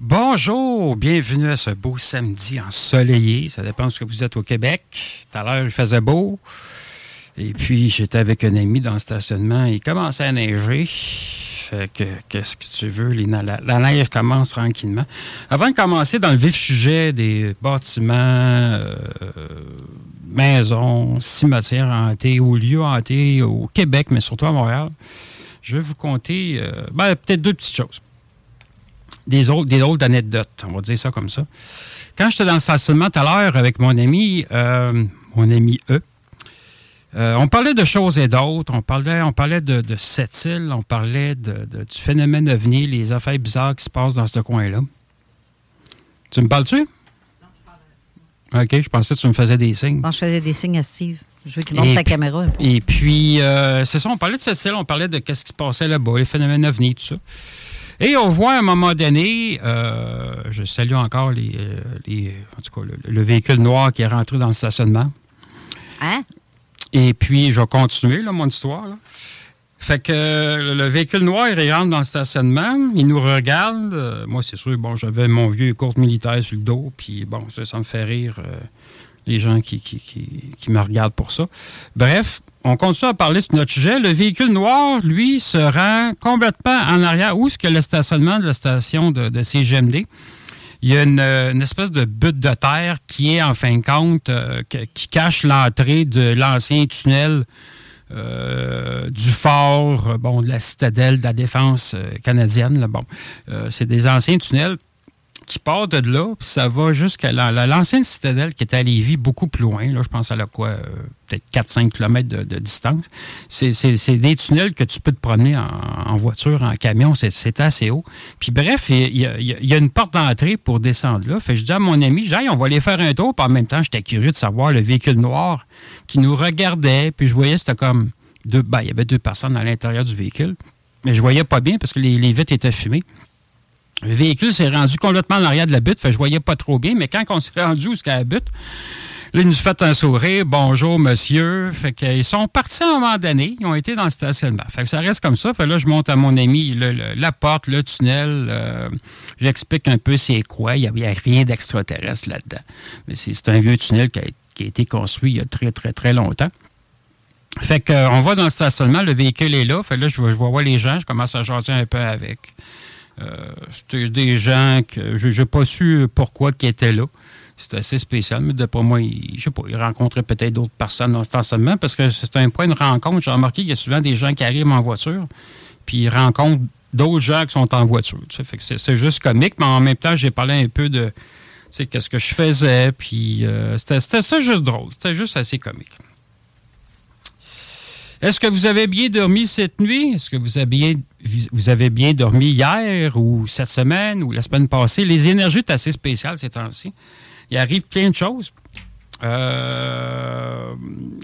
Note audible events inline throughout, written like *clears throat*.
Bonjour, bienvenue à ce beau samedi ensoleillé. Ça dépend de ce que vous êtes au Québec. Tout à l'heure, il faisait beau. Et puis, j'étais avec un ami dans le stationnement. Il commençait à neiger. Fait que, qu'est-ce que tu veux? la neige commence tranquillement. Avant de commencer dans le vif sujet des bâtiments, euh, maisons, cimetières hantés ou lieux hantés au Québec, mais surtout à Montréal, je vais vous conter euh, ben, peut-être deux petites choses des autres, des autres anecdotes, on va dire ça comme ça. Quand j'étais dans le stationnement tout à l'heure avec mon ami, euh, mon ami E, euh, on parlait de choses et d'autres. On parlait, on parlait de, de cette île, on parlait de, de- du phénomène ovni, les affaires bizarres qui se passent dans ce coin-là. Tu me parles-tu? OK, je pensais que tu me faisais des signes. Bon, je faisais des signes à Steve. Je veux qu'il monte la caméra. Et puis, euh, c'est ça, on parlait de île, on parlait de ce qui se passait là-bas, les phénomènes ovnis, tout ça. Et on voit à un moment donné, euh, je salue encore les, euh, les- en tout cas, le, le véhicule noir qui est rentré dans le stationnement. Hein? Et puis, je vais continuer, là, mon histoire. là. Fait que le véhicule noir, il rentre dans le stationnement, il nous regarde. Euh, moi, c'est sûr, bon, j'avais mon vieux courte militaire sur le dos, puis bon, ça, ça me fait rire euh, les gens qui, me regardent pour ça. Bref, on continue à parler sur notre sujet. Le véhicule noir, lui, se rend complètement en arrière. Où est-ce que le stationnement de la station de, de CGMD? Il y a une, espèce de butte de terre qui est, en fin de compte, euh, qui cache l'entrée de l'ancien tunnel euh, du fort, euh, bon, de la citadelle de la défense canadienne. bon, c'est des anciens tunnels qui partent de là, puis ça va jusqu'à la- la- l'ancienne citadelle qui était à Lévis, beaucoup plus loin. Là, je pense à la quoi, euh, peut-être 4-5 km de, distance. C'est des tunnels que tu peux te promener en, voiture, en camion, c'est- assez haut. Puis bref, il y, a- une porte d'entrée pour descendre là. Fait je dis à mon ami, j'ai on va aller faire un tour. Puis en même temps, j'étais curieux de savoir le véhicule noir qui nous regardait. Puis je voyais, c'était comme deux, ben, il y avait deux personnes à l'intérieur du véhicule. Mais je voyais pas bien parce que les, les vitres étaient fumées. Le véhicule s'est rendu complètement en arrière de la butte, fait je voyais pas trop bien, mais quand on s'est rendu jusqu'à la butte, là, ils nous fait un sourire, bonjour monsieur. Fait qu'ils sont partis à un moment donné, ils ont été dans le stationnement. Fait que ça reste comme ça. Fait là, je monte à mon ami la porte, le tunnel, euh, j'explique un peu c'est quoi. Il n'y a, rien d'extraterrestre là-dedans. Mais c'est un vieux tunnel qui a, été construit il y a très, très, très longtemps. Fait qu'on va dans le stationnement, le véhicule est là. Fait là, je vois les gens, je commence à jaser un peu avec. Euh, C'était des gens que je n'ai pas su pourquoi qui étaient là. C'était assez spécial, mais d'après moi, ils, je sais pas, ils rencontraient peut-être d'autres personnes dans stationnement parce que c'est un point de rencontre. J'ai remarqué qu'il y a souvent des gens qui arrivent en voiture, puis ils rencontrent d'autres gens qui sont en voiture. C'est juste comique, mais en même temps, j'ai parlé un peu de qu'est-ce que je faisais, puis euh, c'était juste drôle. C'était juste assez comique. Est-ce que vous avez bien dormi cette nuit? Est-ce que vous avez, bien, vous avez bien dormi hier ou cette semaine ou la semaine passée? Les énergies sont assez spéciales ces temps-ci. Il arrive plein de choses. Euh,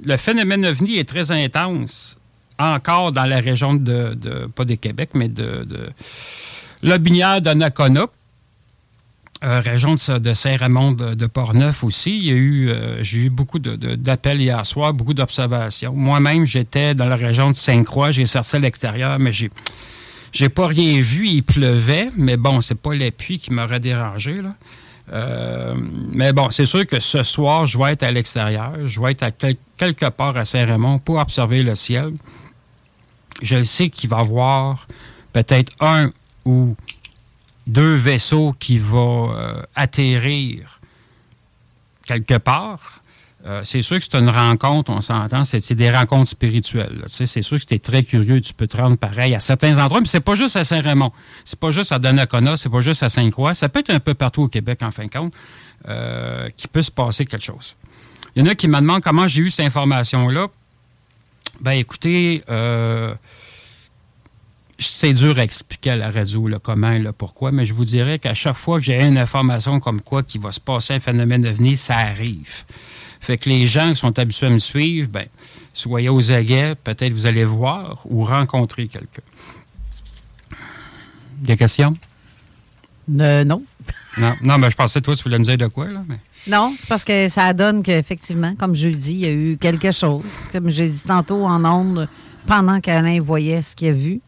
le phénomène ovni est très intense encore dans la région de, pas de Québec, mais de, de Lobinière de Nakona. Euh, région de, Saint-Raymond de, Portneuf aussi. Il euh, j'ai eu beaucoup d'appels hier soir, beaucoup d'observations. Moi-même, j'étais dans la région de Sainte-Croix, j'ai sorti à l'extérieur, mais j'ai j'ai pas rien vu. Il pleuvait, mais bon, c'est pas les pluies qui m'auraient dérangé. Là. Euh, mais bon, c'est sûr que ce soir, je vais être à l'extérieur. Je vais être à quelque part à Saint-Raymond pour observer le ciel. Je sais qu'il va y avoir peut-être un ou deux vaisseaux qui vont euh, atterrir quelque part. Euh, c'est sûr que c'est une rencontre, on s'entend, c'est, des rencontres spirituelles. c'est sûr que tu es très curieux, tu peux te rendre pareil à certains endroits, mais c'est pas juste à Saint-Raymond, c'est pas juste à Donnacona, c'est pas juste à Sainte-Croix, ça peut être un peu partout au Québec, en fin de compte, euh, qu'il peut se passer quelque chose. Il y en a qui me demandent comment j'ai eu cette information-là. Ben écoutez, c'est dur à expliquer à la radio le comment et le pourquoi, mais je vous dirais qu'à chaque fois que j'ai une information comme quoi qu'il va se passer un phénomène de venir, ça arrive. Fait que les gens qui sont habitués à me suivre, ben, soyez aux aguets, peut-être vous allez voir ou rencontrer quelqu'un. Des questions? Euh, non. non. Non, mais je pensais, toi, tu voulais me dire de quoi, là? Non, c'est parce que ça donne qu'effectivement, comme je dis, il y a eu quelque chose. Comme j'ai dit tantôt en ondes, pendant qu'Alain voyait ce qu'il a vu,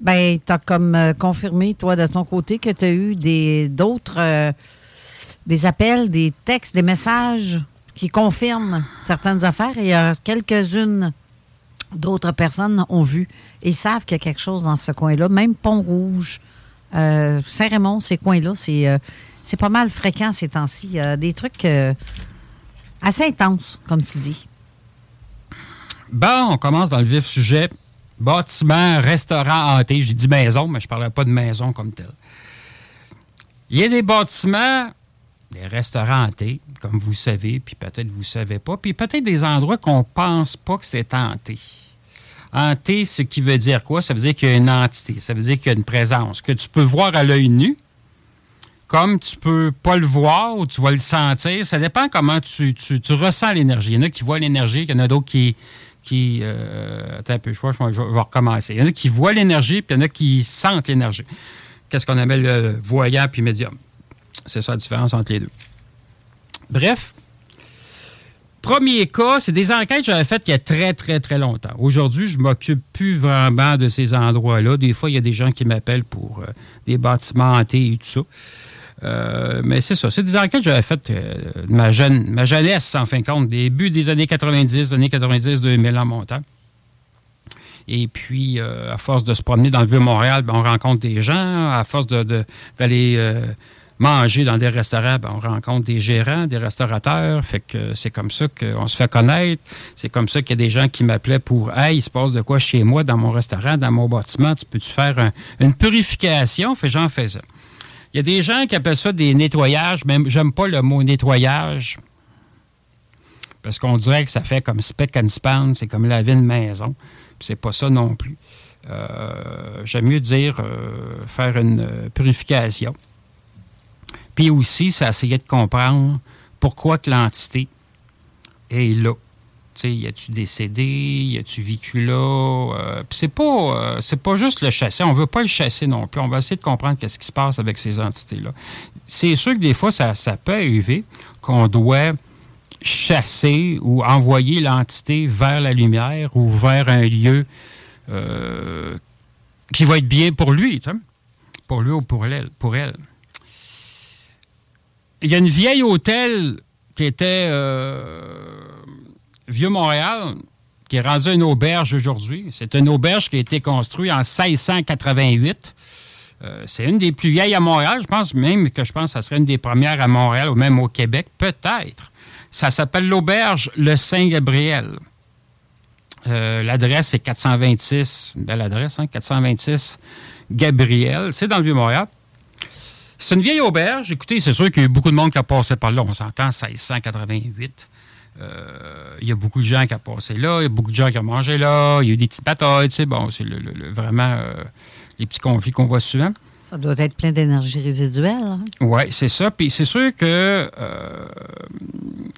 ben, tu as comme euh, confirmé, toi, de ton côté, que tu as eu des d'autres euh, des appels, des textes, des messages qui confirment certaines affaires. Et a quelques-unes d'autres personnes ont vu et savent qu'il y a quelque chose dans ce coin-là. Même Pont-Rouge, euh, Saint-Raymond, ces coins-là, c'est c'est pas mal fréquent ces temps-ci. Des trucs assez intenses, comme tu dis. Bon, on commence dans le vif sujet. Bâtiment, restaurant hanté. J'ai dit maison, mais je ne parlais pas de maison comme tel. Il y a des bâtiments, des restaurants hantés, comme vous savez, puis peut-être vous ne savez pas, puis peut-être des endroits qu'on ne pense pas que c'est hanté. Hanté, ce qui veut dire quoi? Ça veut dire qu'il y a une entité, ça veut dire qu'il y a une présence, que tu peux voir à l'œil nu, comme tu peux pas le voir ou tu vas le sentir. Ça dépend comment tu, tu ressens l'énergie. Il y en a qui voient l'énergie, il y en a d'autres qui, qui. Euh, attends un peu, je, crois, je, vais, recommencer. Il y en a qui voient l'énergie, puis il y en a qui sentent l'énergie. Qu'est-ce qu'on appelle le voyant puis médium? C'est ça la différence entre les deux. Bref, premier cas, c'est des enquêtes que j'avais faites il y a très, très, très longtemps. Aujourd'hui, je ne m'occupe plus vraiment de ces endroits-là. Des fois, il y a des gens qui m'appellent pour euh, des bâtiments hantés et tout ça. Euh, mais c'est ça. C'est des enquêtes que j'avais faites euh, ma, jeune, ma jeunesse, en fin de compte, début des années 90, années 90-2000 en montant. Et puis, euh, à force de se promener dans le Vieux-Montréal, ben, on rencontre des gens. À force d'aller manger dans des restaurants, ben, on rencontre des gérants, des restaurateurs. Fait que c'est comme ça qu'on se fait connaître. C'est comme ça qu'il y a des gens qui m'appelaient pour Hey, il se passe de quoi chez moi, dans mon restaurant, dans mon bâtiment? Tu peux-tu faire une purification? Fait j'en fais ça. Il y a des gens qui appellent ça des nettoyages, mais j'aime pas le mot nettoyage. Parce qu'on dirait que ça fait comme speck and span, c'est comme laver une maison. C'est pas ça non plus. Euh, j'aime mieux dire euh, faire une euh, purification. Puis aussi, c'est essayer de comprendre pourquoi que l'entité est là sais, y a-tu décédé, y a-tu vécu là? Euh, c'est pas, euh, c'est pas juste le chasser. On veut pas le chasser non plus. On va essayer de comprendre qu'est-ce qui se passe avec ces entités-là. C'est sûr que des fois, ça, peut arriver qu'on doit chasser ou envoyer l'entité vers la lumière ou vers un lieu euh, qui va être bien pour lui, pour lui ou pour elle. Pour elle. Il y a une vieille hôtel qui était Vieux-Montréal, qui est rendu une auberge aujourd'hui. C'est une auberge qui a été construite en 1688. Euh, c'est une des plus vieilles à Montréal. Je pense même que je pense que ça serait une des premières à Montréal ou même au Québec, peut-être. Ça s'appelle l'auberge Le Saint-Gabriel. Euh, l'adresse est 426, belle adresse, hein, 426 Gabriel. C'est dans le Vieux-Montréal. C'est une vieille auberge. Écoutez, c'est sûr qu'il y a eu beaucoup de monde qui a passé par là. On s'entend 1688. Euh, il y a beaucoup de gens qui ont passé là. Il y a beaucoup de gens qui ont mangé là. Il y a eu des petites batailles. Tu sais, bon, c'est vraiment les petits conflits qu'on voit souvent. Ça doit être plein d'énergie résiduelle. Hein? Oui, c'est ça. Puis c'est sûr que, euh,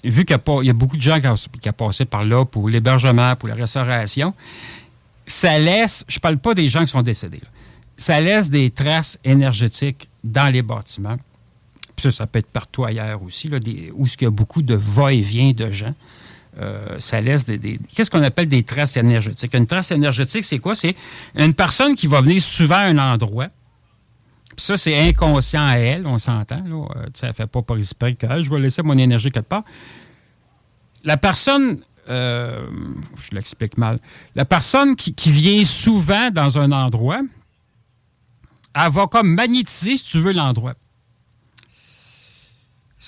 vu qu'il y, a beaucoup de gens qui ont, passé par là pour l'hébergement, pour la restauration, ça laisse, je ne parle pas des gens qui sont décédés, ça laisse des traces énergétiques dans les bâtiments. Puis ça, ça peut être partout ailleurs aussi, là, où il y a beaucoup de va-et-vient de gens. Euh, ça laisse des. Qu'est-ce qu'on appelle des traces énergétiques? Une trace énergétique, c'est quoi? C'est une personne qui va venir souvent à un endroit. Puis ça, c'est inconscient à elle, on s'entend. Là. Euh, ça ne fait pas par esprit que je vais laisser mon énergie quelque part. La personne, euh, je l'explique mal, la personne qui, vient souvent dans un endroit, elle va comme magnétiser, si tu veux, l'endroit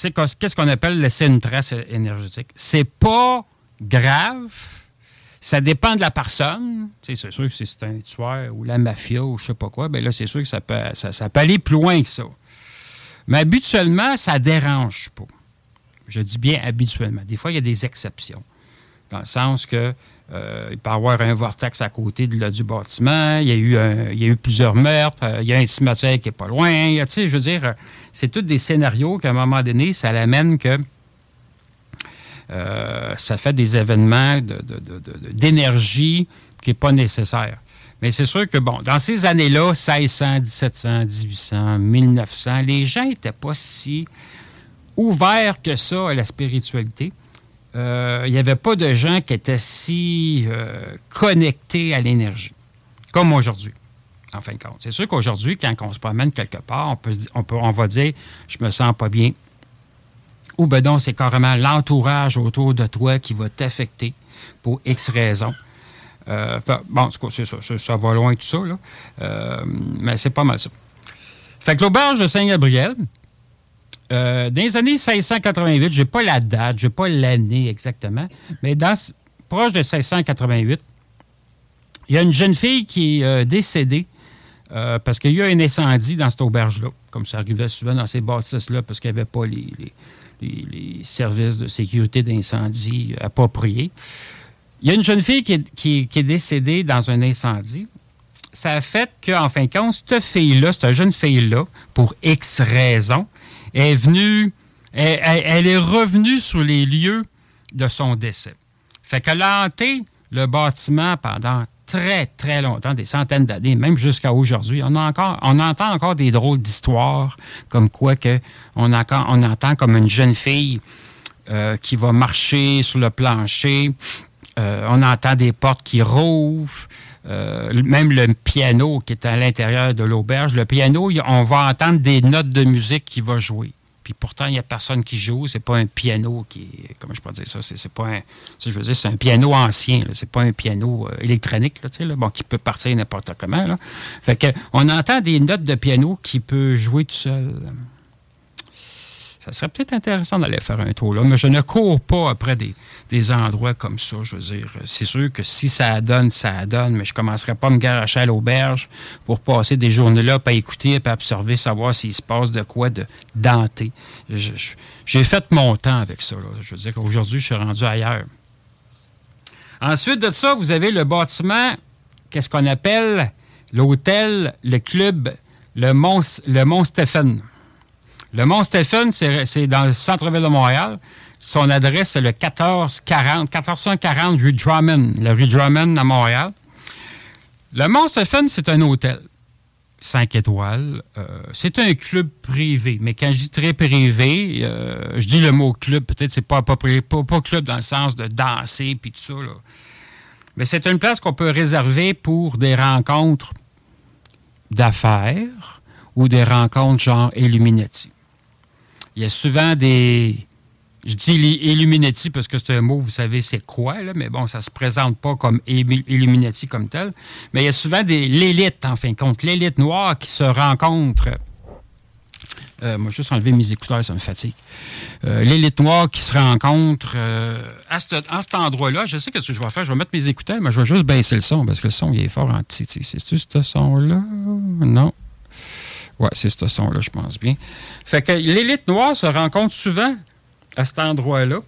c'est qu'est-ce qu'on appelle laisser une trace énergétique? C'est pas grave. Ça dépend de la personne. c'est sûr que si c'est un tueur ou la mafia ou je sais pas quoi, bien là, c'est sûr que ça peut, ça, peut aller plus loin que ça. Mais habituellement, ça dérange pas. Je dis bien habituellement. Des fois, il y a des exceptions. Dans le sens que euh, il peut y avoir un vortex à côté du bâtiment. Il y, a eu eu plusieurs meurtres. Euh, il y a un cimetière qui n'est pas loin. Tu sais, je veux dire, c'est tous des scénarios qu'à un moment donné, ça l'amène que euh, ça fait des événements d'énergie qui n'est pas nécessaire. Mais c'est sûr que, bon, dans ces années-là, 1600, 1700, 1800, 1900, les gens n'étaient pas si ouverts que ça à la spiritualité. Euh, il n'y avait pas de gens qui étaient si euh, connectés à l'énergie, comme aujourd'hui en fin de compte. C'est sûr qu'aujourd'hui, quand on se promène quelque part, on, peut, on, peut, va dire je me sens pas bien. Ou ben donc, c'est carrément l'entourage autour de toi qui va t'affecter pour X raisons. Euh, bon, c'est ça, ça, va loin tout ça, là. Mais c'est pas mal ça. Fait que l'auberge de Saint-Gabriel, euh, dans les années 1688, je n'ai pas la date, je n'ai pas l'année exactement, mais dans, proche de 1688, il y a une jeune fille qui est décédée euh, parce qu'il y a un incendie dans cette auberge-là, comme ça arrivait souvent dans ces bâtisses-là, parce qu'il n'y avait pas les, services de sécurité d'incendie appropriés. Il y a une jeune fille qui est, décédée dans un incendie. Ça a fait qu'en fin de compte, cette fille-là, cette jeune fille-là, pour X raisons, est venue, elle, est revenue sur les lieux de son décès. Fait qu'elle a hanté le bâtiment pendant très, très longtemps, des centaines d'années, même jusqu'à aujourd'hui. On, entend encore des drôles d'histoires, comme quoi que on, on entend comme une jeune fille euh, qui va marcher sur le plancher. Euh, on entend des portes qui rouvrent. Euh, même le piano qui est à l'intérieur de l'auberge. Le piano, on va entendre des notes de musique qui vont jouer. Puis pourtant, il n'y a personne qui joue. C'est pas un piano qui Comment je peux dire ça? C'est pas un. Je veux dire, c'est un piano ancien. C'est pas un piano euh, électronique, bon, qui peut partir n'importe comment. Fait que, on entend des notes de piano qui peut jouer tout seul ça serait peut-être intéressant d'aller faire un tour là, mais je ne cours pas après des, endroits comme ça. Je veux dire, c'est sûr que si ça donne, ça donne, mais je ne commencerai pas à me garer à l'auberge pour passer des journées là, pas écouter, pas observer, savoir s'il se passe de quoi de denté. J'ai fait mon temps avec ça. Je veux dire qu'aujourd'hui, je suis rendu ailleurs. Ensuite de ça, vous avez le bâtiment, qu'est-ce qu'on appelle l'hôtel, le club, le Mont, le Mont Stéphane. Le Mont Stéphane, c'est dans le centre-ville de Montréal. Son adresse, c'est le 1440, 1440 rue Drummond, la rue Drummond à Montréal. Le Mont Stéphane, c'est un hôtel. 5 étoiles. Euh, c'est un club privé. Mais quand je dis très privé, euh, je dis le mot club, peut-être c'est pas, pas, pas, club dans le sens de danser puis tout ça. Mais c'est une place qu'on peut réserver pour des rencontres d'affaires ou des rencontres genre Illuminati il y a souvent des je dis Illuminati parce que c'est un mot, vous savez, c'est quoi, là, mais bon, ça ne se présente pas comme Illuminati comme tel. Mais il y a souvent l'élite, en fin de compte, l'élite noire qui se rencontre. Euh, moi, juste enlever mes écouteurs, ça me fatigue. Euh, l'élite noire qui se rencontre euh, à, cet endroit-là. Je sais ce que je vais faire. Je vais mettre mes écouteurs, mais je vais juste baisser le son parce que le son, il est fort en C'est-tu ce son-là? Non. Ouais, c'est ce son-là, je pense bien. Fait que l'élite noire se rencontre souvent à cet endroit-là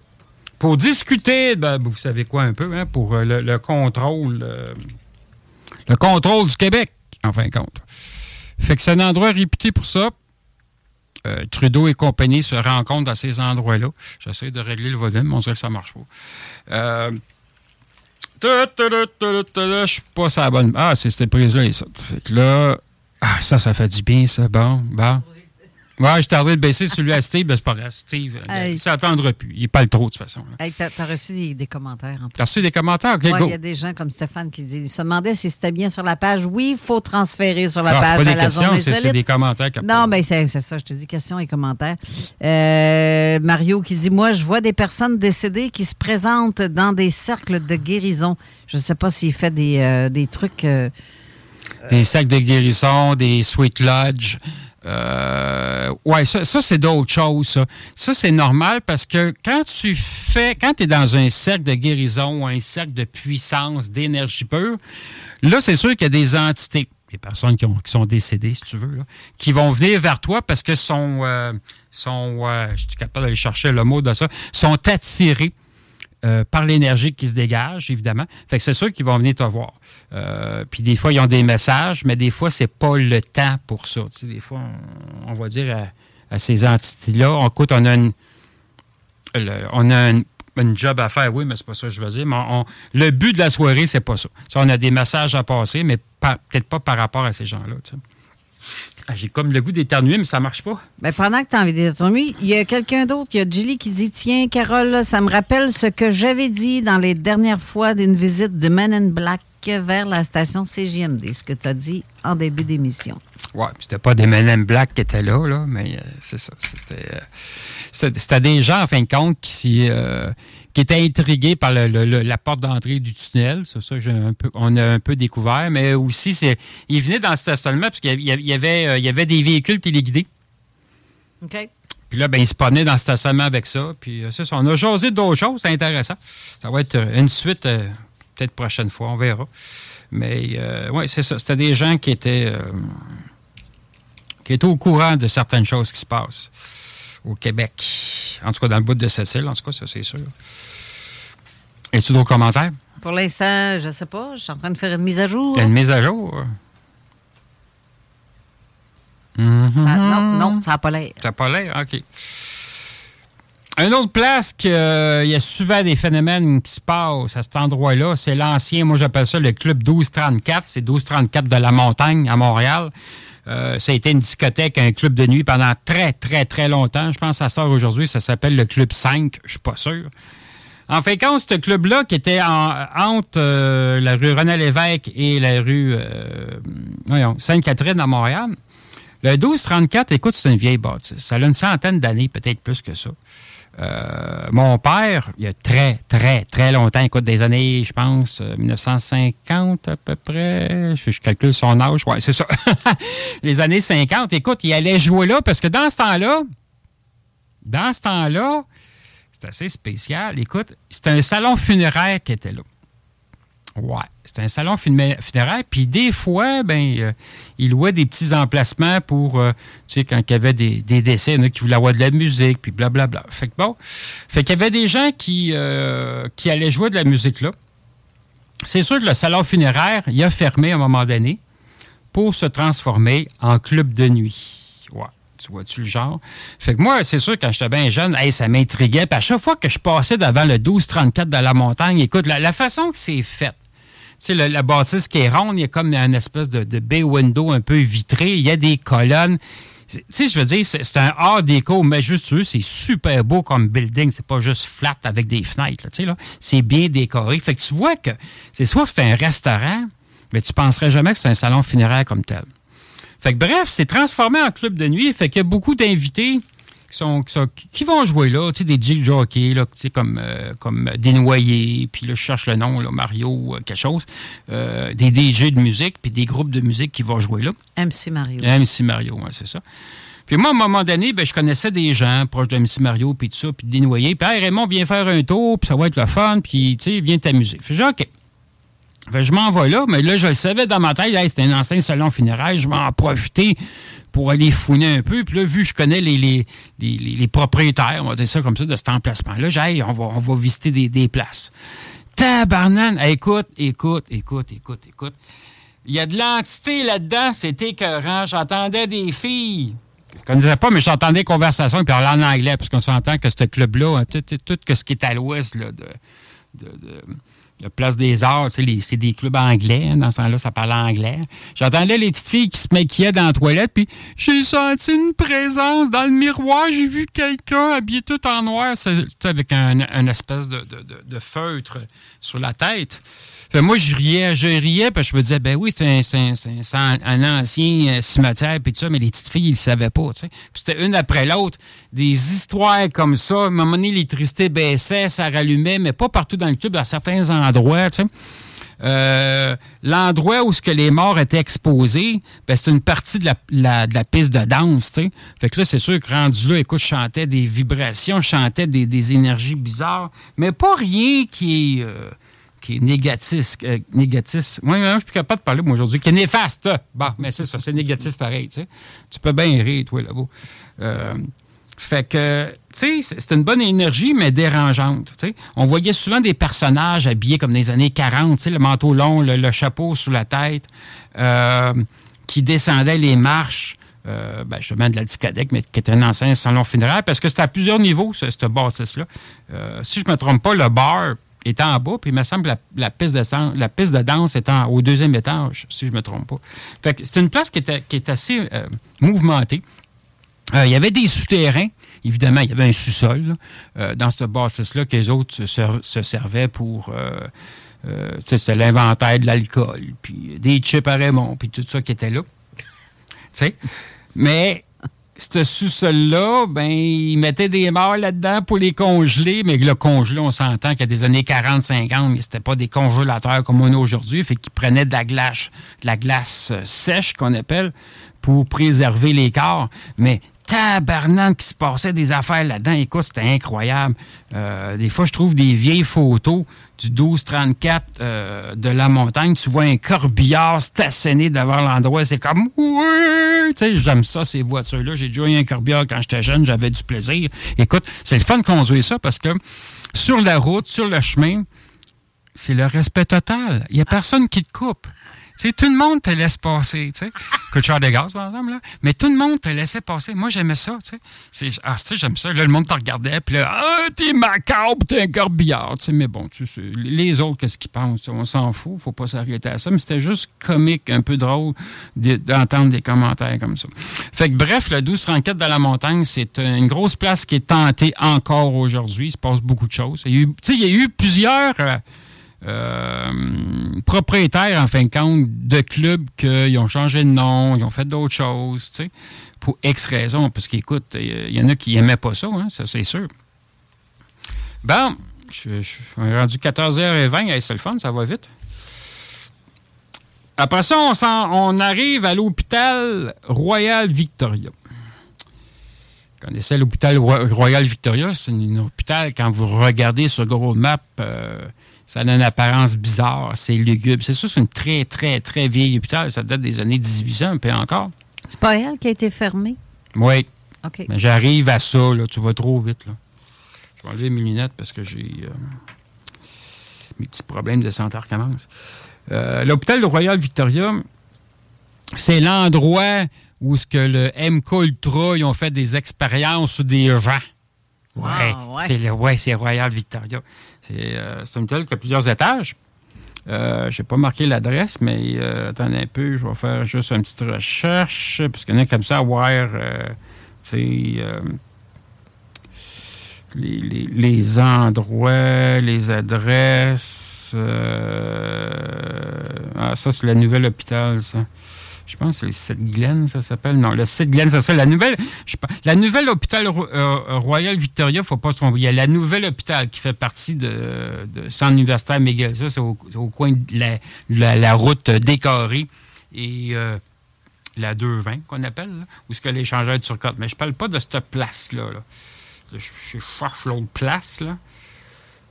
pour discuter, ben, vous savez quoi un peu, hein, pour euh, le, contrôle euh, le contrôle du Québec, en fin de compte. Fait que c'est un endroit réputé pour ça. Euh, Trudeau et compagnie se rencontrent dans ces endroits-là. J'essaie de régler le volume, mais on dirait que ça marche pas. Je suis pas ça bonne. Ah, c'est cette prise-là. Ça. Fait que là, ah, ça, ça fait du bien, ça. Bon, bon. Ouais, je tardé de baisser celui à Steve, c'est pas grave. Steve, il s'attendra plus. Il parle trop, de toute façon. Hey, tu as, reçu des, commentaires. Tu as reçu des commentaires? OK, Il y a des gens comme Stéphane qui disent, se demandaient si c'était bien sur la page. Oui, il faut transférer sur la page pas à la questions, C'est des commentaires. Non, mais c'est ça. Je te dis questions et commentaires. Euh, Mario qui dit, moi, je vois des personnes décédées qui se présentent dans des cercles de guérison. Je ne sais pas s'il fait des, euh, des trucs... Euh, des cercles de guérison, des sweet lodge. Euh, ouais, ça, c'est d'autres choses. Ça, ça c'est normal parce que quand tu fais, quand tu es dans un cercle de guérison ou un cercle de puissance, d'énergie pure, là, c'est sûr qu'il y a des entités, des personnes qui, sont décédées, si tu veux, qui vont venir vers toi parce que sont, euh, sont je suis capable d'aller chercher le mot de ça, sont attirés euh, par l'énergie qui se dégage, évidemment. Fait que c'est sûr qu'ils vont venir te voir. Euh, puis des fois, ils ont des messages, mais des fois, c'est pas le temps pour ça. Tu sais, des fois, on, va dire à, ces entités-là, écoute, on a une, on a une, job à faire, oui, mais c'est pas ça que je veux dire. Mais le but de la soirée, c'est pas ça. on a des messages à passer, mais peut-être pas par rapport à ces gens-là. Tu sais. Ah, j'ai comme le goût d'éternuer, mais ça marche pas. Ben, pendant que tu as envie d'éternuer, il y a quelqu'un d'autre. Il y a Julie qui dit Tiens, Carole, ça me rappelle ce que j'avais dit dans les dernières fois d'une visite de Men in Black vers la station CGMD, ce que tu as dit en début d'émission. Oui, c'était pas des in Black qui étaient là, là mais euh, c'est ça. Euh, c'était, des gens, en fin de compte, qui. Euh, qui était intrigué par la porte d'entrée du tunnel. C'est ça qu'on a un peu découvert. Mais aussi, c'est, il venait dans ce stationnement parce qu'il y avait, euh, il y avait des véhicules téléguidés. OK. Puis là, ben, il se promenait dans le stationnement avec ça. Puis c'est ça. On a jasé d'autres choses. C'est intéressant. Ça va être une suite, peut-être prochaine fois. On verra. Mais oui, c'est ça. C'était des gens qui étaient, qui étaient au courant de certaines choses qui se passent au Québec. En tout cas, dans le bout de Cécile, en tout cas, ça, c'est sûr. Es-tu d'autres commentaires? Pour l'instant, je ne sais pas. Je suis en train de faire une mise à jour. Une mise à jour? non, non, ça n'a pas l'air. Ça n'a pas l'air? OK. Une autre place qu'il euh, y a souvent des phénomènes qui se passent à cet endroit-là, c'est l'ancien, moi j'appelle ça le club 1234. C'est 1234 de la montagne à Montréal. Euh, ça a été une discothèque, un club de nuit pendant très, très, très longtemps. Je pense que ça sort aujourd'hui. Ça s'appelle le Club 5. Je suis pas sûr. En fait, quand ce club-là, qui était entre euh, la rue René Lévesque et la rue Sainte-Catherine à Montréal, le 1234, écoute, c'est une vieille bâtisse. Ça a une centaine d'années, peut-être plus que ça. Euh, mon père, il y a très, très, très longtemps, écoute, des années, je pense, 1950 euh, à peu près, je, calcule son âge, ouais, c'est ça. *laughs* Les années 50, écoute, il allait jouer là parce que dans ce temps-là, dans ce temps-là, c'est assez spécial. Écoute, c'était un salon funéraire qui était là. Ouais, c'était un salon funéraire. Puis des fois, ben, euh, il louait des petits emplacements pour, euh, tu sais, quand il y avait des, décès, il y qui voulaient avoir de la musique, puis blablabla. Fait que bon, fait qu'il y avait des gens qui, euh, qui allaient jouer de la musique là. C'est sûr que le salon funéraire, il a fermé à un moment donné pour se transformer en club de nuit. Ouais. Tu vois-tu le genre? Fait que moi, c'est sûr, quand j'étais bien jeune, ça m'intriguait. Puis à chaque fois que je passais devant le 1234 de la montagne, écoute, la façon que c'est fait, sais, la bâtisse qui est ronde, il y a comme une espèce de, bay window un peu vitré. Il y a des colonnes. Tu sais, je veux dire, c'est un art déco majestueux. C'est super beau comme building. C'est pas juste flat avec des fenêtres. Tu sais. C'est bien décoré. Fait que tu vois que c'est soit c'est un restaurant, mais tu penserais jamais que c'est un salon funéraire comme tel. Fait que bref, c'est transformé en club de nuit. Fait qu'il y a beaucoup d'invités qui, sont, qui, vont jouer là, tu sais, des Jill Jockey, là, tu sais, comme, euh, comme Desnoyers, puis là, je cherche le nom, là, Mario, quelque chose, des DJ de musique, puis des groupes de musique qui vont jouer là. MC Mario. MC Mario, c'est ça. Puis moi, à un moment donné, ben, je connaissais des gens proches de MC Mario, puis tout ça, puis Desnoyers. Puis, hey, Raymond, viens faire un tour, puis ça va être le fun, puis, tu sais, viens t'amuser. Fait que, OK. Je m'en vais là, mais là, je le savais dans ma tête, c'était un ancien salon funéraire, je vais en profiter pour aller fouiner un peu. Puis là, vu que je connais les, les, les, propriétaires, on va dire ça comme ça, de cet emplacement-là, j'ai on va, on va visiter des, des places. Tabarnan, écoute, écoute, écoute, écoute, écoute. Il y a de l'entité là-dedans, c'était écœurant. J'entendais des filles je ne connaissais pas, mais j'entendais des conversations, puis en anglais, parce qu'on s'entend que ce club-là, hein, tout, ce qui est à l'ouest de, de, Place des Arts, c'est des clubs anglais. Hein, dans ce temps-là, ça parlait anglais. J'entendais les petites filles qui se maquillaient dans la toilette, puis j'ai senti une présence dans le miroir. J'ai vu quelqu'un habillé tout en noir, avec un espèce de, feutre sur la tête moi, je riais, je riais, parce que je me disais, ben oui, c'est un, ancien euh, cimetière, puis tout ça, mais les petites filles, ils ne savaient pas, tu sais. C'était une après l'autre, des histoires comme ça. À un moment donné, l'électricité baissait, ça rallumait, mais pas partout dans le club, à certains endroits, tu sais. Euh, l'endroit où ce que les morts étaient exposés, ben, c'est une partie de la, piste de danse. sais. Fait que là, c'est sûr que rendu là, écoute, je chantais des vibrations, je chantais des, des énergies bizarres, mais pas rien qui est. Euh, qui est négatif. Euh, négatif. Moi, je suis plus capable de parler, aujourd'hui, qui est néfaste. Bon, mais c'est ça, c'est négatif pareil, tu. Tu peux bien rire, toi, là-bas. Euh, fait que, tu sais, c'est une bonne énergie, mais dérangeante. On voyait souvent des personnages habillés comme dans les années 40, tu sais, le manteau long, le, chapeau sous la tête, euh, qui descendaient les marches. Euh, ben, justement de la discothèque, mais qui était un ancien salon funéraire, parce que c'était à plusieurs niveaux, ce, bâtisse-là. si je ne me trompe pas, le bar était en bas, puis il me semble que la, piste, de, la de danse était au deuxième étage, si je ne me trompe pas. Fait c'est une place qui est, qui est assez euh, mouvementée. Euh, il y avait des souterrains. Évidemment, il y avait un sous-sol euh, dans ce bâtisse-là que les autres se, servaient pour... c'est l'inventaire de l'alcool, puis des chips à Raymond, puis tout ça qui était là. Mais ce sous-sol-là, ben, ils mettaient des morts là-dedans pour les congeler, mais le congelé, on s'entend qu'il y a des années 40-50, mais c'était pas des congélateurs comme on a aujourd'hui, fait qu'ils prenaient de la glace, la glace euh, sèche qu'on appelle, pour préserver les corps. Mais tabarnak qui se passait des affaires là-dedans. Écoute, c'était incroyable. Euh, des fois, je trouve des vieilles photos du 1234 euh, de la montagne. Tu vois un corbillard stationné devant l'endroit. C'est comme, oui! Tu sais, j'aime ça, ces voitures-là. J'ai déjà eu un corbillard quand j'étais jeune. J'avais du plaisir. Écoute, c'est le fun de conduire ça parce que sur la route, sur le chemin, c'est le respect total. Il n'y a personne qui te coupe tout le monde te laisse passer. Cher de gaz, par exemple, là. Mais tout le monde te laissait passer. Moi, j'aimais ça. Tu sais. Ah, j'aime ça. Là, le monde te regardait. Puis là, ah, t'es macabre, t'es un corbillard. Mais bon, les autres, qu'est-ce qu'ils pensent? On s'en fout. Faut pas s'arrêter à ça. Mais c'était juste comique, un peu drôle d'entendre des commentaires comme ça. Fait que bref, le 1234 de la montagne, c'est une grosse place qui est tentée encore aujourd'hui. Il se passe beaucoup de choses. Il y a eu, il y a eu plusieurs. Euh, euh, propriétaires, en fin de compte, de clubs qui ont changé de nom, ils ont fait d'autres choses, tu sais, pour X raisons. Parce qu'écoute, il y en a qui n'aimaient pas ça, hein, ça c'est sûr. Bon, je, suis rendu 14h20, c'est le ça va vite. Après ça, on, on arrive à l'hôpital Royal Victoria. Vous connaissez l'hôpital Royal Victoria, c'est un hôpital, quand vous regardez sur Google Maps, euh, ça a une apparence bizarre, c'est lugubre. C'est sûr, c'est une très, très, très vieille hôpital. Ça date des années 1800, peu encore. C'est pas elle qui a été fermée? Oui. OK. Mais j'arrive à ça, là. Tu vas trop vite, là. Je vais enlever mes lunettes parce que j'ai euh, mes petits problèmes de santé recommencent. Euh, L'hôpital Royal Victoria, c'est l'endroit où ce que le MK Ultra, ils ont fait des expériences sur des gens. Ouais. C'est le, ouais, c'est Royal Victoria. Euh, c'est un hôtel qui a plusieurs étages. Euh, je n'ai pas marqué l'adresse, mais euh, attendez un peu, je vais faire juste une petite recherche, parce qu'il y en a comme ça à voir, les, les, endroits, les adresses. ah, ça, c'est le nouvel hôpital, ça. Je pense que c'est le site Glen, ça s'appelle. Non, le site Glen, ça serait la nouvelle. la nouvelle hôpital euh, Royal Victoria, faut pas se tromper. Il y a la nouvelle hôpital qui fait partie de, de Centre universitaire Miguel. Ça, c'est au, coin de la, route décorée et euh, la 220 qu'on appelle, où ce que l'échangeur de surcote. Mais je parle pas de cette place-là. Je, cherche l'autre place. Là.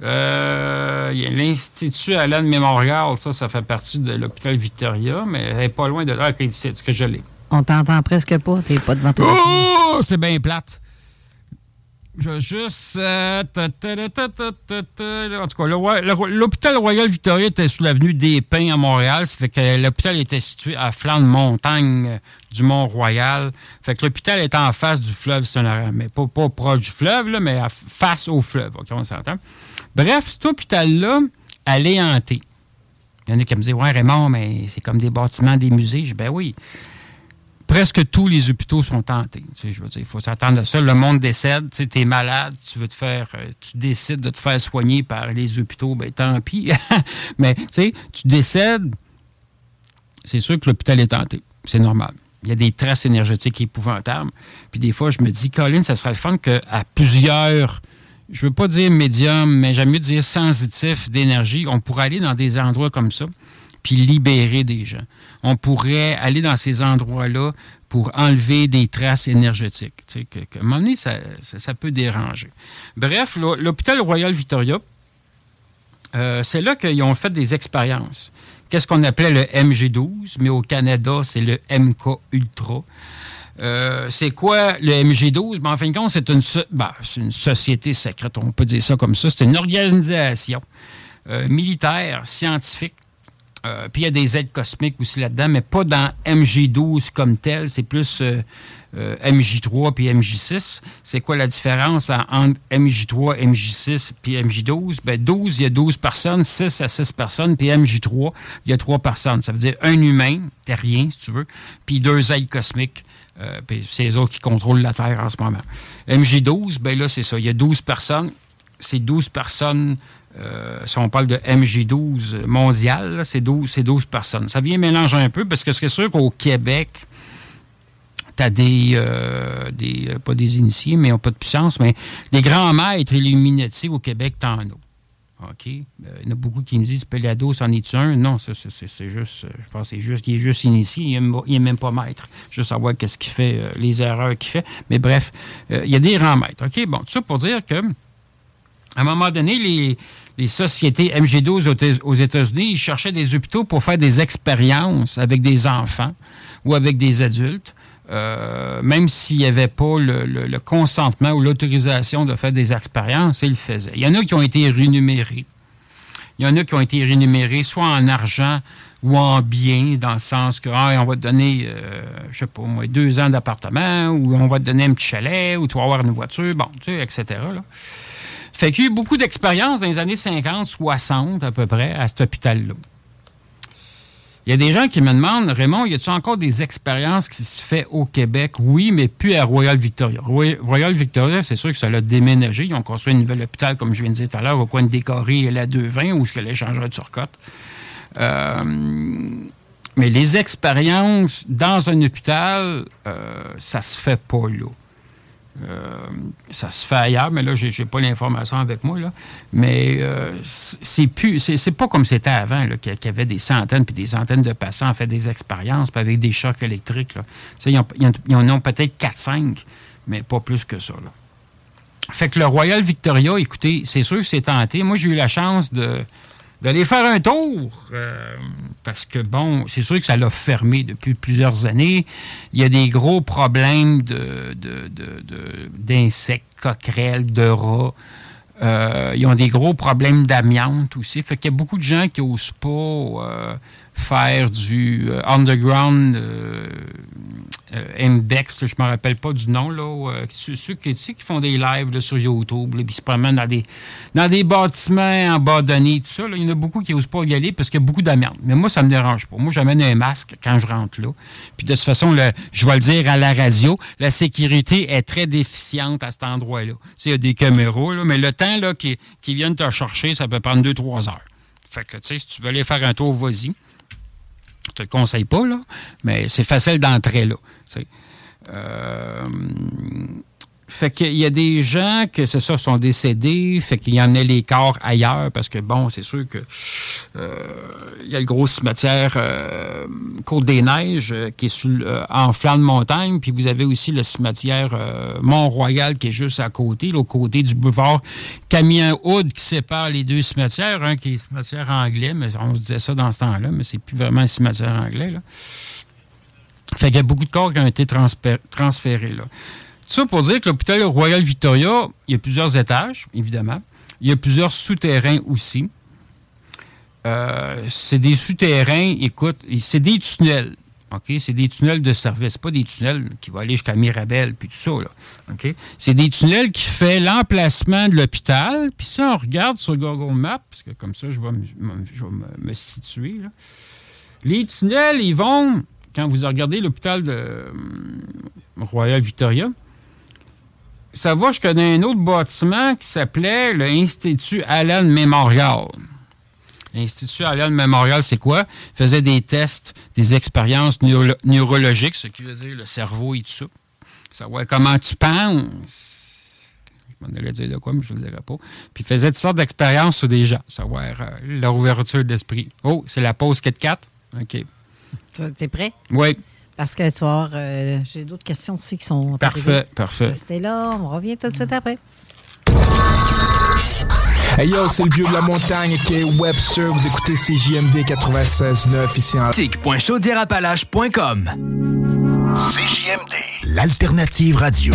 Euh, il y a l'Institut Alain Mémorial, ça, ça fait partie de l'hôpital Victoria, mais elle n'est pas loin de là, c'est ce que je l'ai. On t'entend presque pas, t'es pas devant toi. Oh, c'est bien plate. Je vais juste. Euh, en tout cas, l'hôpital Royal Victoria était sous l'avenue des Pins à Montréal. Ça fait que l'hôpital était situé à flanc de montagne du Mont-Royal. Fait que l'hôpital est en face du fleuve Saint-Laurent. Mais pas, pas proche du fleuve, là, mais face au fleuve. OK, on s'entend. Bref, cet hôpital-là, elle est hantée. Il y en a qui me disent Ouais, Raymond, mais c'est comme des bâtiments, des musées. Je dis Ben oui presque tous les hôpitaux sont tentés. je veux dire, il faut s'attendre à ça. Le monde décède. Tu es malade, tu veux te faire, euh, tu décides de te faire soigner par les hôpitaux, ben tant pis. *laughs* Mais tu sais, tu décèdes, c'est sûr que l'hôpital est tenté. C'est normal. Il y a des traces énergétiques épouvantables. Puis des fois, je me dis, Colin, ça serait le fun qu'à plusieurs, je veux pas dire médium, mais j'aime mieux dire sensitif d'énergie, on pourrait aller dans des endroits comme ça, puis libérer des gens on pourrait aller dans ces endroits-là pour enlever des traces énergétiques. À un moment donné, ça, peut déranger. Bref, l'hôpital Royal Victoria, euh, c'est là qu'ils ont fait des expériences. Qu'est-ce qu'on appelait le MG12, mais au Canada, c'est le MK Ultra. Euh, c'est quoi le MG12? Ben, en fin de compte, c'est une, ben, une, société secrète, on peut dire ça comme ça. C'est une organisation euh, militaire, scientifique, euh, puis il y a des aides cosmiques aussi là-dedans, mais pas dans MJ12 comme tel. C'est plus euh, euh, MJ3 puis MJ6. C'est quoi la différence entre MJ3, MJ6 puis MJ12? Ben 12, il y a 12 personnes, 6 à 6 personnes, puis MJ3, il y a 3 personnes. Ça veut dire un humain, terrien si tu veux, puis deux aides cosmiques. Puis c'est les autres qui contrôlent la Terre en ce moment. MJ12, ben là, c'est ça. Il y a 12 personnes. C'est 12 personnes euh, si on parle de MJ12 mondial, c'est 12, 12, personnes. Ça vient mélanger un peu parce que c'est sûr qu'au Québec, tu as des, euh, des, euh, pas des initiés, mais ils n'ont pas de puissance, mais les grands maîtres Illuminati au Québec, t'en as. OK? Il y en a beaucoup qui me disent Pelado, c'en est un? Non, c'est juste, je pense c'est juste qu'il est juste initié, il n'est même pas maître. Juste savoir qu'est-ce qu'il fait, les erreurs qu'il fait. Mais bref, il y a des grands maîtres. OK? Bon, tout ça pour dire que à un moment donné, les, les sociétés MG12 aux États-Unis, ils cherchaient des hôpitaux pour faire des expériences avec des enfants ou avec des adultes, euh, même s'il n'y avait pas le, consentement ou l'autorisation de faire des expériences, ils le faisaient. Il y en a qui ont été rémunérés. Il y en a qui ont été rémunérés soit en argent ou en biens, dans le sens que ah, on va te donner, je euh, je sais pas moi, deux ans d'appartement, ou on va te donner un petit chalet, ou tu vas avoir une voiture, bon, tu sais, etc. Là. Fait qu'il y a eu beaucoup d'expérience dans les années 50, 60 à peu près à cet hôpital-là. Il y a des gens qui me demandent, Raymond, y a-t-il encore des expériences qui se font au Québec? Oui, mais plus à Royal Victoria. Royal Victoria, c'est sûr que ça l'a déménagé. Ils ont construit un nouvel hôpital, comme je viens de dire tout à l'heure, au coin de Décoré et la 220, où ce que l'échangeur de surcote. Euh, mais les expériences dans un hôpital, euh, ça se fait pas là. Euh, ça se fait ailleurs, mais là, je n'ai pas l'information avec moi. Là. Mais euh, c'est plus, c'est pas comme c'était avant, qu'il y avait des centaines puis des centaines de patients, fait des expériences, avec des chocs électriques. Là. ils, en, ont peut-être 4-5, mais pas plus que ça. Fait que le Royal Victoria, écoutez, c'est sûr que c'est tenté. Moi, j'ai eu la chance de d'aller faire un tour. Euh, parce que, bon, c'est sûr que ça l'a fermé depuis plusieurs années. Il y a des gros problèmes d'insectes, de, de, coquerelles, de rats. Euh, ils ont des gros problèmes d'amiante aussi. Fait qu'il y a beaucoup de gens qui n'osent pas euh, faire du underground euh, Index, je ne me rappelle pas du nom, là, euh, ceux, qui, font des lives sur YouTube, puis se promènent dans des, dans des bâtiments abandonnés, tout ça. il y en a beaucoup qui n'osent pas y aller parce qu'il y a beaucoup d'amiante. Mais moi, ça ne me dérange pas. Moi, j'amène un masque quand je rentre là. Puis de toute façon, je vais le dire à la radio, la sécurité est très déficiente à cet endroit-là. Il y a des caméras, mais le temps là, qui, qui viennent te chercher, ça peut prendre deux, trois heures. Fait que, tu sais, si tu veux aller faire un tour, vas-y. Te le conseille pas, là, mais c'est facile d'entrer là. Euh, fait qu'il y a des gens que c'est ça sont décédés, fait qu'il y en a les corps ailleurs parce que bon, c'est sûr que euh, il y a le gros cimetière euh, Côte des Neiges euh, qui est en flanc de montagne, puis vous avez aussi le cimetière Mont-Royal qui est juste à côté, l'autre côté du boulevard Camien Hood qui sépare les deux cimetières, un qui est cimetière anglais, mais on se disait ça dans ce temps-là, mais c'est plus vraiment un cimetière anglais là. Fait qu'il y a beaucoup de corps qui ont été transférés là ça pour dire que l'hôpital Royal Victoria, il y a plusieurs étages, évidemment. Il y a plusieurs souterrains aussi. Euh, c'est des souterrains, écoute, c'est des tunnels. OK? C'est des tunnels de service, pas des tunnels qui vont aller jusqu'à Mirabel puis tout ça. Là, OK? C'est des tunnels qui font l'emplacement de l'hôpital. Puis ça, on regarde sur Google Maps, parce que comme ça, je vais me, situer. Les tunnels, ils vont, quand vous regardez l'hôpital de hum, Royal Victoria, ça va je connais un autre bâtiment qui s'appelait l'Institut Allen Memorial. L'Institut Allen Memorial, c'est quoi? Il faisait des tests, des expériences neurologiques, ce qui veut dire le cerveau et tout ça. Savoir comment tu penses. Je m'en allais dire de quoi, mais je ne le dirai pas. Puis il faisait toutes sortes d'expériences sur des gens, savoir euh, leur ouverture d'esprit. Oh, c'est la pause 4-4. OK. T'es prêt? Oui. Parce que tu vois, euh, j'ai d'autres questions aussi qui sont. Parfait, parfait. Restez là, on revient tout de suite après. Hey yo, c'est le vieux de la montagne qui est Webster. Vous écoutez CJMD 96.9 ici en. Tic.chaudièrapalache.com CJMD. L'alternative radio.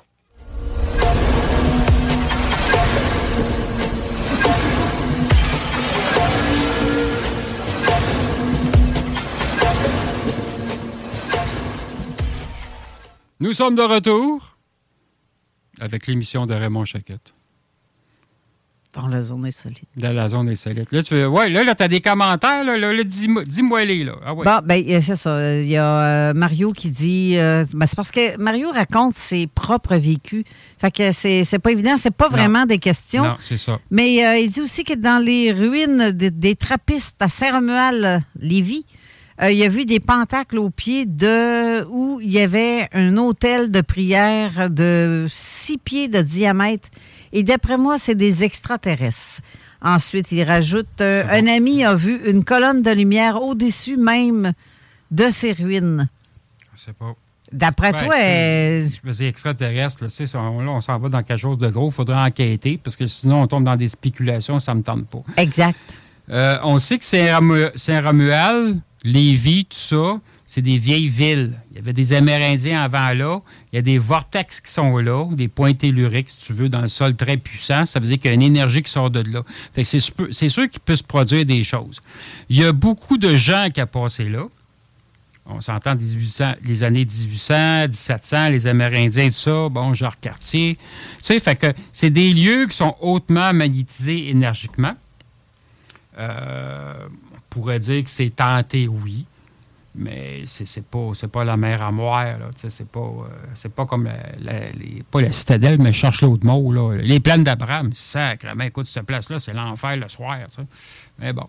Nous sommes de retour avec l'émission de Raymond Chaquette. Dans la zone insolite. Dans la zone insolite. Là, tu veux, ouais, là, là tu as des commentaires. Là, là, dis-moi les. Là. Ah, ouais. Bon, ben, c'est ça. Il y a euh, Mario qui dit. Euh, ben, c'est parce que Mario raconte ses propres vécus. Fait que c'est, pas évident. C'est pas vraiment des questions. Non, c'est ça. Mais euh, il dit aussi que dans les ruines des, trappistes à Saint-Romuald-Lévis, euh, il a vu des pentacles au pied de où il y avait un hôtel de prière de six pieds de diamètre. Et d'après moi, c'est des extraterrestres. Ensuite, il rajoute euh, un ami a vu une colonne de lumière au-dessus même de ces ruines. Je sais pas. D'après toi, euh... c'est extraterrestre, là, on, là, on s'en va dans quelque chose de gros. Il faudrait enquêter parce que sinon, on tombe dans des spéculations, ça ne me tente pas. Exact. Euh, on sait que Saint-Ramual, Lévis, tout ça, c'est des vieilles villes. Il y avait des Amérindiens avant là. Il y a des vortex qui sont là, des points telluriques, si tu veux, dans le sol très puissant. Ça veut dire qu'il y a une énergie qui sort de là. c'est sûr qu'il peut se produire des choses. Il y a beaucoup de gens qui ont passé là. On s'entend les années 1800, 1700, les Amérindiens, tout ça, bon, genre quartier. Tu sais, fait que c'est des lieux qui sont hautement magnétisés énergiquement. Euh, pourrait dire que c'est tenté, oui. Mais c'est pas, pas la mer à moire. C'est pas, euh, c'est pas comme la, les, pas la citadelle, mais je cherche l'autre mot. Là. Les plaines d'Abraham, sacrément. Écoute, cette place-là, c'est l'enfer le soir. Mais bon.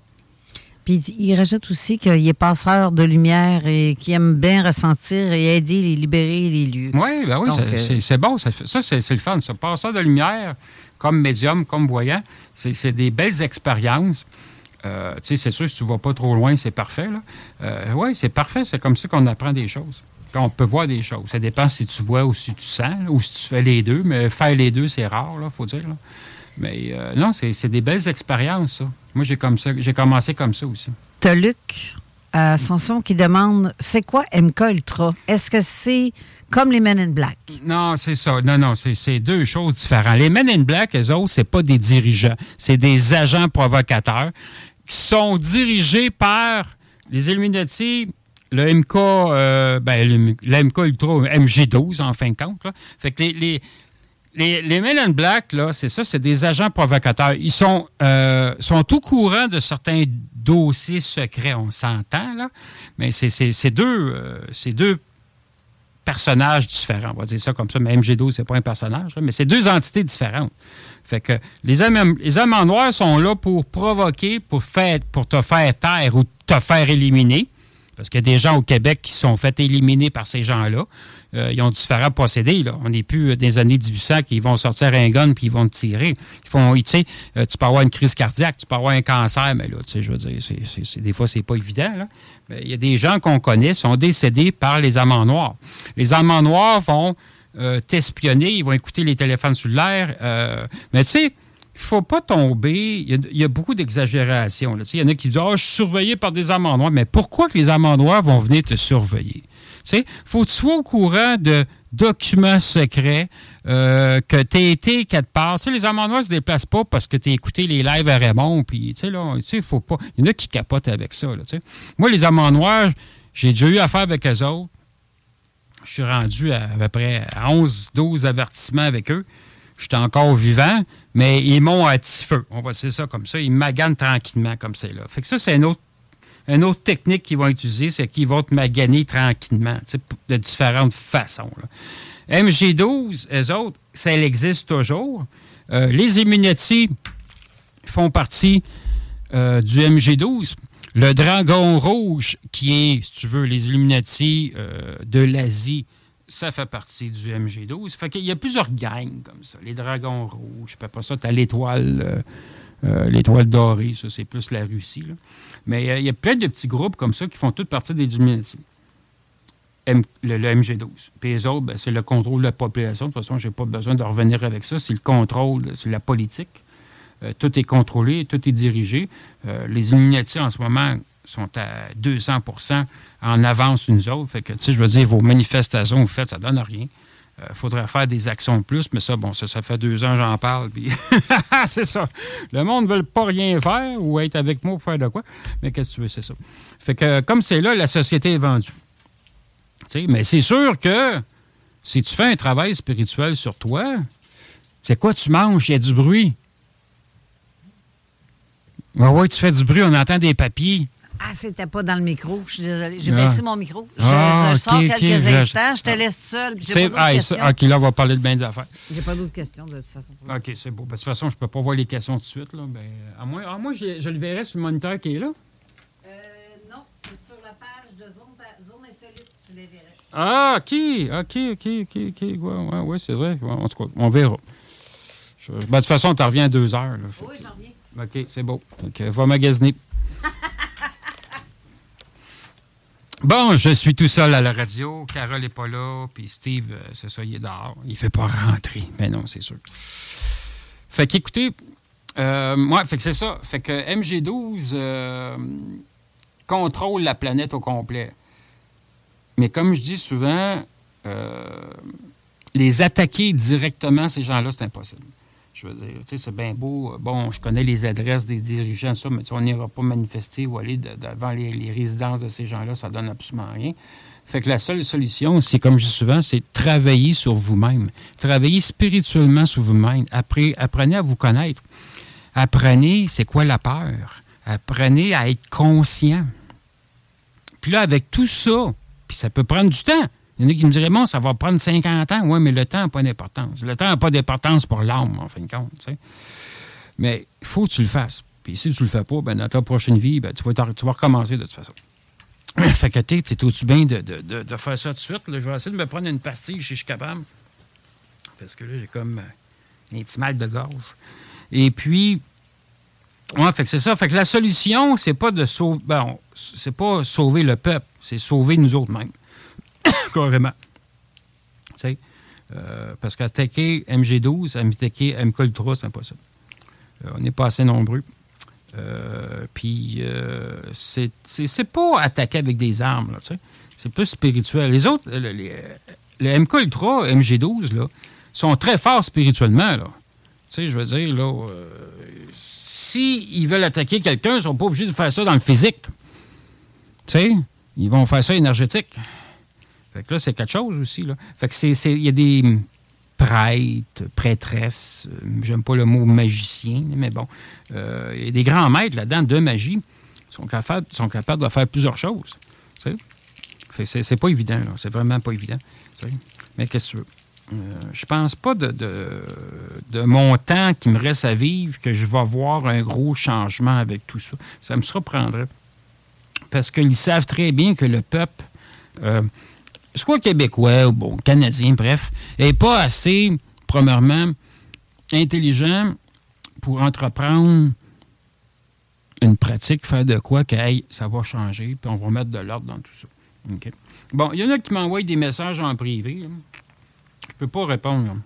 Puis il rajoute aussi qu'il est passeur de lumière et qu'il aime bien ressentir et aider et libérer les lieux. Oui, ben oui, euh, c'est bon. Ça, ça c'est le fun. Ça. Passeur de lumière, comme médium, comme voyant, c'est des belles expériences. Euh, tu sais, c'est sûr, si tu ne vas pas trop loin, c'est parfait. Euh, oui, c'est parfait. C'est comme ça qu'on apprend des choses. On peut voir des choses. Ça dépend si tu vois ou si tu sens, ou si tu fais les deux. Mais faire les deux, c'est rare, il faut dire. Mais euh, non, c'est des belles expériences, ça. Moi, j'ai comme ça, j'ai commencé comme ça aussi. T'as Luc à Sanson qui demande c'est quoi MK Ultra? Est-ce que c'est comme les Men in Black? Non, c'est ça. Non, non, c'est deux choses différentes. Les Men in Black, eux autres, c'est pas des dirigeants. C'est des agents provocateurs sont dirigés par les Illuminati. le MK, euh, ben, le, MK Ultra MG12 en fin de compte. Fait que les, les, les, Black, c'est ça, c'est des agents provocateurs. Ils sont, euh, sont au courant de certains dossiers secrets, on s'entend, mais c'est deux, euh, deux personnages différents, on va dire ça comme ça, mais MG12, c'est pas un personnage, mais c'est deux entités différentes. Fait que les hommes, les sont là pour provoquer, pour, faire, pour te faire taire ou te faire éliminer. Parce qu'il y a des gens au Québec qui sont fait éliminer par ces gens-là. Euh, ils ont différents procédés. Là. On n'est plus des années 1800 qui vont sortir un gun puis ils vont te tirer. Ils font, tu sais, euh, tu peux avoir une crise cardiaque, tu peux avoir un cancer, mais là, tu sais, je veux dire, des fois, c'est pas évident. Il y a des gens qu'on connaît sont décédés par les amants noirs. Les amants noirs vont euh, t'espionner, ils vont écouter les téléphones cellulaires. Euh, mais tu sais, il ne faut pas tomber. Il y a, beaucoup d'exagération. Il y en a qui disent oh, je suis surveillé par des amants noirs. Mais pourquoi que les amants noirs vont venir te surveiller? Il faut que tu sois au courant de documents secrets, euh, que tu aies été quelque part. Les amants noirs ne se déplacent pas parce que tu as écouté les lives à Raymond. Puis, tu sais, faut pas. Il y en a qui capotent avec ça. Moi, les amants noirs, j'ai déjà eu affaire avec eux autres je suis rendu à, peu près 11, 12 avertissements avec eux. J'étais encore vivant, mais ils m'ont à petit feu. On va dire ça comme ça. Ils maganent tranquillement comme c'est là. Fait que ça, c'est une autre, autre technique qu'ils vont utiliser, c'est qu'ils vont te maganer tranquillement, de différentes façons. MG12, eux autres, ça existe toujours. Euh, les Immunity font partie euh, du MG12. Le dragon rouge, qui est, si tu veux, les Illuminati euh, de l'Asie, ça fait partie du MG12. Fait qu'il y a plusieurs gangs comme ça. Les dragons rouges, puis après ça, tu as l'étoile, euh, euh, l'étoile dorée, ça, c'est plus la Russie. Mais il y a plein de petits groupes comme ça qui font toutes partie des Illuminati. le, MG12. Puis les autres, ben, c'est le contrôle de la population. De toute façon, je n'ai pas besoin de revenir avec ça. C'est le contrôle, c'est la politique. Euh, tout est contrôlé, tout est dirigé. Euh, les Illuminati, en ce moment, sont à 200% en avance une autres. Fait que, tu sais, je veux dire, vos manifestations, vous faites, ça donne rien. Il euh, faudrait faire des actions de plus, mais ça, bon, ça, ça fait deux ans j'en parle. Puis *laughs* c'est ça. Le monde ne veut pas rien faire ou être avec moi pour faire de quoi. Mais qu'est-ce que tu veux, c'est ça. Fait que, comme c'est là, la société est vendue. sais, mais c'est sûr que si tu fais un travail spirituel sur toi, c'est quoi tu manges? Il y a du bruit. Oui, oui, tu fais du bruit, on entend des papiers. Ah, c'était pas dans le micro. Je suis désolée. J'ai ah. baissé mon micro. Je, ah, sors quelques instants. Je te laisse seul. J'ai pas ah, questions. OK, là, on va parler de bien des affaires. J'ai pas d'autres questions, de toute façon. OK, c'est beau. Ben, de toute façon, je peux pas voir les questions tout de suite. Là. Ben, à moins, à moins je, je, le verrai sur le moniteur qui est là. Euh, non, c'est sur la page de Zone, zone Insolite. Tu les verrais. Ah, OK. OK, OK, OK. OK. Oui, ouais, ouais, c'est vrai. en tout cas, on verra. Ben, de toute façon, tu reviens à deux heures. Là, oui, j'en reviens. OK, c'est beau. Donc, va magasiner. *laughs* Bon, je suis tout seul à la radio. Carole n'est pas là. Puis Steve, euh, c'est ça, il est dehors. Il ne fait pas rentrer. Mais non, c'est sûr. Fait qu'écoutez, euh, moi, fait que c'est ça. Fait que MG12 euh, contrôle la planète au complet. Mais comme je dis souvent, les attaquer directement, ces gens-là, c'est impossible. Je veux dire, c'est bien beau. Bon, je connais les adresses des dirigeants, ça, mais on n'ira pas manifester ou aller devant les, résidences de ces gens-là, ça donne absolument rien. Fait que la seule solution, c'est comme je dis souvent, c'est travailler sur vous-même. Travailler spirituellement sur vous-même. Apprenez à vous connaître. Apprenez c'est quoi la peur. Apprenez à être conscient. Puis là, avec tout ça, puis ça peut prendre du temps. Il y en a qui me diraient, bon, ça va prendre 50 ans. Oui, mais le temps n'a pas d'importance. Le temps n'a pas d'importance pour l'âme, en fin de compte. Mais il faut que tu le fasses. Puis si tu le fais pas, ben, dans ta prochaine vie, ben, tu, vas tu, vas recommencer de toute façon. *clears throat* fait que tu es aussi bien de, faire ça tout de suite. Je vais essayer de me prendre une pastille si je suis capable. Parce que là, j'ai comme euh, un petit mal de gorge. Et puis, ouais, c'est ça. Fait que la solution, c'est pas de sauver. Ben, c'est pas sauver le peuple, c'est sauver nous autres mêmes. *coughs* Carrément. Tu sais, euh, parce qu'attaquer MG12, attaquer MK3, c'est impossible. Euh, on n'est pas assez nombreux. Euh, puis, c'est pas attaquer avec des armes, tu sais. C'est plus spirituel. Les autres, le, les, MK Ultra, MG12, là, sont très forts spirituellement, là. Tu sais, je veux dire, là, s'ils veulent attaquer quelqu'un, ils sont pas obligés de faire ça dans le physique. Tu sais? ils vont faire ça énergétique. Fait que là, c'est quelque chose aussi. Là. Fait que c'est. Il y a des prêtres, prêtresses, euh, j'aime pas le mot magicien, mais bon. Euh, il y a des grands maîtres là-dedans de magie sont capables, sont capables de faire plusieurs choses. C'est pas évident, C'est vraiment pas évident. Mais qu'est-ce que tu veux? Euh, je pense pas de, de, mon temps qui me reste à vivre que je vais voir un gros changement avec tout ça. Ça me surprendrait. Parce qu'ils savent très bien que le peuple, soit québécois ou bon, canadien, bref, n'est pas assez, premièrement, intelligent pour entreprendre une pratique, faire de quoi que ça va changer, puis on va mettre de l'ordre dans tout ça. Bon, il y en a qui m'envoient des messages en privé. Je Je peux pas répondre.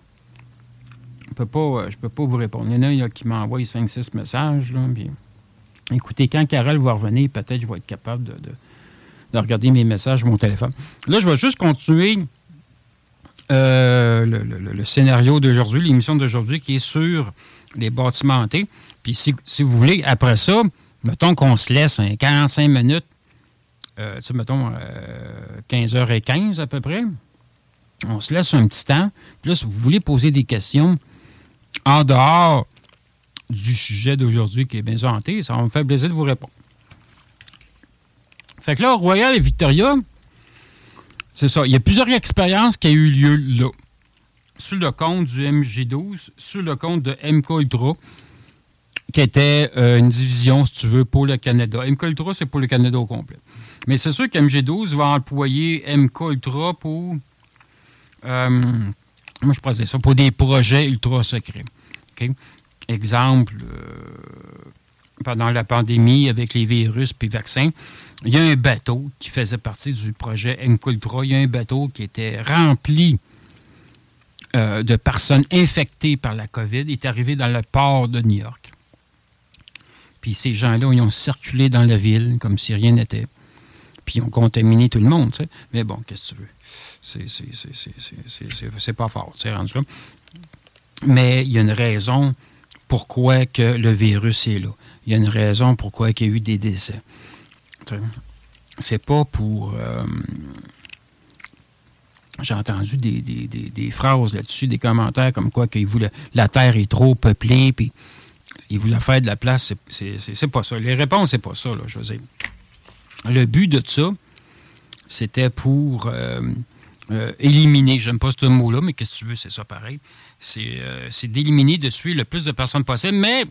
Je peux pas, euh, je peux pas vous répondre. Il y en a, qui m'envoient 5-6 messages. Là, écoutez, quand Carole va revenir, peut-être je vais être capable de, regarder mes messages mon téléphone. Là, je vais juste continuer euh, le, scénario d'aujourd'hui, l'émission d'aujourd'hui qui est sur les bâtiments hantés. Puis si, vous voulez, après ça, mettons qu'on se laisse un 45 minutes, euh, mettons 15h15 euh, à peu près, on se laisse un petit temps. Puis là, si vous voulez poser des questions en dehors du sujet d'aujourd'hui qui est bien santé, ça va me faire plaisir de vous répondre. Fait que là, Royal et Victoria, c'est ça. Il y a plusieurs expériences qui ont eu lieu là. Sur le compte du MG12, sur le compte de MK Ultra, qui était euh, une division, si tu veux, pour le Canada. MK Ultra, c'est pour le Canada au complet. Mais c'est sûr qu'MG12 va employer MK Ultra pour. Euh, moi, je pensais ça, pour des projets ultra secrets. Exemple, euh, pendant la pandémie, avec les virus et vaccins, il y a un bateau qui faisait partie du projet MK Ultra. Il y a un bateau qui était rempli de personnes infectées par la COVID. Il est arrivé dans le port de New York. Puis ces gens-là, ils ont circulé dans la ville comme si rien n'était. Puis ils ont contaminé tout le monde. Mais bon, qu'est-ce que tu veux? C'est pas fort, rendu là. Mais il y a une raison pourquoi que le virus est là. Il y a une raison pourquoi il y a eu des décès. C'est pas pour... Euh, j'ai entendu des, des, phrases là-dessus, des commentaires comme quoi la Terre est trop peuplée, puis il voulait faire de la place. C'est pas ça. Les réponses, c'est pas ça, là. Le but de ça, c'était pour euh, euh, éliminer, j'aime pas ce mot-là, mais qu'est-ce que tu veux, c'est ça pareil. C'est d'éliminer, de le plus de personnes possible, mais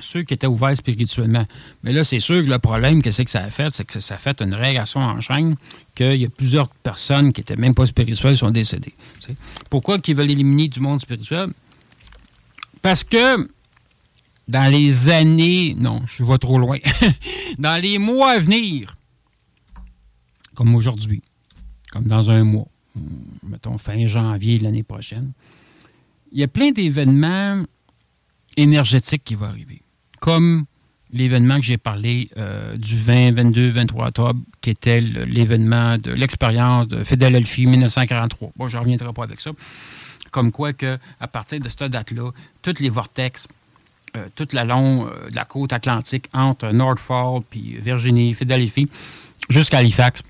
ceux qui étaient ouverts spirituellement. Mais là, c'est sûr que le problème, qu'est-ce que ça a fait, c'est que ça a fait une réaction en chaîne, qu'il y a plusieurs personnes qui n'étaient même pas spirituelles sont décédées. Pourquoi qu'ils veulent éliminer du monde spirituel? Parce que dans les années, non, je vais trop loin, *laughs* dans les mois à venir, comme aujourd'hui, comme dans un mois, mettons fin janvier de l'année prochaine, il y a plein d'événements énergétiques qui vont arriver. Comme l'événement que j'ai parlé euh, du 20, 22, 23 octobre, qui était l'événement de l'expérience de Philadelphie 1943. Bon, je ne reviendrai pas avec ça comme quoi que à partir de cette date-là, tous les vortex, euh, toute la long euh, de la côte atlantique entre Norfolk puis Virginie, Philadelphie, jusqu'à Halifax,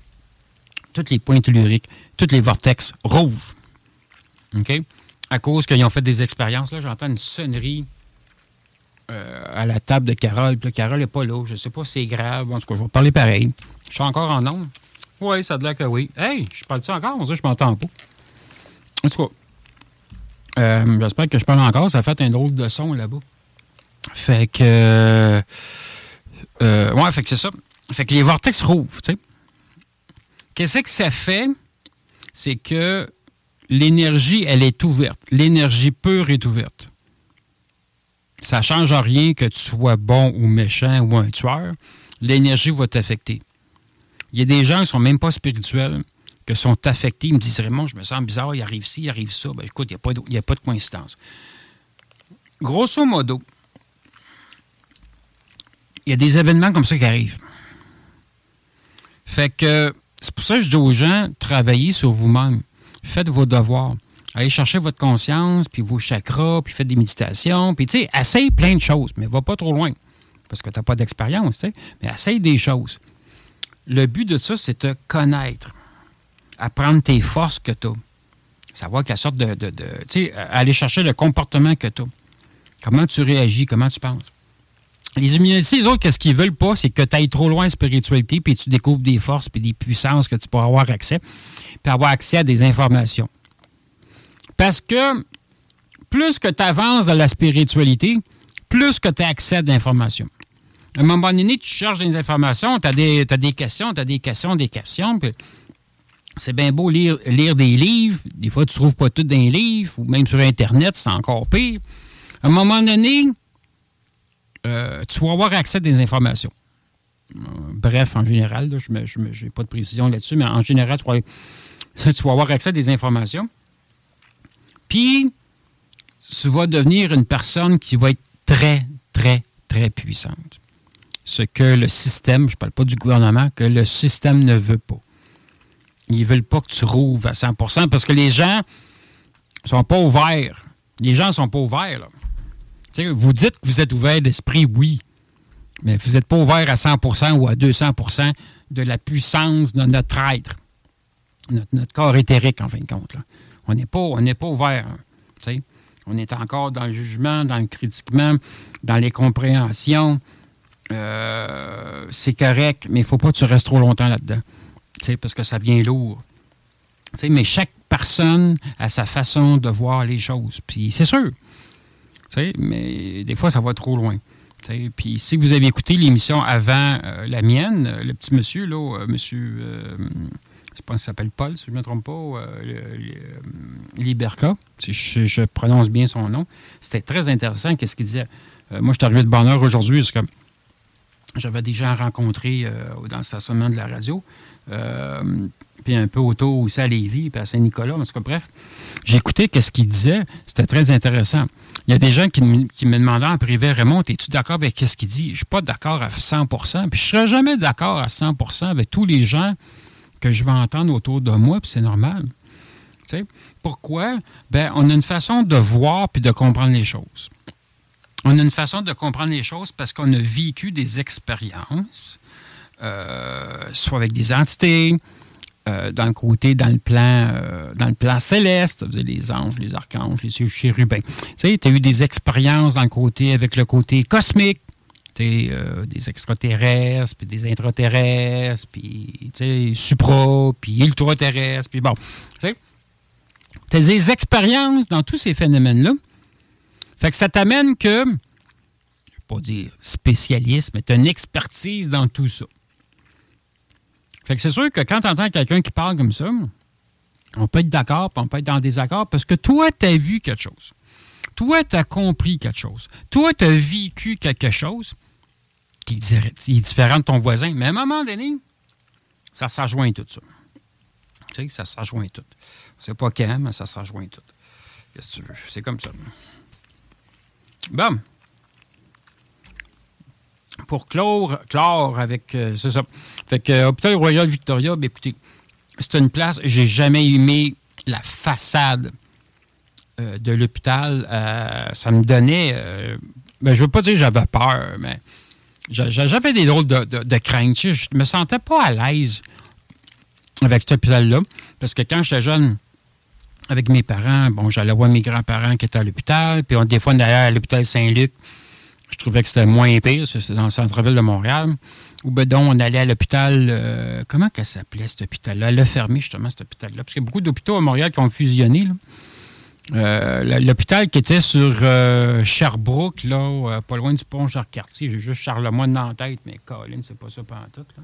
toutes les pointes telluriques, tous les vortex rouvrent. OK? À cause qu'ils ont fait des expériences, là, j'entends une sonnerie euh, à la table de Carole. Puis Carole n'est pas là. Je ne sais pas si c'est grave. En tout cas, je vais parler pareil. Je suis encore en nombre. Oui, ça a l'air que oui. Hey, je parle de ça encore? On dirait que je m'entends pas. En tout cas, euh, j'espère que je parle encore. Ça fait un drôle de son là-bas. Fait que. Euh, ouais, fait que c'est ça. Fait que les vortex rouvrent, tu sais. Qu'est-ce que ça fait? C'est que l'énergie, elle est ouverte. L'énergie pure est ouverte. Ça ne change rien que tu sois bon ou méchant ou un tueur. L'énergie va t'affecter. Il y a des gens qui ne sont même pas spirituels, que sont affectés, ils me disent Raymond, je me sens bizarre, il arrive ci, il arrive ça. Ben, écoute, il n'y a, pas de coïncidence. Grosso modo, il y a des événements comme ça qui arrivent. Fait que c'est pour ça que je dis aux gens travaillez sur vous-même. Faites vos devoirs. Allez chercher votre conscience, puis vos chakras, puis faites des méditations, puis tu sais, essaye plein de choses, mais va pas trop loin. Parce que tu n'as pas d'expérience, tu sais, mais essaye des choses. le but de ça, c'est te connaître, apprendre tes forces que tu as, savoir quelle sorte de. tu sais, aller chercher le comportement que tu as. Comment tu réagis, comment tu penses. Les immunités, les autres, qu'est-ce qu'ils veulent pas, c'est que tu ailles trop loin en spiritualité, puis tu découvres des forces, puis des puissances que tu pourras avoir accès, puis avoir accès à des informations. Parce que plus que tu avances dans la spiritualité, plus que tu accès à d'informations. À un moment donné, tu cherches des informations, tu as, des questions, tu as des questions, des questions. C'est bien beau lire, lire des livres. Des fois, tu ne trouves pas tout dans les livres, ou même sur Internet, c'est encore pire. À un moment donné, euh, tu vas avoir accès à des informations. Euh, bref, en général, je n'ai pas de précision là-dessus, mais en général, tu vas *laughs* avoir accès à des informations. Puis, tu vas devenir une personne qui va être très, très, très puissante. Ce que le système, je ne parle pas du gouvernement, que le système ne veut pas. Ils ne veulent pas que tu rouves à 100% parce que les gens ne sont pas ouverts. Les gens ne sont pas ouverts. Vous dites que vous êtes ouvert d'esprit, oui, mais vous n'êtes pas ouvert à 100% ou à 200% de la puissance de notre être, notre, corps éthérique, en fin de compte. On n'est pas, ouvert. Hein, on est encore dans le jugement, dans le critiquement, dans les compréhensions. Euh, c'est correct, mais il ne faut pas que tu restes trop longtemps là-dedans. Parce que ça devient lourd. mais chaque personne a sa façon de voir les choses. Puis c'est sûr. Mais des fois, ça va trop loin. Puis si vous avez écouté l'émission avant euh, la mienne, le petit monsieur, là, euh, monsieur je pense qu'il s'appelle Paul, si je ne me trompe pas, euh, Liberca, si je, prononce bien son nom. C'était très intéressant, qu'est-ce qu'il disait. Euh, moi, je suis arrivé de bonne heure aujourd'hui, parce que j'avais des gens rencontrés euh, dans le stationnement de la radio, puis un peu autour aussi à Lévis, puis à Saint-Nicolas, en tout cas, bref. Écouté qu'est-ce qu'il disait, c'était très intéressant. Il y a des gens qui, me demandaient en privé, Raymond, es-tu d'accord avec ce qu'il dit? Je ne suis pas d'accord à 100% puis je ne serai jamais d'accord à 100% avec tous les gens que je vais entendre autour de moi, puis c'est normal. Pourquoi? Ben, on a une façon de voir puis de comprendre les choses. On a une façon de comprendre les choses parce qu'on a vécu des expériences, euh, soit avec des entités, euh, dans le côté, dans le plan, euh, dans le plan céleste, les anges, les archanges, les chérubins. Tu as eu des expériences dans le côté avec le côté cosmique, euh, des extraterrestres, puis des intraterrestres, puis supra, puis ultraterrestres, puis bon. Tu as des expériences dans tous ces phénomènes-là. Fait que ça t'amène que, je ne vais pas dire spécialiste, mais tu as une expertise dans tout ça. Fait que c'est sûr que quand tu entends quelqu'un qui parle comme ça, on peut être d'accord, puis on peut être dans désaccord, parce que toi, tu as vu quelque chose. Toi, tu as compris quelque chose. Toi, tu as vécu quelque chose qui est différent de ton voisin. Mais à un moment donné, ça s'ajoint tout ça. Tu sais, ça s'ajoint tout. C'est pas quand, mais ça s'ajoint tout. Qu'est-ce que tu veux? C'est comme ça. Bon. Pour clore, avec. Euh, c'est ça. Fait que euh, Hôpital Royal Victoria, ben, écoutez, c'est une place. J'ai jamais aimé la façade euh, de l'hôpital. ça me donnait. ben, je veux pas dire que j'avais peur, mais j'avais des drôles de, de, craintes. Je me sentais pas à l'aise avec cet hôpital-là. Parce que quand j'étais jeune, avec mes parents, bon, j'allais voir mes grands-parents qui étaient à l'hôpital. Puis on, des fois, d'ailleurs, à l'hôpital Saint-Luc, je trouvais que c'était moins pire. C'était dans le centre-ville de Montréal. Ou ben donc, on allait à l'hôpital. Euh, comment ça s'appelait, cet hôpital-là? Elle a fermé, justement, cet hôpital-là. Parce qu'il y a beaucoup d'hôpitaux à Montréal qui ont fusionné. Là. Euh, l'hôpital qui était sur euh, Sherbrooke, là, euh, pas loin du pont Jacques-Cartier, j'ai juste Charlemagne dans tête, mais Colin, c'est pas ça pendant tout. Là.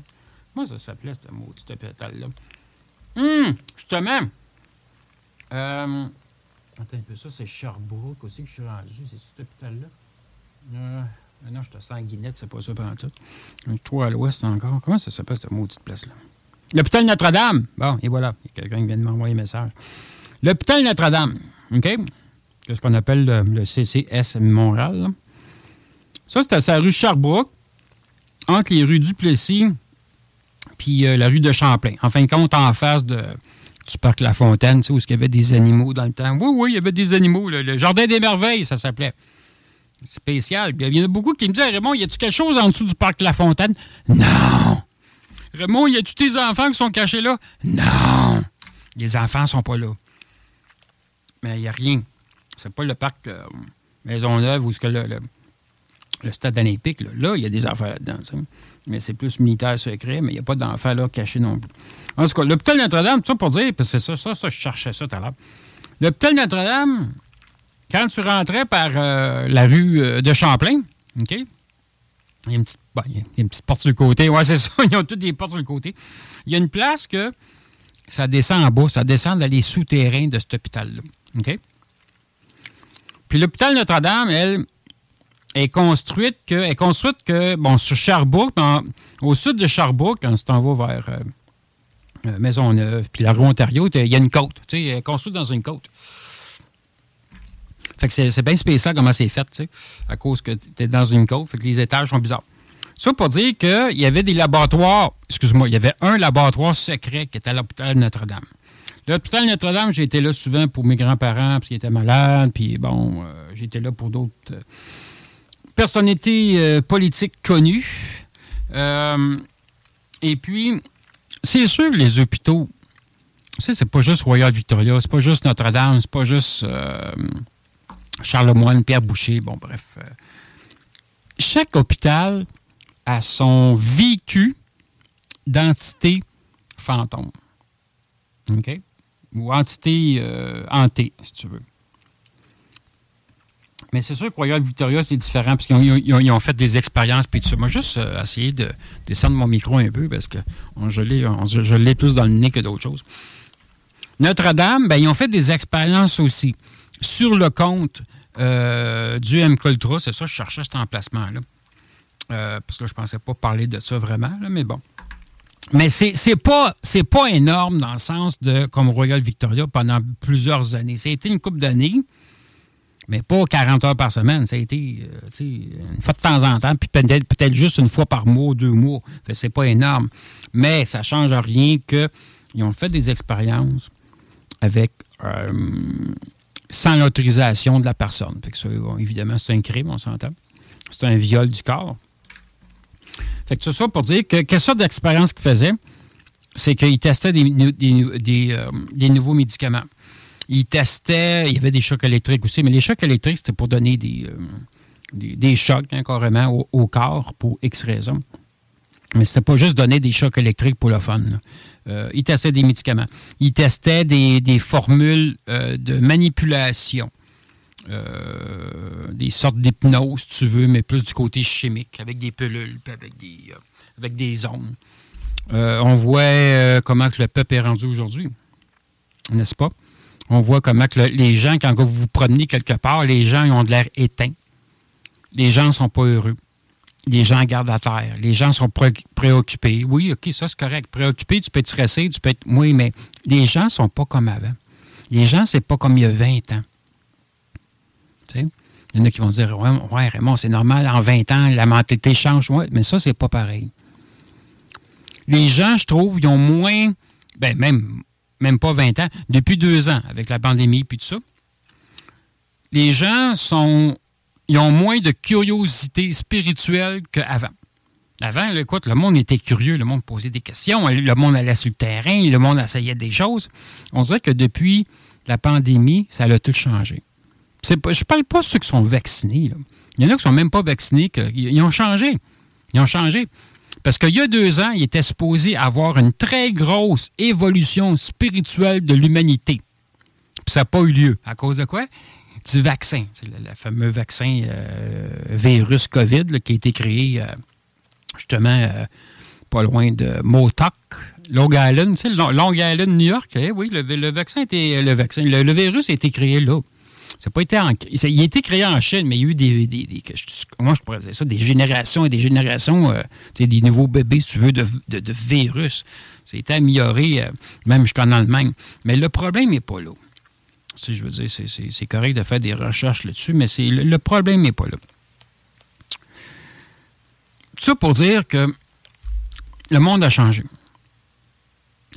Comment ça s'appelait, ce maudit hôpital-là? Hum, justement. Attends un peu, ça, c'est Sherbrooke aussi que je suis rendu, c'est cet hôpital-là? Non, je te sens Guinette, c'est pas ça pendant tout. Toi à l'ouest encore. Comment ça s'appelle, cette maudite place-là? L'hôpital Notre-Dame. Bon, et voilà, il y a quelqu'un qui vient de m'envoyer un message. L'hôpital Notre-Dame. OK? C'est ce qu'on appelle le, CCS Montréal. Ça, c'est à la rue Sherbrooke, entre les rues Duplessis puis euh, la rue de Champlain. En fin de compte, en face du parc La Fontaine, où il y avait des animaux dans le temps. Oui, oui, il y avait des animaux. Le, Jardin des Merveilles, ça s'appelait. Spécial. Il y en a beaucoup qui me disent Raymond, y a-tu quelque chose en dessous du parc La Fontaine? Non Raymond, y a-tu tes enfants qui sont cachés là? Non! Les enfants sont pas là. Mais il n'y a rien. C'est pas le parc euh, Maisonneuve ou ce que le, stade olympique. Là, il y a des enfants là-dedans. Mais c'est plus militaire secret, mais il n'y a pas d'enfants là cachés non plus. En tout cas, l'hôpital Notre-Dame, ça pour dire, parce que c'est ça, ça, ça, je cherchais ça tout à l'heure. L'hôpital Notre-Dame, quand tu rentrais par euh, la rue euh, de Champlain, OK? Il y a une petite, il y a une petite porte sur le côté. Ouais, c'est *laughs* ça. Ils ont toutes des portes sur le côté. Il y a une place que ça descend en bas. Ça descend dans les souterrains de cet hôpital-là. OK? Puis l'hôpital Notre-Dame, elle, est construite que, est construite que, bon, sur Sherbrooke, au sud de Sherbrooke, quand tu t'en vas vers euh, Maisonneuve, puis la rue Ontario, il y a une côte. Tu sais, elle est construite dans une côte. Fait que c'est bien spécial comment c'est fait, tu sais, à cause que tu es dans une côte, fait que les étages sont bizarres. Ça pour dire qu'il y avait des laboratoires, excuse-moi, il y avait un laboratoire secret qui était à l'hôpital Notre-Dame. L'hôpital Notre-Dame, j'ai été là souvent pour mes grands-parents parce qu'ils étaient malades, puis bon, euh, j'étais là pour d'autres euh, personnalités euh, politiques connues. et puis, c'est sûr, les hôpitaux, c'est pas juste Royal Victoria, c'est pas juste Notre-Dame, c'est pas juste Charlemagne, Pierre Boucher, bon, bref. chaque hôpital a son vécu d'entité fantôme. OK? Ou entité euh, hantée, si tu veux. Mais c'est sûr que Royal Victoria, c'est différent, parce qu'ils ont, fait des expériences, puis ça. Moi, juste euh, essayer de descendre mon micro un peu, parce que je l'ai plus dans le nez que d'autres choses. Notre-Dame, ben, ils ont fait des expériences aussi sur le compte euh, du MCOLTRA. C'est ça, je cherchais cet emplacement-là. parce que je ne pensais pas parler de ça vraiment, mais bon. Mais c'est n'est pas, pas énorme dans le sens de comme Royal Victoria pendant plusieurs années. Ça a été une couple d'années, mais pas 40 heures par semaine. Ça a été euh, une fois de temps en temps, puis peut-être peut juste une fois par mois, deux mois. C'est pas énorme. Mais ça change rien qu'ils ont fait des expériences avec euh, sans l'autorisation de la personne. Que évidemment, c'est un crime, on s'entend. C'est un viol du corps. Fait que tout ça pour dire que quelle sorte d'expérience qu'il faisait, c'est qu'il testait des, euh, des, nouveaux médicaments. Il testait, il y avait des chocs électriques aussi, mais les chocs électriques, c'était pour donner des, euh, des, chocs hein, carrément au, corps pour X raisons. Mais c'était pas juste donner des chocs électriques pour le fun. Euh, il testait des médicaments. Il testait des, formules de manipulation. Euh, des sortes d'hypnose, si tu veux, mais plus du côté chimique, avec des pelules, avec des, euh, avec des ondes. Euh, on voit comment que le peuple est rendu aujourd'hui, n'est-ce pas? On voit comment que les gens, quand vous vous promenez quelque part, les gens ont de l'air éteint. Les gens ne sont pas heureux. Les gens gardent la terre. Les gens sont préoccupés. Oui, OK, ça c'est correct. Préoccupé, tu peux être stressé, tu peux être. Oui, mais les gens ne sont pas comme avant. Les gens, c'est pas comme il y a 20 ans. Il y en a qui vont dire Ouais, Raymond, c'est normal, en 20 ans, la mentalité change. Ouais, mais ça, c'est pas pareil. Les gens, je trouve, ils ont moins, ben même, même pas 20 ans, depuis deux ans, avec la pandémie puis tout ça. Les gens sont, ils ont moins de curiosité spirituelle qu'avant. Avant, écoute, le monde était curieux, le monde posait des questions, le monde allait sur le terrain, le monde essayait des choses. On dirait que depuis la pandémie, ça a tout changé je ne parle pas de ceux qui sont vaccinés. Il y en a qui sont même pas vaccinés. ils ont changé. Ils ont changé. Parce qu'il y a deux ans, ils étaient supposés avoir une très grosse évolution spirituelle de l'humanité. Puis ça n'a pas eu lieu. À cause de quoi? Du vaccin. C'est le, fameux vaccin euh, virus COVID qui a été créé euh, justement euh, pas loin de Motok, Long Island, Long Island, New York. Eh oui, le, vaccin était. Le le virus a été créé là. Pas été il a été créé en Chine, mais il y a eu des, comment je pourrais dire ça, des générations et des générations, euh, des nouveaux bébés, si tu veux, de, virus. Ça a été amélioré, euh, même jusqu'en Allemagne. Mais le problème n'est pas là. Si je veux dire, c'est correct de faire des recherches là-dessus, mais le, le problème n'est pas là. Tout ça pour dire que le monde a changé.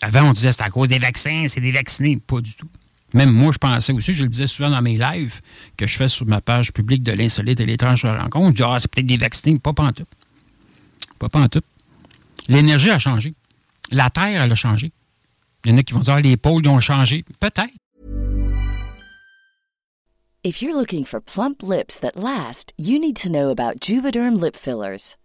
Avant, on disait c'est à cause des vaccins, c'est des vaccinés. Pas du tout. Même moi, je pensais aussi, je le disais souvent dans mes lives que je fais sur ma page publique de l'insolite et l'étrange rencontre. Je dis, ah, c'est peut-être des vaccinés. Pas pantoute. Pas pantoute. L'énergie a changé. La Terre, elle a changé. Il y en a qui vont dire, ah, les pôles ont changé. Peut-être. If you're looking for plump lips that last, you need to know about Juvederm lip fillers.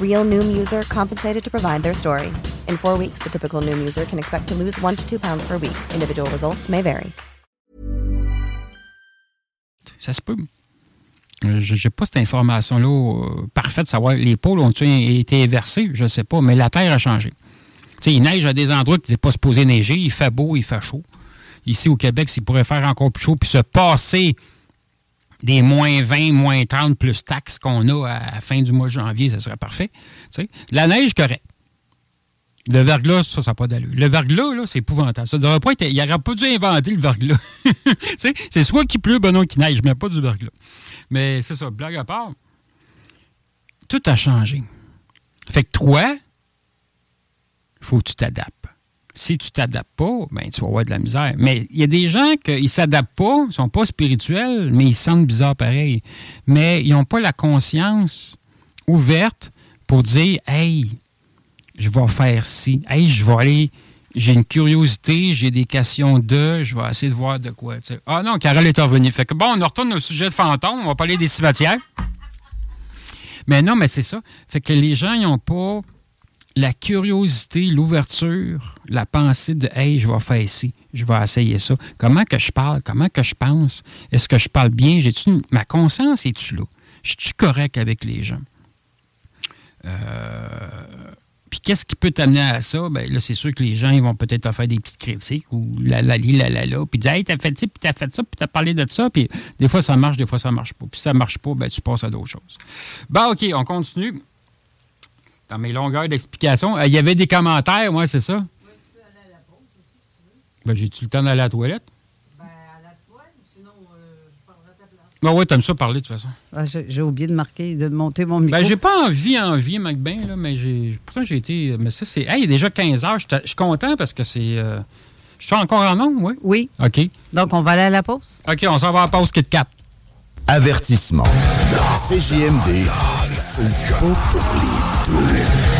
Real Noom user compensated to provide their story. In four weeks, the typical Noom user can expect to lose one to two pounds per week. Individual results may vary. Ça se peut. Euh, Je n'ai pas cette information-là euh, parfaite, savoir les pôles ont-ils été inversés, je ne sais pas, mais la Terre a changé. Tu sais, il neige à des endroits qui n'étaient pas supposés neiger, il fait beau, il fait chaud. Ici au Québec, s'il pourrait faire encore plus chaud, puis se passer des moins 20, moins 30 plus taxes qu'on a à la fin du mois de janvier, ça serait parfait. La neige, correct. Le verglas, ça, ça n'a pas d'allure. Le verglas, là, c'est épouvantable. Ça devrait pas il n'aurait pas dû inventer le verglas. *laughs* C'est soit qu'il pleut, ben non, qu'il neige, mais pas du verglas. Mais c'est ça, blague à part. Tout a changé. Fait que toi, il faut que tu t'adaptes. Si tu t'adaptes pas, ben, tu vas avoir de la misère. Mais il y a des gens qui ne s'adaptent pas, ils sont pas spirituels, mais ils se sentent bizarres pareil. Mais ils n'ont pas la conscience ouverte pour dire Hey, je vais faire ci. Hey, je vais aller. J'ai une curiosité, j'ai des questions de, je vais essayer de voir de quoi. Ah non, Carole est revenue. Fait que bon, on retourne au sujet de fantômes, on va parler des cimetières. Mais non, mais c'est ça. Fait que les gens, ils n'ont pas la curiosité, l'ouverture, la pensée de Hey, je vais faire ici, je vais essayer ça. Comment que je parle? Comment que je pense? Est-ce que je parle bien? Une- ma conscience est-tu là? Je suis correct avec les gens? Euh, Puis qu'est-ce qui peut t'amener à ça? Ben là, c'est sûr que les gens ils vont peut-être te faire des petites critiques ou la la li, la la la, puis dire Hey, t'as fait ci, puis t'as fait ça, puis t'as parlé de ça, puis des fois ça marche, des fois ça marche pas. Puis si ça marche pas, ben tu passes à d'autres choses. Bon, OK, on continue. Dans mes longueurs d'explication, euh, il y avait des commentaires, moi, c'est ça? Ben, j'ai-tu le temps d'aller à la toilette? Ben ouais, t'aimes ça parler de toute façon. Ah, j'ai oublié de marquer, de monter mon micro. Ben, j'ai pas envie, envie, McBain, là, mais j'ai. Pourtant, j'ai été. Mais ça, c'est. Hey, il est déjà 15 heures. Je suis- je content parce que c'est. euh, Je suis encore en nom, oui? Oui. OK. Donc, on va aller à la pause? OK, on s'en va à la pause Kit 4. Avertissement. CJMD, c'est pas pour les doux.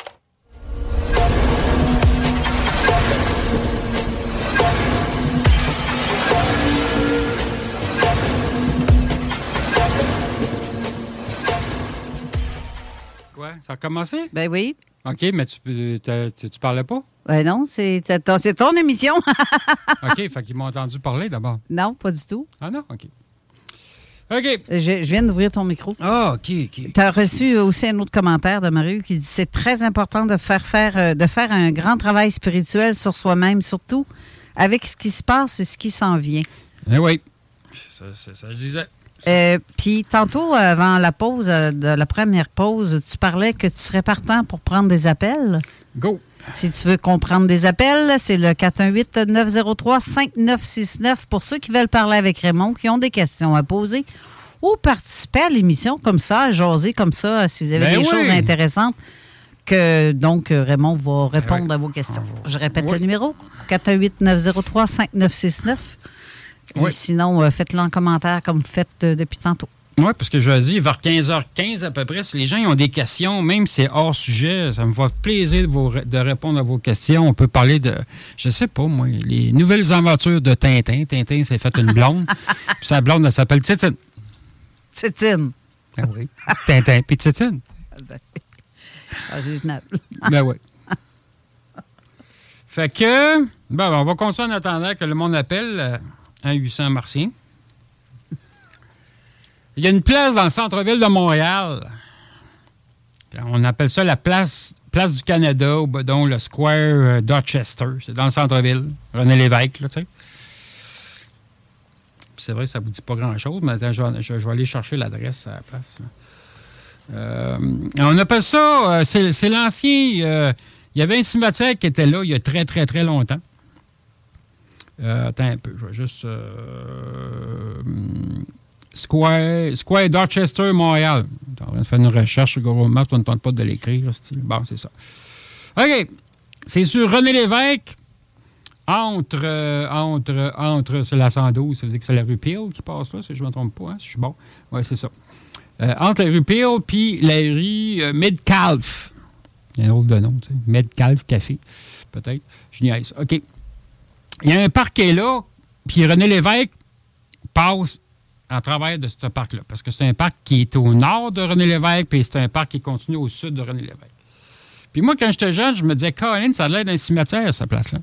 Quoi? Ça a commencé? Ben oui. OK, mais tu, t'as- tu, tu parlais pas? Ben non, c'est c'est ton, ton émission. *laughs* OK, fait qu'ils m'ont entendu parler d'abord. non, pas du tout. Ah non? OK. OK. Je, je viens d'ouvrir ton micro. Ah, OK, OK. Tu as reçu aussi un autre commentaire de Marie qui dit c'est très important de faire, faire, euh, de faire un grand travail spirituel sur soi-même, surtout avec ce qui se passe et ce qui s'en vient. Eh oui, ça, ça, ça je disais. Euh, Puis tantôt, avant la pause, euh, de la première pause, tu parlais que tu serais partant pour prendre des appels. Go! Si tu veux comprendre des appels, c'est le 418-903-5969 pour ceux qui veulent parler avec Raymond, qui ont des questions à poser ou participer à l'émission comme ça, à jaser comme ça, si vous avez Ben des oui. choses intéressantes. Que donc Raymond va répondre oui. à vos questions. Je répète Oui. le numéro 418-903-5969. Oui. sinon, euh, faites-le en commentaire comme vous faites euh, depuis tantôt. Oui, parce que je dis, vers 15h15 à peu près, si les gens ont des questions, même si c'est hors sujet, ça me fait plaisir de, vous- de répondre à vos questions. On peut parler de, je sais pas moi, les nouvelles aventures de Tintin. Tintin s'est fait une blonde. *laughs* puis sa blonde, elle s'appelle Titine. Titine. Ah oui. Tintin puis Titine. *laughs* Original. Ben oui. Fait que, ben, on va continuer en attendant que le monde appelle euh, à 800 Martien. Il y a une place dans le centre-ville de Montréal. On appelle ça la place, place du Canada, ou donc le Square euh, Dorchester. C'est dans le centre-ville. René Lévesque, là, tu sais. C'est vrai, ça ne vous dit pas grand-chose, mais attends, je, vais- aller chercher l'adresse à la place. Euh, on appelle ça, euh, c'est l'ancien. il y avait un cimetière qui était là il y a très, très, très longtemps. Euh, attends un peu, je vais juste. euh, Square, Square Dorchester, Montréal. On est en train de faire une recherche sur Google on ne tente pas de l'écrire. Bon, c'est ça. OK. C'est sur René Lévesque, entre, euh, entre, entre, c'est la 112, ça veut dire que c'est la rue Peel qui passe là, si je ne me trompe pas, hein, si je suis bon. Oui, c'est ça. Entre la rue Peel puis la rue euh, Midcalf. Il y a un autre de nom, tu sais. Midcalf Café, peut-être. Je niaise. OK. Il y a un parc qui est là, puis René Lévesque passe en travers de ce parc-là. Parce que c'est un parc qui est au nord de René Lévesque, puis c'est un parc qui continue au sud de René Lévesque. Puis moi, quand j'étais jeune, je me disais, Colin, ça a l'air d'un cimetière, cette place-là.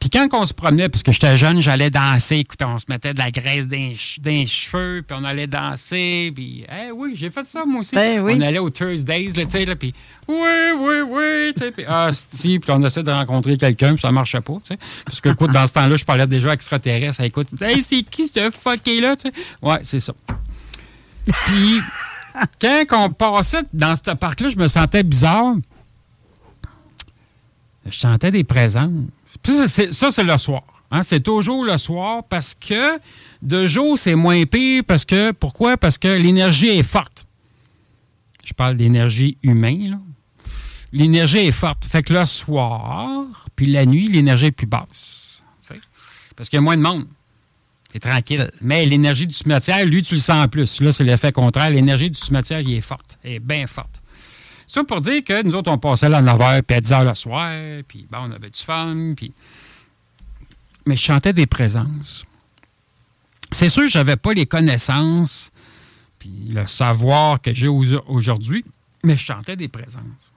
Puis quand on se promenait, parce que j'étais jeune, j'allais danser, écoutez, on se mettait de la graisse dans les cheveux, puis on allait danser, puis eh oui, j'ai fait ça moi aussi. Ben oui. On allait aux Thursdays, tu sais, là, puis oui, oui, oui, tu sais, puis ah, si, puis on essaie de rencontrer quelqu'un, puis ça marchait pas, tu sais. Parce que, écoute, dans ce temps-là, je parlais déjà extraterrestre, écoute, hey, c'est qui ce fucké-là, tu sais? Ouais, c'est ça. Puis, quand on passait dans ce parc-là, je me sentais bizarre. Je sentais des présences. Ça, c'est- le soir. hein. C'est toujours le soir parce que de jour, c'est moins pire. Parce que, pourquoi? Parce que l'énergie est forte. Je parle d'énergie humaine. L'énergie est forte. Fait que le soir, puis la nuit, l'énergie est plus basse. Parce qu'il y a moins de monde. C'est tranquille. Mais l'énergie du cimetière, lui, tu le sens plus. Là, c'est l'effet contraire. L'énergie du cimetière, il est forte. Elle est bien forte. Ça pour dire que nous autres, on passait là à 9h, puis à 10h le soir, puis bon, on avait du fun, puis... Mais je chantais des présences. C'est sûr je n'avais pas les connaissances, puis le savoir que j'ai au- aujourd'hui, mais je chantais des présences.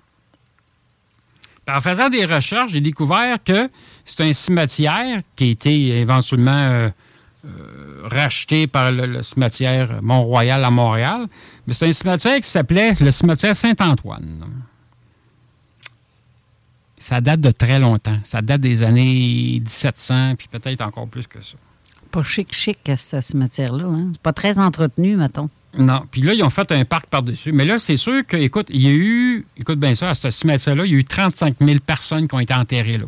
En faisant des recherches, j'ai découvert que c'est un cimetière qui a été éventuellement euh, euh, racheté par le, le cimetière Mont-Royal à Montréal. Mais c'est un cimetière qui s'appelait le cimetière Saint-Antoine. Ça date de très longtemps. Ça date des années 1700, puis peut-être encore plus que ça. Pas chic-chic, ce cimetière-là. Hein? C'est pas très entretenu, mettons. Non. Puis là, ils ont fait un parc par-dessus. Mais là, c'est sûr que, écoute, il y a eu, écoute bien ça, à ce cimetière-là, il y a eu 35 000 personnes qui ont été enterrées là.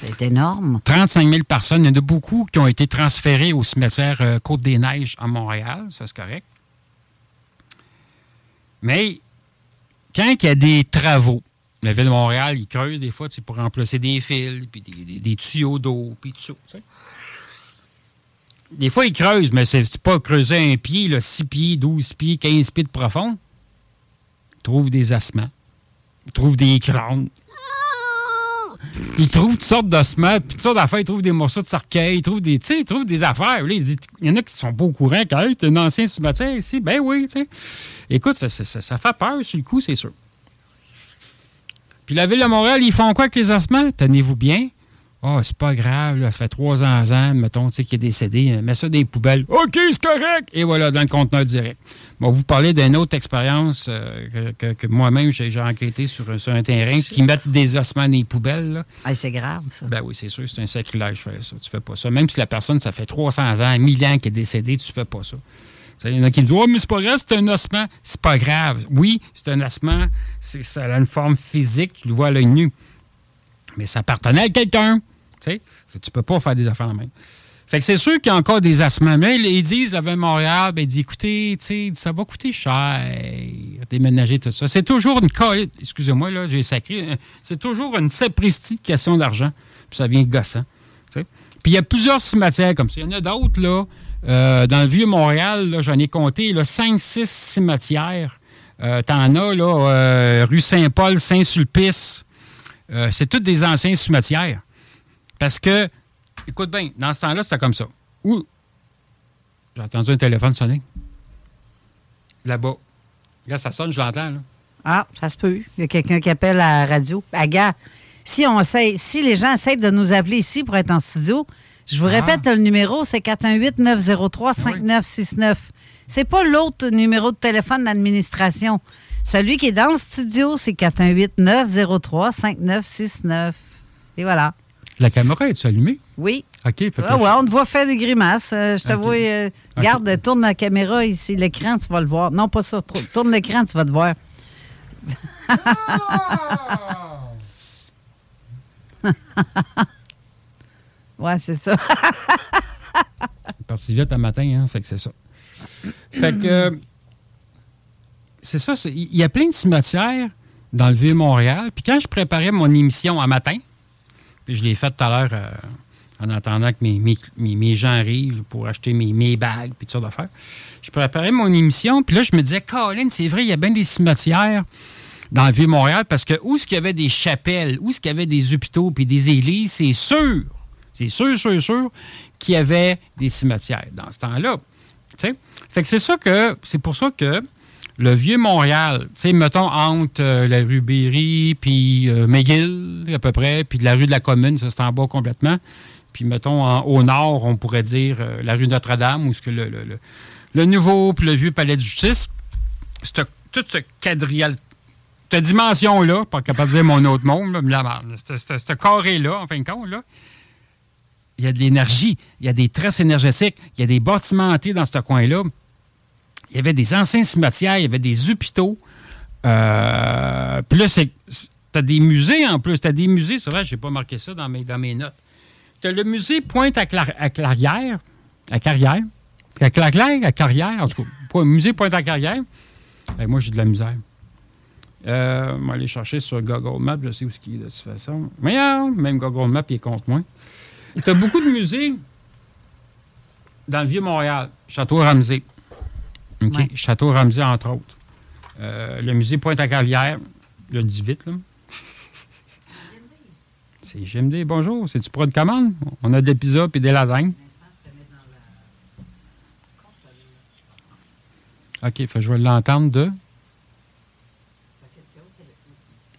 C'est énorme. 35 000 personnes. Il y en a beaucoup qui ont été transférées au cimetière euh, Côte-des-Neiges à Montréal. Ça, c'est correct. Mais quand il y a des travaux, la Ville de Montréal, ils creusent des fois pour remplacer des fils, puis des, tuyaux d'eau, puis tout ça. Des fois, ils creusent, mais c'est pas creuser un pied, là, 6 pieds, 12 pieds, 15 pieds de profond. Ils trouvent des ossements. Ils trouvent des crânes. Ils trouvent toutes sortes d'ossements, puis toutes sortes d'affaires. Ils trouvent des morceaux de cercueil, ils trouvent des, ils trouvent des affaires. Là, il y en a qui sont pas au courant. Quand hey, t'es un ancien cimetière ici, ben oui, tu sais. Écoute, ça, ça- ça- ça fait peur sur le coup, c'est sûr. Puis la Ville de Montréal, ils font quoi avec les ossements? Tenez-vous bien. Oh, c'est pas grave, ça fait trois ans, mettons, tu sais, qu'il est décédé, mets ça des poubelles. OK, c'est correct! Et voilà, dans le conteneur direct. Bon, vous parlez d'une autre expérience euh, que, moi-même, j'ai enquêté sur, un terrain qui mettent des ossements dans les poubelles. c'est grave, ça. Ben oui, c'est sûr, c'est un sacrilège faire ça. Tu fais pas ça. Même si la personne, ça fait 300 ans, 1000 ans qu'elle est décédée, tu fais pas ça. Il y en a qui disent Oh, mais c'est pas grave, c'est un ossement. C'est pas grave. Oui, c'est un ossement. Ça a une forme physique, tu le vois à l'œil nu. Mais ça appartenait à quelqu'un. Tu sais, tu peux pas faire des affaires en même. Fait que c'est sûr qu'il y a encore des ossements. Mais ils disent, avec Montréal, ben, ils disent, écoutez, ça va coûter cher déménager tout ça. C'est toujours une excusez-moi, là, j'ai sacré, c'est toujours une sapristi question d'argent. Puis ça vient gossant. Puis il y a plusieurs cimetières comme ça. Il y en a d'autres, là. Euh, dans le Vieux-Montréal, j'en ai compté 5-6 cimetières. Euh, T'en as, là, euh, rue Saint-Paul, Saint-Sulpice. Euh, c'est toutes des anciens cimetières. Parce que, écoute bien, dans ce temps-là, c'était comme ça. Ouh! J'ai entendu un téléphone sonner. Là-bas. Là, ça sonne, je l'entends. Ah, ça se peut. Il y a quelqu'un qui appelle à la radio. Ah, gars, si, on si les gens essayent de nous appeler ici pour être en studio, je vous ah. répète, le numéro, c'est 418-903-5969. C'est pas l'autre numéro de téléphone d'administration. Celui qui est dans le studio, c'est 418-903-5969. Et voilà. La caméra est allumée? Oui. OK. Ah ouais, on te voit faire des grimaces. Euh, je te vois. Euh, garde, tourne la caméra ici, l'écran, tu vas le voir. Non, pas ça. Tourne l'écran, tu vas te voir. *laughs* Ouais, c'est ça. parti vite un matin, hein? Fait que c'est ça. Fait que. Euh, c'est ça. Il y a plein de cimetières dans le Vieux-Montréal. Puis quand je préparais mon émission un matin, puis je l'ai faite tout à l'heure euh, en attendant que mes, gens arrivent pour acheter mes, bagues, puis tout ça d'affaires, je préparais mon émission. Puis là, je me disais, Colin, c'est vrai, il y a bien des cimetières dans le Vieux-Montréal parce que où est-ce qu'il y avait des chapelles, où est-ce qu'il y avait des hôpitaux puis des églises, c'est sûr c'est sûr, sûr, sûr qu'il y avait des cimetières dans ce temps-là. Fait que c'est ça que c'est pour ça que le vieux Montréal, tu sais, mettons entre euh, la rue Berry puis euh, McGill à peu près, puis la rue de la Commune, ça c'est en bas complètement. Puis mettons au nord, on pourrait dire euh, la rue Notre-Dame, où ce que le, le, nouveau puis le vieux palais de justice, tout ce quadrillage, cette dimension-là, pas capable de dire mon autre monde, ce carré-là, en fin de compte, là, il y a de l'énergie, il y a des traces énergétiques, il y a des bâtiments hantés dans ce coin-là. Il y avait des anciens cimetières, il y avait des hôpitaux. Euh, puis là, t'as des musées en plus. T'as des musées, c'est vrai, je n'ai pas marqué ça dans mes, dans mes notes. T'as le musée Pointe à, Clairière, à Carrière. À Clairière, à Carrière, en tout cas, musée Pointe à Carrière. moi, j'ai de la misère. Euh, on aller chercher sur Google Maps, je sais où ce qui est de toute façon. Mais même Google Maps, il est contre moi. Tu as beaucoup de musées dans le Vieux-Montréal. Château Ramsey. Château Ramsey, entre autres. Euh, le musée Pointe-à-Calière, le 18, là. C'est GMD. Bonjour. C'est-tu pour une commande? On a des pizzas et des lasagnes. OK, je vais l'entendre de.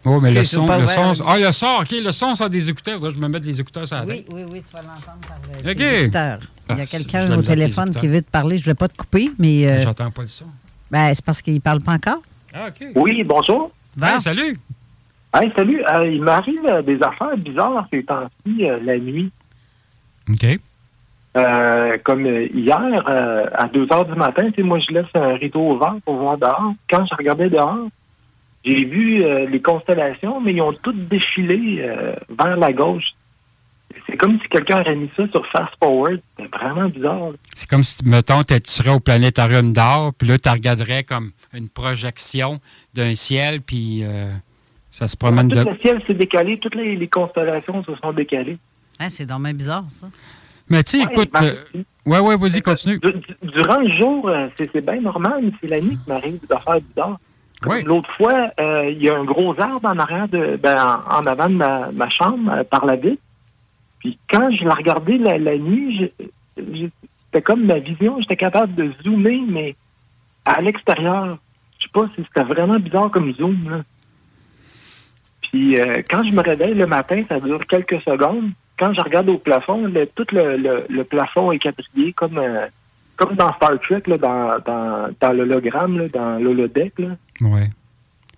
Oh, mais le son, le son. Ah, le son, OK, le son, ça a des écouteurs. Je vais me mettre les écouteurs sur la tête. Oui, oui, oui, tu vas l'entendre par les écouteurs. Il y a ah, quelqu'un au téléphone qui veut te parler. Je ne vais pas te couper, mais. Euh, J'entends pas le son. Ben, c'est parce qu'il ne parle pas encore. Ah, OK. Oui, bonjour. Ben, salut. Hey, salut. Euh, il m'arrive euh, des affaires bizarres ces temps-ci, la nuit. OK. comme hier, à 2 h du matin, moi, je laisse un rideau ouvert pour voir dehors. Quand je regardais dehors, j'ai vu euh, les constellations, mais ils ont toutes défilé euh, vers la gauche. C'est comme si quelqu'un aurait mis ça sur Fast Forward. C'est vraiment bizarre. C'est comme si, mettons, tu serais au planétarium d'or, puis là, tu regarderais comme une projection d'un ciel, puis euh, ça se promène de... Tout le ciel s'est décalé, toutes les, constellations se sont décalées. Hein, c'est dommlement bizarre, ça. Mais tu sais, écoute... ouais, ouais, vas-y, continue. Durant le jour, c'est bien normal, mais c'est la nuit qui m'arrive d'affaires bizarres. L'autre fois, euh, il y a un gros arbre en arrière de, ben, en, avant de ma, chambre euh, par la vitre. Puis quand je la regardais la, nuit, c'était comme ma vision, j'étais capable de zoomer, mais à l'extérieur. Je sais pas si c'était vraiment bizarre comme zoom. Puis euh, quand je me réveille le matin, ça dure quelques secondes. quand je regarde au plafond, tout le, plafond est quadrillé comme, euh, comme dans Star Trek, dans, dans, dans l'hologramme, dans l'holodeck. Oui.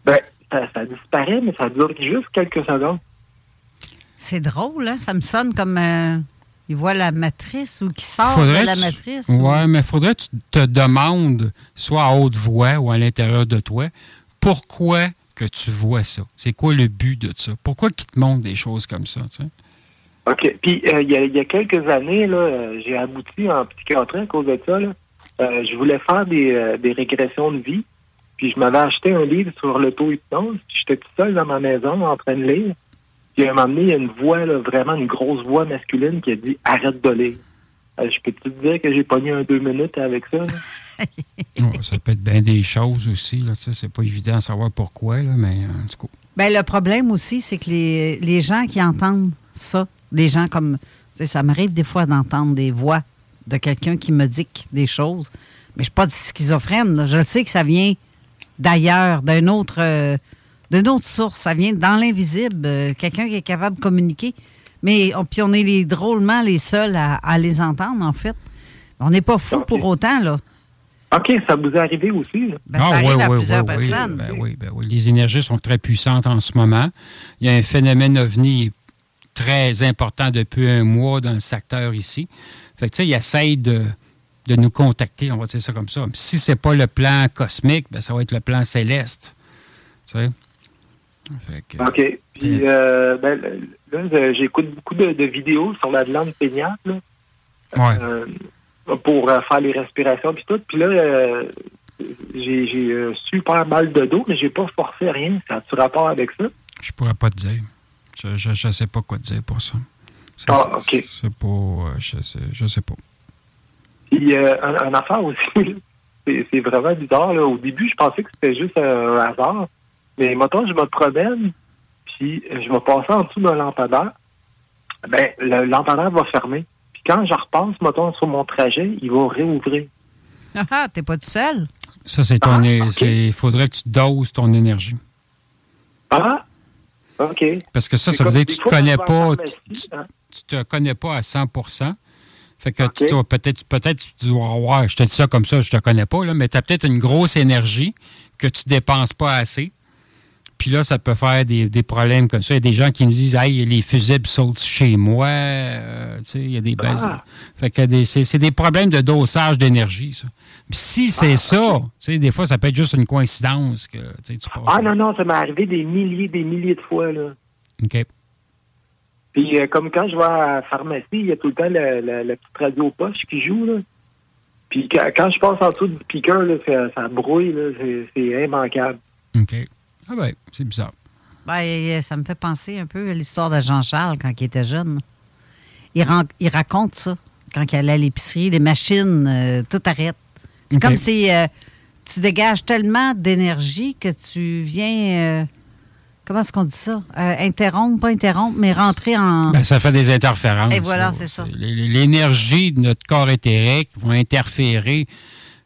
Ben, ça, disparaît, mais ça dure juste quelques secondes. C'est drôle, hein? Ça me sonne comme... Euh, il voit la matrice ou qui sort de la matrice. Oui, mais il faudrait que tu te demandes, soit à haute voix ou à l'intérieur de toi, pourquoi que tu vois ça? C'est quoi le but de ça? Pourquoi qu'ils te montrent des choses comme ça? OK. Puis, euh, il y, a quelques années, euh, j'ai abouti en psychiatrie à cause de ça. Euh, je voulais faire des, des, régressions de vie. Puis, je m'avais acheté un livre sur l'auto-hypnose. J'étais tout seul dans ma maison en train de lire. Puis à un moment donné, il y a une voix, vraiment une grosse voix masculine qui a dit Arrête de lire. *laughs* Euh, je peux te dire que j'ai pogné un deux minutes avec ça? *laughs* ça peut être bien des choses aussi. Là, c'est pas évident de savoir pourquoi, là, mais en tout cas. Ben, le problème aussi, c'est que les, les, gens qui entendent ça, des gens comme. Ça m'arrive des fois d'entendre des voix de quelqu'un qui me dit des choses, mais je suis pas schizophrène. Je sais que ça vient d'ailleurs, d'un autre. Euh, d'une autre source. Ça vient dans l'invisible. Euh, quelqu'un qui est capable de communiquer. Mais on, puis on est les, drôlement les seuls à, les entendre, en fait. On n'est pas fous pour autant, là. OK, ça vous est arrivé aussi. Ben, ça ah, arrive à plusieurs personnes. Ben oui, ben oui, Les énergies sont très puissantes en ce moment. Il y a un phénomène ovni très important depuis un mois dans le secteur ici. Fait que, tu sais, il essaye de, de nous contacter, on va dire ça comme ça. Si ce n'est pas le plan cosmique, ben, ça va être le plan céleste. Tu sais? OK. Puis, euh, ben, là, j'écoute beaucoup de, vidéos sur la glande péniale. Euh, pour euh, faire les respirations puis tout. Puis là, j'ai super mal de dos, mais j'ai pas forcé rien. Ça a-tu rapport avec ça? Je pourrais pas te dire. Je ne sais pas quoi te dire pour ça. ah, OK. C'est pas... je, sais, je sais pas. Puis, un, affaire aussi, *laughs* c'est vraiment bizarre. Au début, je pensais que c'était juste un hasard. Mais maintenant, je me promène, puis je vais passer en dessous d'un lampadaire. Ben, le lampadaire va fermer. Puis quand je repasse, mettons, sur mon trajet, il va réouvrir. Ah, ah t'es pas tout seul? Ça, c'est ton. Ah, Il faudrait que tu doses ton énergie. Ah, OK. Parce que ça, ça veut dire que tu ne connais pas. Hein? Tu, te connais pas à 100% fait que peut-être, peut-être tu dis, ouais, je te dis ça comme ça, je te connais pas, là, mais tu as peut-être une grosse énergie que tu dépenses pas assez. Puis là, ça peut faire des, problèmes comme ça. Il y a des gens qui nous disent Hey, les fusibles sautent chez moi. Euh, tu sais, il y a des. Ah. Fait que c'est des problèmes de dosage d'énergie, ça. Si c'est ah, ça, tu sais, des fois, ça peut être juste une coïncidence que tu passes. Ah non, non, ça m'est arrivé des milliers, des milliers de fois, là. OK. Puis euh, comme quand je vais à la pharmacie, il y a tout le temps la, petite radio poche qui joue, là. Puis quand, je passe en dessous du piqueur, là, ça, brouille, là, c'est immanquable. OK. Ah ben, c'est bizarre. Ben, ça me fait penser un peu à l'histoire de Jean-Charles quand il était jeune. Il, il, raconte ça. Quand il allait à l'épicerie, les machines, euh, tout arrête. C'est comme si euh, tu dégages tellement d'énergie que tu viens... Euh, comment est-ce qu'on dit ça? interrompre, pas interrompre, mais rentrer en... Ben, ça fait des interférences. Et voilà, c'est ça. L'énergie de notre corps éthérique va interférer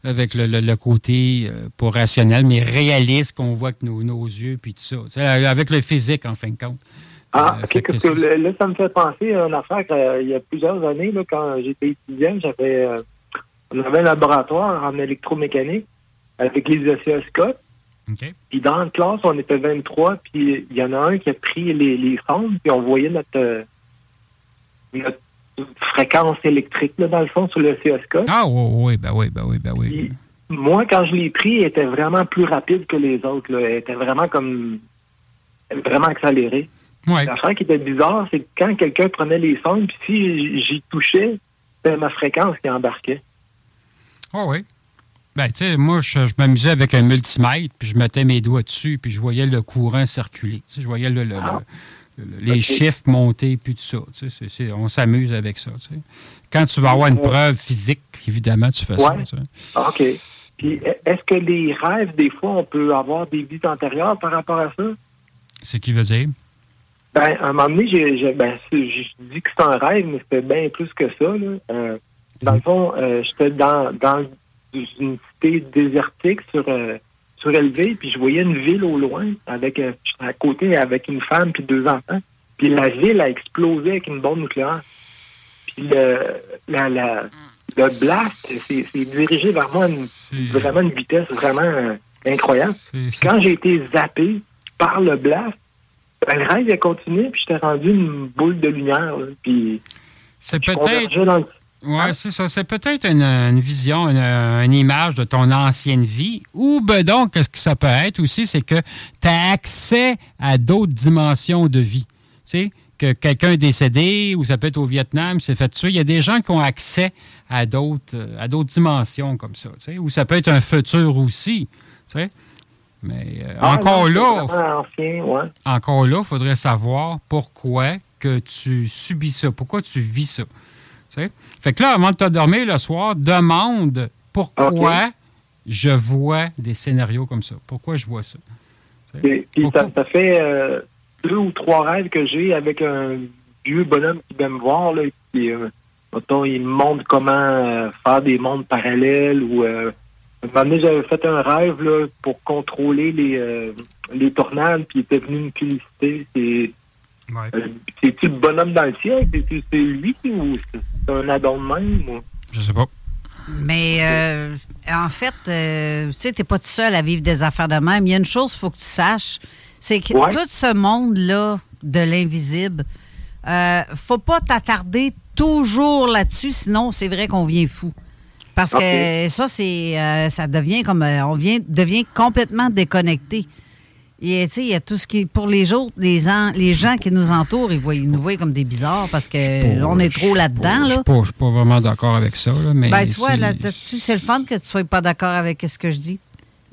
avec le, côté euh, pas rationnel, mais réaliste qu'on voit avec nos, yeux, puis tout ça. avec le physique, en fin de compte. Ah, euh, OK. que là, ça me fait penser à une affaire euh, il y a plusieurs années, là, quand j'étais étudiant, j'avais on avait un laboratoire en électromécanique avec les oscilloscopes. Puis dans la classe, on était 23, puis il y en a un qui a pris les, les sondes, puis on voyait notre, notre fréquence électrique, dans le fond, sur le CSK. Ah oui, ben oui, ben oui, ben oui. moi, quand je l'ai pris, il était vraiment plus rapide que les autres. Là. Il était vraiment comme vraiment accéléré. Ouais. L'affaire qui était bizarre, c'est que quand quelqu'un prenait les sondes, puis si j'y touchais, c'était ma fréquence qui embarquait. Ah oui. Ben, tu sais, moi, je, m'amusais avec un multimètre, puis je mettais mes doigts dessus, puis je voyais le courant circuler. Tu sais, je voyais le, ah les chiffres montés, puis tout ça. on s'amuse avec ça. Quand tu vas avoir une preuve physique, évidemment, tu fais ça. OK. Puis, est-ce que les rêves, des fois, on peut avoir des vies antérieures par rapport à ça? C'est qui veut dire? Ben, à un moment donné, j'ai ben, dis que c'est un rêve, mais c'était bien plus que ça. Euh, dans le fond, euh, j'étais dans, dans une cité désertique sur euh, surélevé, puis je voyais une ville au loin, avec à côté avec une femme puis deux enfants. Puis la ville a explosé avec une bombe nucléaire. Puis le, la, la, le blast c'est dirigé vers moi une, vraiment une vitesse vraiment euh, incroyable. Quand j'ai été zappé par le blast, ben, le rêve a continué, puis j'étais rendu une boule de lumière. puis c'est peut-être. Oui, c'est ça. C'est peut-être une, vision, une, image de ton ancienne vie. Ou ben donc, qu'est-ce que ça peut être aussi, c'est que tu as accès à d'autres dimensions de vie. Tu sais, que quelqu'un est décédé, ou ça peut être au Vietnam, c'est fait tuer. Il y a des gens qui ont accès à d'autres, à d'autres dimensions comme ça. Tu sais, ou ça peut être un futur aussi. Tu sais. Mais euh, ah, encore, là, encore là, il faudrait savoir pourquoi que tu subis ça, pourquoi tu vis ça. Fait que là, avant de te dormir le soir, demande pourquoi je vois des scénarios comme ça. Pourquoi je vois ça? puis ça, fait euh, deux ou trois rêves que j'ai avec un vieux bonhomme qui vient me voir. Là, qui, euh, il me montre comment euh, faire des mondes parallèles ou un moment donné, j'avais fait un rêve là, pour contrôler les, les tornades, puis il était venu me féliciter. C'est euh, c'est-tu le bonhomme dans le ciel? C'est lui ou c'est un addon de même? Je sais pas. Mais euh, en fait, euh, tu sais, t'es pas tout seul à vivre des affaires de même. Il y a une chose qu'il faut que tu saches, c'est que tout ce monde-là de l'invisible, euh, faut pas t'attarder toujours là-dessus, sinon c'est vrai qu'on vient fou. Parce que ça, c'est ça devient comme on vient devient complètement déconnecté. Et, il y a tout ce qui pour les autres, les, les gens qui nous entourent, ils, voient, nous voient comme des bizarres parce que on est trop là-dedans. Je ne suis pas, vraiment d'accord avec ça. mais ben, tu vois, c'est le fun que tu ne sois pas d'accord avec ce que je dis?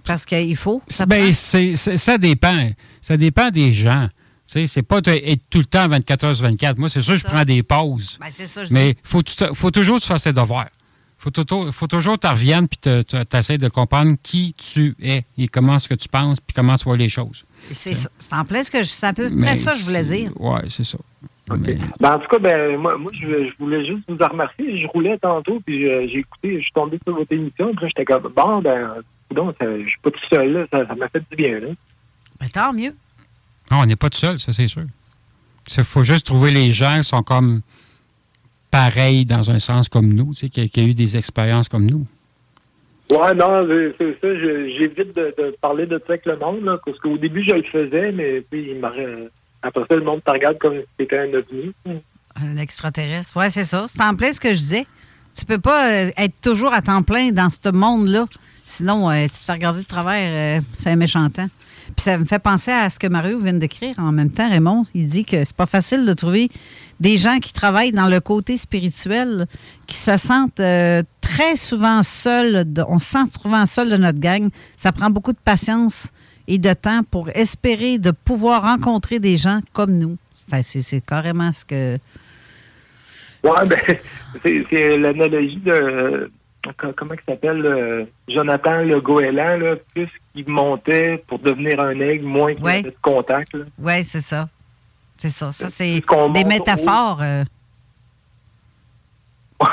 Parce qu'il faut. Ça, ben, ça dépend. Ça dépend des gens. C'est pas être tout le temps 24 heures 24. Moi, c'est sûr que je prends des pauses. Ben, ça, mais il faut, faut toujours se faire ses devoirs faut, faut toujours que tu reviennes puis tu essaies de comprendre qui tu es et comment est-ce que tu penses puis comment tu vois les choses. C'est en plein ce que je, c'est un peu près ça que je voulais dire. Oui, c'est ça. Ben, en tout cas, ben, moi, moi je, voulais juste vous en remercier. Je roulais tantôt, puis j'ai écouté, je suis tombé sur votre émission, puis j'étais comme, bon, ben, donc, je suis pas tout seul, là, ça, m'a fait du bien. Là. Ben, tant mieux. Non, on n'est pas tout seul, ça, c'est sûr. Il faut juste trouver les gens qui sont comme pareil dans un sens comme nous, tu sais, qui, a, eu des expériences comme nous. Ouais, non, c'est ça. J'évite de, de, parler de ça avec le monde, là, parce qu'au début, je le faisais, mais il après ça, le monde te regarde comme si c'était un ovni. Un extraterrestre. Ouais, c'est ça. C'est en plein ce que je disais. Tu peux pas euh, être toujours à temps plein dans ce monde-là. Sinon, euh, tu te fais regarder de travers. Euh, c'est un méchant temps. Puis ça me fait penser à ce que Mario vient d'écrire en même temps, Raymond. Il dit que c'est pas facile de trouver des gens qui travaillent dans le côté spirituel, qui se sentent euh, très souvent seuls. on se sent souvent seul de notre gang. Ça prend beaucoup de patience et de temps pour espérer de pouvoir rencontrer des gens comme nous. C'est carrément ce que. Oui, ben, *laughs* c'est l'analogie de comment il s'appelle, euh, Jonathan Le Goéland, là, plus qu'il montait pour devenir un aigle, moins qu'il avait de contact. Oui, c'est ça. C'est ça. Ça, c'est des métaphores. Euh. *laughs*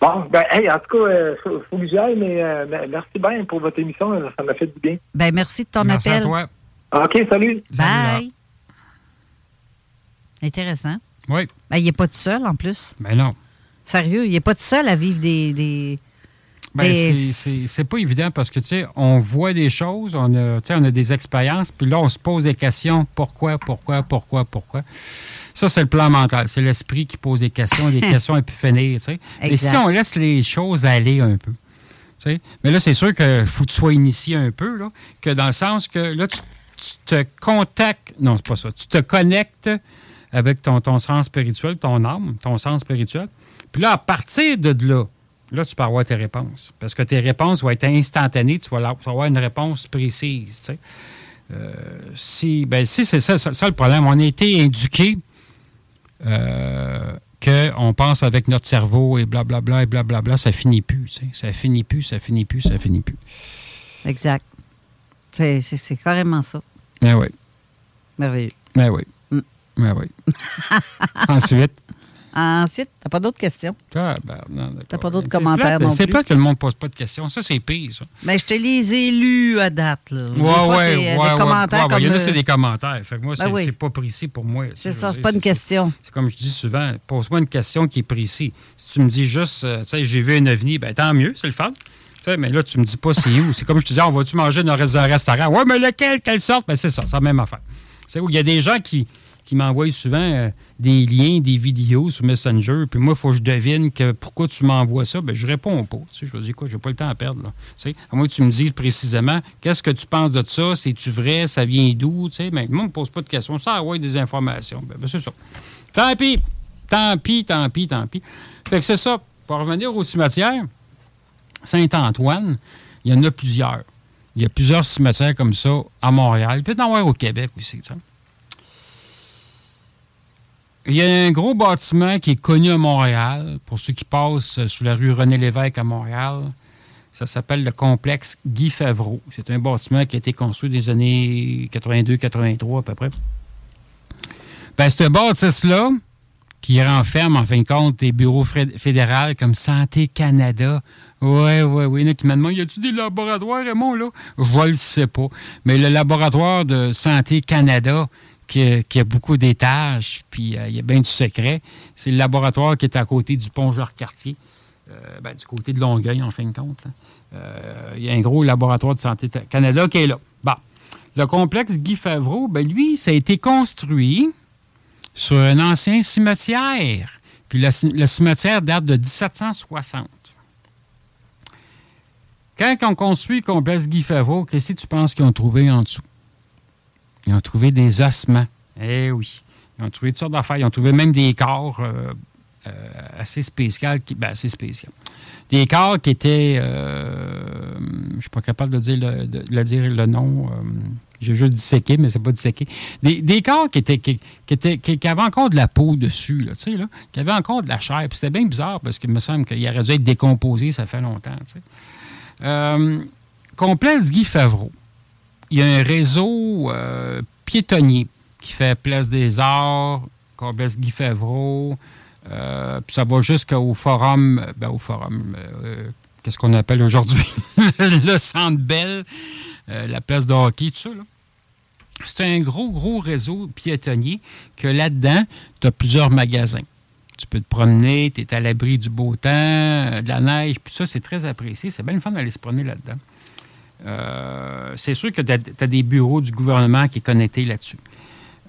bon, ben, hey, en tout cas, il euh, faut, que j'aille, mais merci bien pour votre émission. Ça m'a fait du bien. Ben, merci de ton merci appel. À toi. OK, salut. Bye. Intéressant. Oui. Ben, il n'est pas tout seul, en plus. Ben non. Sérieux, il n'est pas tout seul à vivre des. des... Ben, c'est pas évident parce que, tu sais, on voit des choses, on a, on a des expériences, puis là, on se pose des questions. Pourquoi, pourquoi, pourquoi, pourquoi? Ça, c'est le plan mental. C'est l'esprit qui pose des questions, des *laughs* questions et puis finir, tu sais. Mais si on laisse les choses aller un peu, tu sais, mais là, c'est sûr qu'il faut que tu sois initié un peu, là, que dans le sens que là, tu, te contactes, non, c'est pas ça, tu te connectes avec ton, ton sens spirituel, ton âme, ton sens spirituel, puis là, à partir de là, là, tu peux avoir tes réponses. Parce que tes réponses vont être instantanées. Tu vas, avoir une réponse précise. Euh, si, ben, si c'est ça, ça, le problème. On a été éduqués euh, qu'on pense avec notre cerveau et blablabla bla, bla, et blablabla. Bla, ça finit plus. Ça finit plus, ça finit plus, ça finit plus. Exact. C'est carrément ça. Ben oui. Merveilleux. Ben oui. Mm. Ben oui. *laughs* Ensuite. Ensuite, t'as pas d'autres questions? Ah, t'as pas d'autres commentaires non C'est pas que le monde pose pas de questions. Ça, c'est pire, ça. Mais ben, je te les ai lus à date. Là. Ouais, ouais, ouais, des commentaires comme... Il y en a, c'est des commentaires. Fait que moi, ben c'est pas précis pour moi. C'est ça, c'est pas une question. C'est comme je dis souvent, pose-moi une question qui est précise. Si tu me dis juste, euh, tu sais, j'ai vu un ovni, ben tant mieux, c'est le fun. mais là, tu me dis pas c'est où. C'est comme je te disais, on va-tu manger dans un restaurant? Ouais, mais lequel, quelle sorte? Ben, c'est ça, c'est la même affaire. C'est où il y a des gens qui, qui m'envoient souvent euh, des liens, des vidéos sur Messenger. Puis moi, il faut que je devine que pourquoi tu m'envoies ça. Bien, je réponds pas. Tu sais, je dis quoi, j'ai pas le temps à perdre. Là. Tu sais, à moins que tu me dises précisément qu'est-ce que tu penses de ça, c'est-tu vrai, ça vient d'où, tu sais, mais ne me pose pas de questions. Ça envoie des informations. Bien, ben, c'est ça. Tant pis, tant pis, tant pis, tant pis. Fait que c'est ça. Pour revenir au cimetière, Saint-Antoine, il y en a plusieurs. Il y a plusieurs cimetières comme ça à Montréal. Il peut y en avoir au Québec aussi. Tu sais. Il y a un gros bâtiment qui est connu à Montréal, pour ceux qui passent sous la rue René-Lévesque à Montréal. Ça s'appelle le complexe Guy Favreau. C'est un bâtiment qui a été construit des années 82-83 à peu près. Ben, ce bâtisse-là, qui renferme en fin de compte des bureaux fédéraux comme Santé Canada. Oui, oui, oui. Il y en a qui me demandent, y a-t-il des laboratoires, Raymond, là? Je ne le sais pas. Mais le laboratoire de Santé Canada, qui a, beaucoup d'étages, puis euh, il y a bien du secret. C'est le laboratoire qui est à côté du pont Georges-Cartier, euh, ben, du côté de Longueuil, en fin de compte. Euh, il y a un gros laboratoire de santé Canada qui est là. Bon. Le complexe Guy Favreau, ben, lui, ça a été construit sur un ancien cimetière. Puis le, le cimetière date de 1760. Quand on construit le complexe Guy Favreau, qu'est-ce que tu penses qu'ils ont trouvé en dessous? Ils ont trouvé des ossements. Eh oui. Ils ont trouvé toutes sortes d'affaires. Ils ont trouvé même des corps euh, euh, assez spéciaux. Ben, assez. Des corps qui étaient. Euh, je ne suis pas capable de dire le, de, dire le nom. J'ai juste disséqué, mais c'est pas disséqué. Des, des corps qui, étaient, qui, étaient, qui, avaient encore de la peau dessus, là, là, qui avaient encore de la chair. C'était bien bizarre parce qu'il me semble qu'il aurait dû être décomposé, ça fait longtemps. Euh, complexe Guy Favreau il y a un réseau euh, piétonnier qui fait Place des Arts, Complexe Guy euh, puis ça va jusqu'au forum, ben, au forum, euh, qu'est-ce qu'on appelle aujourd'hui? *laughs* le Centre Bell, la place de hockey, tout ça. C'est un gros, gros réseau piétonnier que là-dedans, tu as plusieurs magasins. Tu peux te promener, tu es à l'abri du beau temps, de la neige, puis ça, c'est très apprécié. C'est bien le fun d'aller se promener là-dedans. Euh, c'est sûr que tu as, des bureaux du gouvernement qui sont connectés là-dessus.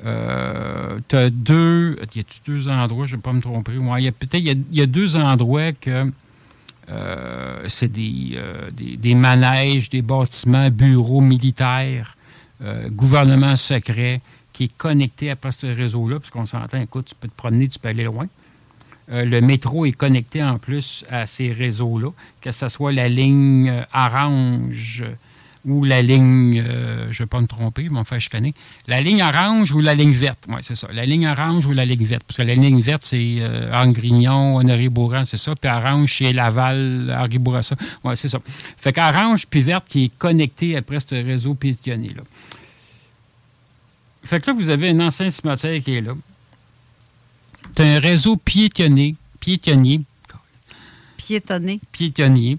Euh, tu as deux. Y a deux endroits, je ne vais pas me tromper. il y a peut-être il, y a deux endroits que euh, c'est des, des, manèges, des bâtiments, bureaux militaires, gouvernement secret qui est connecté après ce réseau-là, puisqu'on s'entend, écoute, tu peux te promener, tu peux aller loin. Le métro est connecté en plus à ces réseaux-là, que ce soit la ligne orange ou la ligne, euh, je ne vais pas me tromper, mon frère, je connais. La ligne orange ou la ligne verte. Oui, c'est ça. La ligne orange ou la ligne verte. Parce que la ligne verte, c'est euh, Angrignon, Honoré-Bourran, c'est ça. Puis orange, c'est Laval, Henri Bourassa. Oui, c'est ça. Fait qu'orange puis verte qui est connecté après ce réseau piétonnier-là. Fait que là, vous avez un ancien cimetière qui est là. As un réseau piétonnier, piétonnier Piétonnier. *laughs* Piétonnier.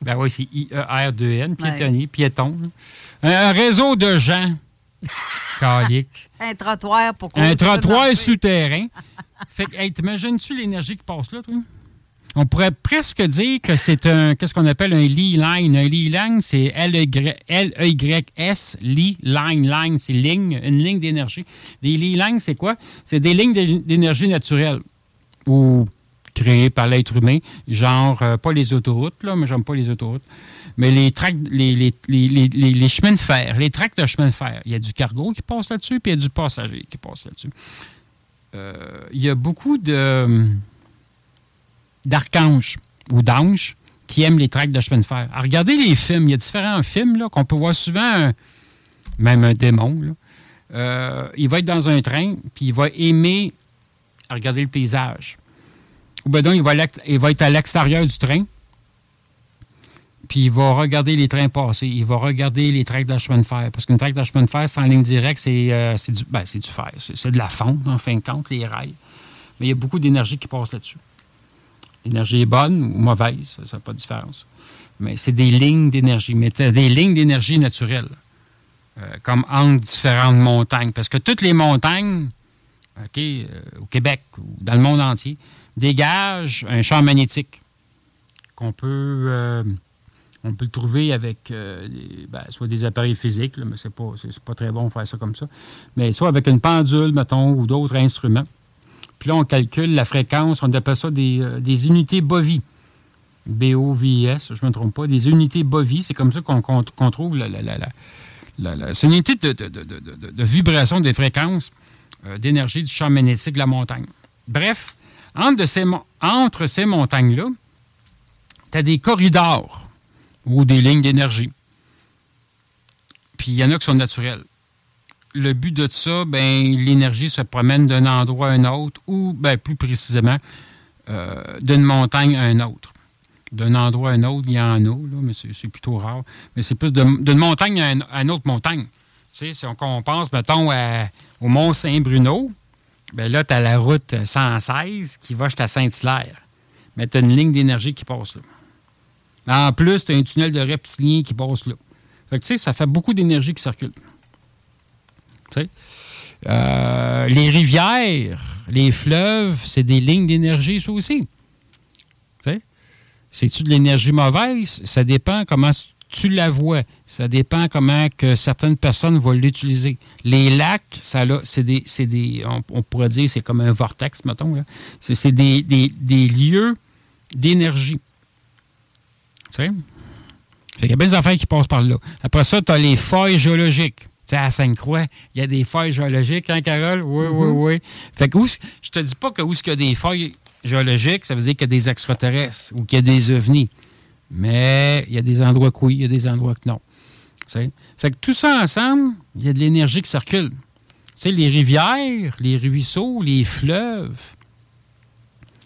ben oui, c'est I-E-R-2-N, piétonnier, piéton. Un, réseau de gens. *laughs* Calique. Un trottoir pour Un trottoir souterrain. *laughs* fait que, t'imagines-tu l'énergie qui passe là, toi? On pourrait presque dire que c'est un, qu'est-ce qu'on appelle un lee line? Un lee line, c'est L-E-Y-S, lee line, line, c'est ligne, une ligne d'énergie. Des lee lines, c'est quoi? C'est des lignes d'énergie naturelle. Ou créés par l'être humain, genre, euh, pas les autoroutes, là, mais j'aime pas les autoroutes, mais les, tracts, les, les, les, chemins de fer, les tracts de chemin de fer. Il y a du cargo qui passe là-dessus, puis il y a du passager qui passe là-dessus. Euh, il y a beaucoup de d'archanges ou d'anges qui aiment les tracts de chemin de fer. regardez les films. Il y a différents films qu'on peut voir souvent, même un démon. Euh, il va être dans un train, puis il va aimer regarder le paysage. Ou bien donc, il va, il va être à l'extérieur du train, puis il va regarder les trains passer. Il va regarder les tracts de chemin de fer. Parce qu'une traque de chemin de fer, sans ligne directe, c'est euh, du, ben, du fer. C'est de la fonte, en fin de compte, les rails. mais il y a beaucoup d'énergie qui passe là-dessus. L'énergie est bonne ou mauvaise, ça n'a pas de différence. Mais c'est des lignes d'énergie, mais des lignes d'énergie naturelles, euh, comme entre différentes montagnes. Parce que toutes les montagnes, euh, au Québec ou dans le monde entier, dégagent un champ magnétique qu'on peut, euh, trouver avec ben, soit des appareils physiques, mais c'est pas, pas très bon de faire ça comme ça, mais soit avec une pendule, mettons, ou d'autres instruments. Puis là, on calcule la fréquence, on appelle ça des, des unités. B-O-V-I-S, je ne me trompe pas, des unités bovies. C'est comme ça qu'on trouve la, la, c'est une unité de, vibration des fréquences euh, d'énergie du champ magnétique de la montagne. Bref, entre ces, entre ces montagnes-là, tu as des corridors ou des lignes d'énergie. Puis il y en a qui sont naturelles. Le but de ça, ben, l'énergie se promène d'un endroit à un autre, ou ben, plus précisément, euh, d'une montagne à un autre d'un endroit à un autre, il y en a, mais c'est plutôt rare. Mais c'est plus d'une montagne à, une autre montagne. Si on, pense, mettons, au Mont Saint-Bruno, bien là, tu as la route 116 qui va jusqu'à Saint-Hilaire. Mais tu as une ligne d'énergie qui passe là. En plus, tu as un tunnel de reptiliens qui passe là. Fait que, tu ça fait beaucoup d'énergie qui circule. Euh, les rivières, les fleuves, c'est des lignes d'énergie, ça aussi. C'est-tu de l'énergie mauvaise? Ça dépend comment tu la vois. Ça dépend comment que certaines personnes vont l'utiliser. Les lacs, ça c'est des, des on, pourrait dire, c'est comme un vortex, mettons. C'est des, lieux d'énergie. Il y a bien des affaires qui passent par là. Après ça, tu as les feuilles géologiques. Sais, à Sainte-Croix, il y a des feuilles géologiques, hein, Carole? Oui, oui, mm-hmm. oui. Fait que je te dis pas que où il y a des feuilles géologique, ça veut dire qu'il y a des extraterrestres ou qu'il y a des ovnis. Mais il y a des endroits que oui, il y a des endroits que non. Fait que tout ça ensemble, il y a de l'énergie qui circule. sais, les rivières, les ruisseaux, les fleuves,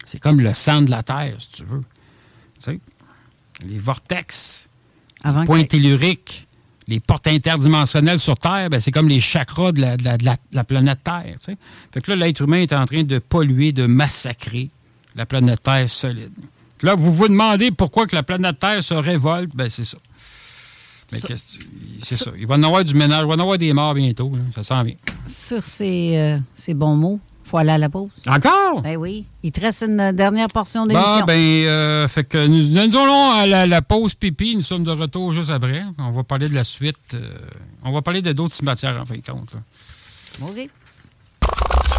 c'est comme le sang de la Terre, si tu veux. sais, les vortex, les points telluriques, les portes interdimensionnelles sur Terre, ben, c'est comme les chakras de la, planète Terre. Fait que là, l'être humain est en train de polluer, de massacrer la planète Terre solide. Là, vous vous demandez pourquoi que la planète Terre se révolte, ben c'est ça. Mais c'est ça. Il va y en avoir du ménage, il va y en avoir des morts bientôt. Ça sent bien. Sur ces, euh, ces bons mots, faut aller à la pause. Encore? Ben oui. Il te reste une dernière portion d'émission. Bon, ben, euh, fait que nous, nous allons à la, pause pipi. Nous sommes de retour juste après. On va parler de la suite. Euh, on va parler de d'autres cimetières, en fin de compte. OK.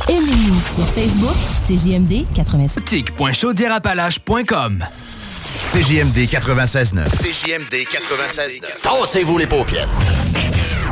Aimez-nous sur Facebook, c'est JMD 96. Tic.chaudierapalache.com CJMD 96.9. CJMD 96.9. Tassez-vous les paupières.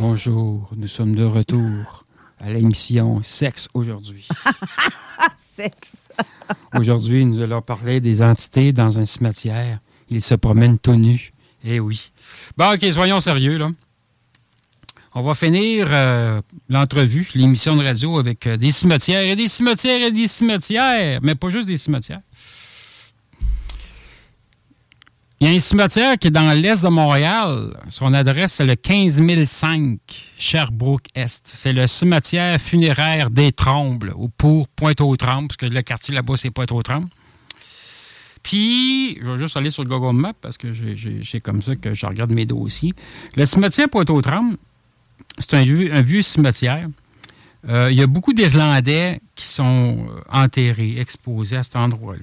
Bonjour, nous sommes de retour à l'émission Sexe aujourd'hui. *laughs* Sexe. aujourd'hui, nous allons parler des entités dans un cimetière. Ils se promènent tout nus. Eh oui. Bon, OK, soyons sérieux, là. On va finir euh, l'entrevue, l'émission de radio avec euh, des cimetières et des cimetières et des cimetières, mais pas juste des cimetières. Il y a un cimetière qui est dans l'est de Montréal. Son adresse, c'est le 15005 Sherbrooke-Est. C'est le cimetière funéraire des Trembles, ou pour Pointe-aux-Trembles, parce que le quartier là-bas, c'est Pointe-aux-Trembles. Puis, je vais juste aller sur le Google Maps, parce que c'est comme ça que je regarde mes dossiers. Le cimetière Pointe-aux-Trembles, c'est un vieux, cimetière. Euh, il y a beaucoup d'Irlandais qui sont euh, enterrés, exposés à cet endroit-là.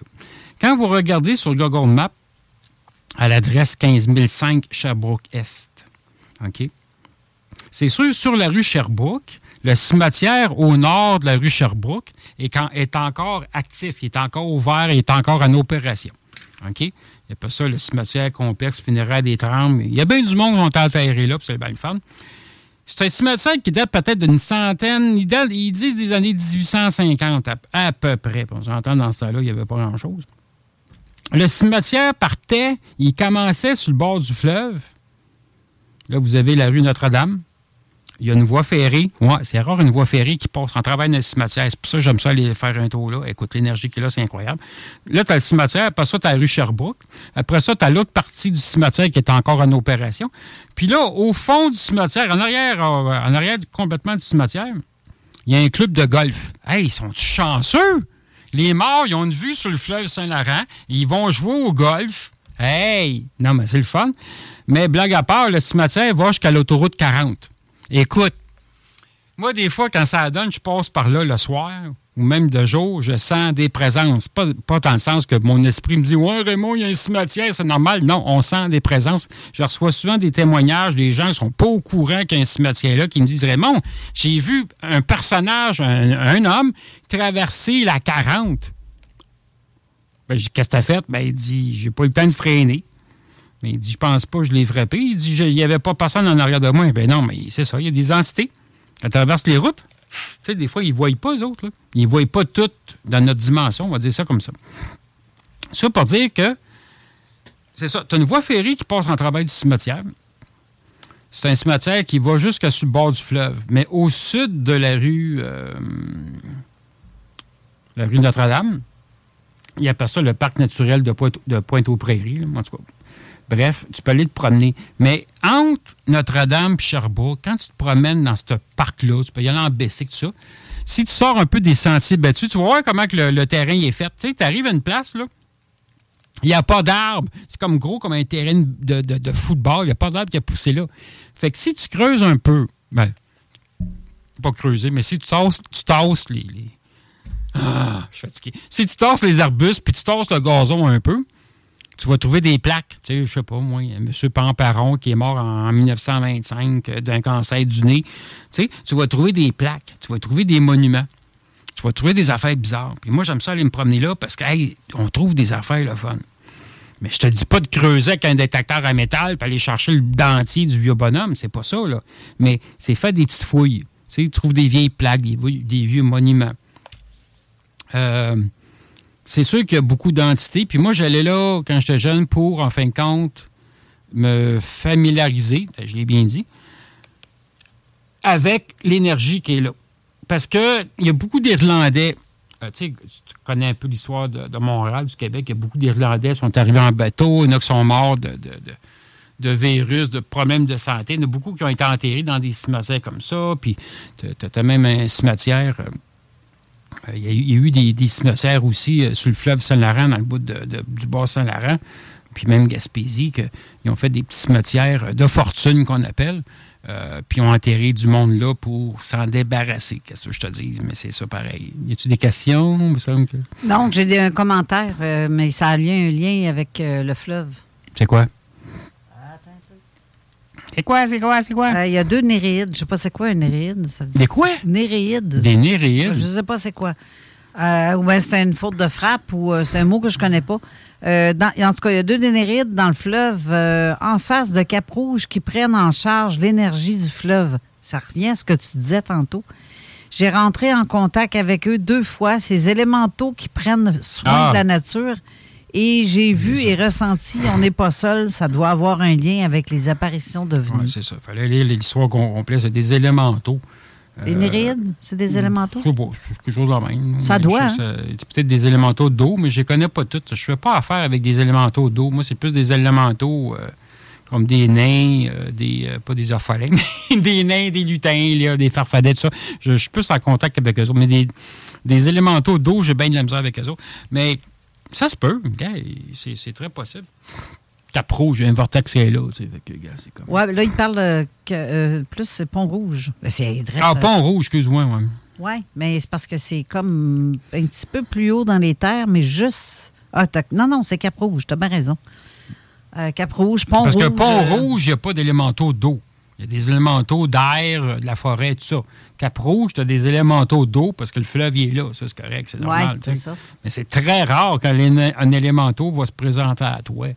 Quand vous regardez sur Google Maps, à l'adresse 15005 Sherbrooke-Est. OK? C'est sûr, sur la rue Sherbrooke, le cimetière au nord de la rue Sherbrooke est, encore actif, il est encore ouvert, il est encore en opération. OK? Il n'y a pas ça, le cimetière complexe funéraire des Trembles. Il y a bien du monde qui ont enterré là, puis c'est le fun. C'est un cimetière qui date peut-être d'une centaine, ils, disent des années 1850 à, peu près. On s'entend dans ce temps-là, il n'y avait pas grand-chose. Le cimetière partait, il commençait sur le bord du fleuve. Là, vous avez la rue Notre-Dame il y a une voie ferrée. C'est rare une voie ferrée qui passe en dans le cimetière. C'est pour ça que j'aime ça aller faire un tour là. Écoute, l'énergie qui est là, c'est incroyable. Là, tu as le cimetière. Après ça, tu as la rue Sherbrooke. Après ça, tu as l'autre partie du cimetière qui est encore en opération. Puis là, au fond du cimetière, en arrière, euh, en arrière complètement du cimetière, il y a un club de golf. Hey, ils sont chanceux? Les morts, ils ont une vue sur le fleuve Saint-Laurent. Ils vont jouer au golf. Hey! Non, mais c'est le fun. Mais blague à part, le cimetière va jusqu'à l'autoroute 40. Écoute, moi, des fois, quand ça donne, je passe par là le soir ou même de jour, je sens des présences. Pas, dans le sens que mon esprit me dit Ouais, Raymond, il y a un cimetière, c'est normal. Non, on sent des présences. Je reçois souvent des témoignages des gens qui sont pas au courant qu'il y a un cimetière là, qui me disent Raymond, j'ai vu un personnage, un, homme, traverser la 40. Ben, Qu'est-ce que t'as fait? Ben, il dit J'ai pas eu le temps de freiner. Mais il dit, je pense pas je l'ai frappé. Il dit, il n'y avait pas personne en arrière de moi. Ben non, mais c'est ça, il y a des entités. qui traversent les routes. Tu sais, des fois, ils ne voient pas, eux autres. Ils ne voient pas toutes dans notre dimension, on va dire ça comme ça. Ça pour dire que, c'est ça, tu as une voie ferrée qui passe en travail du cimetière. C'est un cimetière qui va jusqu'à sur le bord du fleuve. Mais au sud de la rue, euh, la rue Notre-Dame, il y a ça le parc naturel de, Pointe-aux-Prairies. en tout Bref, tu peux aller te promener. Mais entre Notre-Dame et Sherbrooke, quand tu te promènes dans ce parc-là, tu peux y aller en bicycle, tout ça. Si tu sors un peu des sentiers battus, tu vas voir comment que le, terrain est fait. Tu sais, tu arrives à une place, là, il n'y a pas d'arbre. C'est comme gros comme un terrain de, football. Il n'y a pas d'arbre qui a poussé là. Fait que si tu creuses un peu, ben, pas creuser, mais si tu tasses, tu tasses les, les... Ah, je suis fatigué. Si tu tasses les arbustes puis tu tasses le gazon un peu, tu vas trouver des plaques. Tu sais, je sais pas, moi, M. Pamparon qui est mort en 1925 euh, d'un cancer du nez. Tu sais, tu vas trouver des plaques, tu vas trouver des monuments, tu vas trouver des affaires bizarres. Puis moi, j'aime ça aller me promener là parce qu'on trouve des affaires le fun. Mais je te dis pas de creuser avec un détecteur à métal pour aller chercher le dentier du vieux bonhomme, c'est pas ça, là. Mais c'est faire des petites fouilles. Tu sais, tu trouves des vieilles plaques, des, des vieux monuments. Euh, c'est sûr qu'il y a beaucoup d'entités. Puis moi, j'allais là quand j'étais jeune pour, en fin de compte, me familiariser, ben, je l'ai bien dit, avec l'énergie qui est là. Parce qu'il y a beaucoup d'Irlandais. Euh, tu sais, tu connais un peu l'histoire de, Montréal, du Québec. Il y a beaucoup d'Irlandais qui sont arrivés en bateau. Il y en a qui sont morts de, virus, de problèmes de santé. Il y en a beaucoup qui ont été enterrés dans des cimetières comme ça. Puis, tu as, même un cimetière. Euh, euh, il y, a eu, des, cimetières aussi euh, sur le fleuve Saint-Laurent, dans le bout du bas Saint-Laurent, puis même Gaspésie, qu'ils ont fait des petits cimetières de fortune qu'on appelle. Euh, puis ont enterré du monde là pour s'en débarrasser. Qu'est-ce que je te dis? Mais c'est ça pareil. Y a-tu des questions? Non, j'ai un commentaire, mais ça a un lien avec le fleuve. C'est quoi? C'est quoi, c'est quoi, c'est quoi? Euh, il y a deux néréides. Je sais pas c'est quoi un néréide. des quoi? Néréides. Des néréides? Je sais pas c'est quoi. Euh, ou bien c'est une faute de frappe ou euh, c'est un mot que je connais pas. Dans, en tout cas, il y a deux néréides dans le fleuve en face de Cap-Rouge qui prennent en charge l'énergie du fleuve. Ça revient à ce que tu disais tantôt. J'ai rentré en contact avec eux deux fois, ces élémentaux qui prennent soin de ah. la nature et j'ai vu et ressenti, on n'est pas seul, ça doit avoir un lien avec les apparitions devenues. Oui, c'est ça. Il fallait lire l'histoire complète. C'est des élémentaux. Les euh, néréides, c'est des élémentaux? C'est quelque chose de même. Ça doit. Hein? C'est peut-être des élémentaux d'eau, mais je ne les connais pas toutes. Je ne fais pas affaire avec des élémentaux d'eau. Moi, c'est plus des élémentaux euh, comme des nains, euh, des, pas des orphelins, *laughs* des nains, des lutins, des farfadets, tout ça. Je, suis plus en contact avec eux autres. Mais des, des élémentaux d'eau, j'ai bien de la misère avec eux autres. Mais ça se peut. C'est très possible. T'approches, un vortex qui est là. Tu sais, comme... Ouais, là, il parle euh, que, euh, plus Pont-Rouge. C'est Ah, Pont-Rouge, excuse-moi. Oui, ouais, mais c'est parce que c'est comme un petit peu plus haut dans les terres, mais juste. Ah, non, non, c'est Cap-Rouge, t'as bien raison. Euh, Cap-Rouge, Pont-Rouge. Parce que Pont-Rouge, il n'y a pas d'élémentaux d'eau. Il y a des élémentaux d'air, de la forêt, tout ça. Cap Rouge, tu as des élémentaux d'eau parce que le fleuve est là. Ça, c'est correct, c'est normal. Mais c'est très rare quand un élémentaux va se présenter à toi.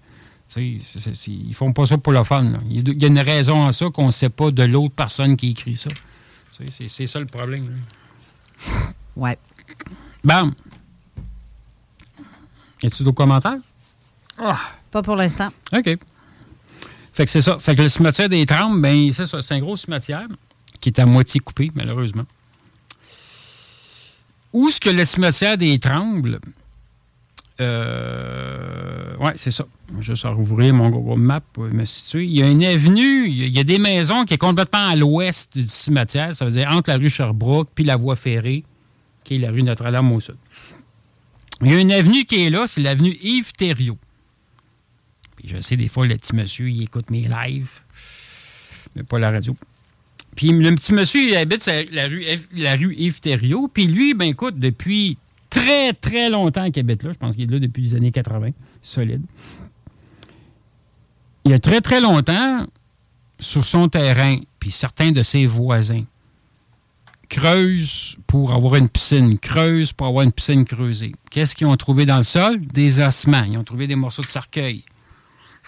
Ils ils font pas ça pour le fun. Il y a une raison à ça qu'on ne sait pas de l'autre personne qui écrit ça. C'est ça le problème. Ouais. Bam. Y a-tu d'autres commentaires? Ah. Pas pour l'instant. OK. Fait que c'est ça. Fait que le cimetière des Trembles, ben, c'est ça. C'est un gros cimetière qui est à moitié coupé, malheureusement. Où est-ce que le cimetière des Trembles. Euh, oui, c'est ça. Je vais rouvrir mon Google Map pour me situer. Il y a une avenue, il y a des maisons qui est complètement à l'ouest du cimetière. Ça veut dire entre la rue Sherbrooke puis la voie ferrée, qui est la rue Notre-Dame au sud. Il y a une avenue qui est là, c'est l'avenue Yves Thériault. Je sais, des fois, le petit monsieur, il écoute mes lives, mais pas la radio. Puis le petit monsieur, il habite la rue, la rue Yves Thériault. Puis lui, ben écoute, depuis très, très longtemps qu'il habite là, je pense qu'il est là depuis les années 80, solide. Il y a très, très longtemps, sur son terrain, puis certains de ses voisins creusent pour avoir une piscine, creusent pour avoir une piscine creusée. Qu'est-ce qu'ils ont trouvé dans le sol? Des ossements. Ils ont trouvé des morceaux de cercueil.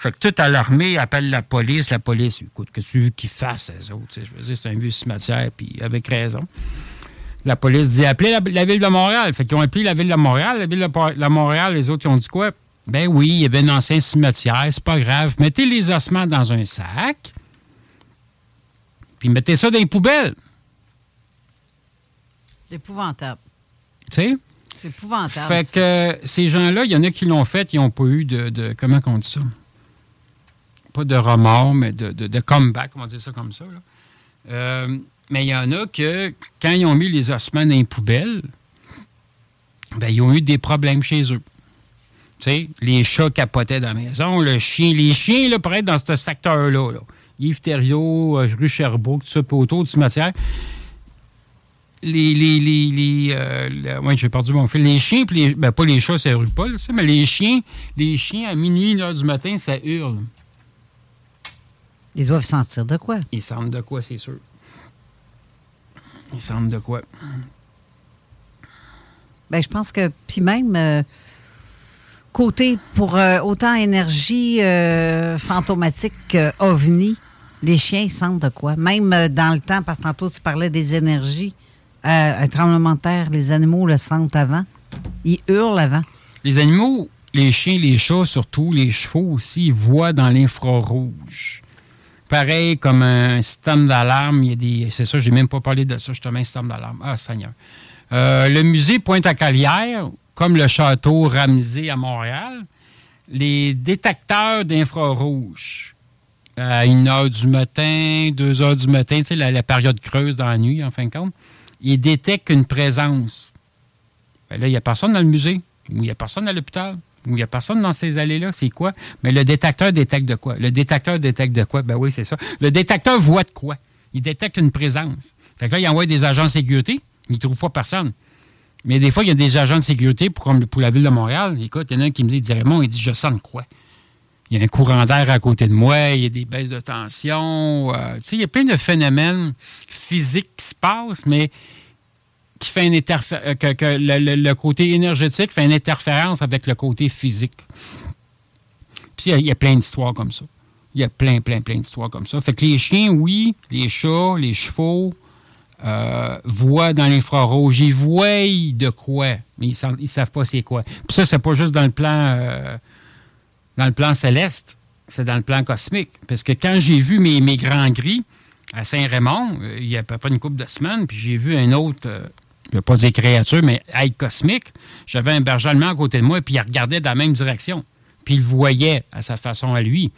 Fait que tout à l'armée appelle la police. La police, écoute, que tu veux qu'ils fassent, les autres? Je veux dire, c'est un vieux cimetière, puis avec raison. La police dit appelez la, ville de Montréal. Fait qu'ils ont appelé la ville de Montréal. La ville de Montréal, les autres, ils ont dit quoi? Ben oui, il y avait un ancien cimetière, c'est pas grave. Mettez les ossements dans un sac, puis mettez ça dans les poubelles. C'est épouvantable. Tu sais? C'est épouvantable. Fait que ces gens-là, il y en a qui l'ont fait, ils n'ont pas eu de, Comment on dit ça? Pas de remords, mais de, comeback, on va dire ça comme ça. Euh, mais il y en a que, quand ils ont mis les ossements dans les poubelles, ben, ils ont eu des problèmes chez eux les chats capotaient dans la maison, le chien, les chiens, là, pour être dans ce secteur-là. Yves Thériault, euh, rue Sherbrooke, tout ça, autour du cimetière. Les. les, les, euh, j'ai perdu mon fil. Les chiens, puis les. Ben, pas les chats, hurle pas, là, mais les chiens, les chiens, à minuit, une heure du matin, ça hurle. Ils doivent sentir de quoi? Ils sentent de quoi, c'est sûr. Ils sentent de quoi? Ben, je pense que. Puis même. Euh, côté pour euh, autant énergie euh, fantomatique que ovni, les chiens sentent de quoi? Même euh, dans le temps, parce que tantôt tu parlais des énergies, un tremblement de terre, les animaux le sentent avant. Ils hurlent avant. Les animaux, les chiens, les chats, surtout les chevaux aussi, voient dans l'infrarouge. Pareil comme un système d'alarme, y a des. C'est ça, j'ai même pas parlé de ça, justement, un système d'alarme. Ah, Seigneur. le musée Pointe-à-Calière, comme le château Ramsey à Montréal, les détecteurs d'infrarouge à 1 heure du matin, 2 heures du matin, tu sais, la, période creuse dans la nuit, en fin de compte, ils détectent une présence. Ben là, il n'y a personne dans le musée, ou il n'y a personne à l'hôpital, ou il n'y a personne dans ces allées-là. C'est quoi? Mais le détecteur détecte de quoi? Le détecteur détecte de quoi? Ben oui, c'est ça. Le détecteur voit de quoi? Il détecte une présence. Fait que là, il envoie des agents de sécurité, il ne trouve pas personne. Mais des fois, il y a des agents de sécurité pour, pour la ville de Montréal. Écoute, il y en a un qui me dit, il il dit Je sens quoi? Il y a un courant d'air à côté de moi, il y a des baisses de tension. Euh, tu sais, il y a plein de phénomènes physiques qui se passent, mais euh, que, le, côté énergétique fait une interférence avec le côté physique. Puis il y, a, plein d'histoires comme ça. Il y a plein, plein, plein d'histoires comme ça. Fait que les chiens, oui, les chats, les chevaux, euh, voient dans l'infrarouge. Ils voient de quoi, mais ils ne savent pas c'est quoi. Puis ça, c'est pas juste dans le plan, euh, dans le plan céleste, c'est dans le plan cosmique. Parce que quand j'ai vu mes, mes grands gris à Saint-Raymond, il y a à peu près une couple de semaines, puis j'ai vu un autre, je pas dire créature, mais aide cosmique. J'avais un berger allemand à côté de moi, puis il regardait dans la même direction. Puis il voyait à sa façon à lui.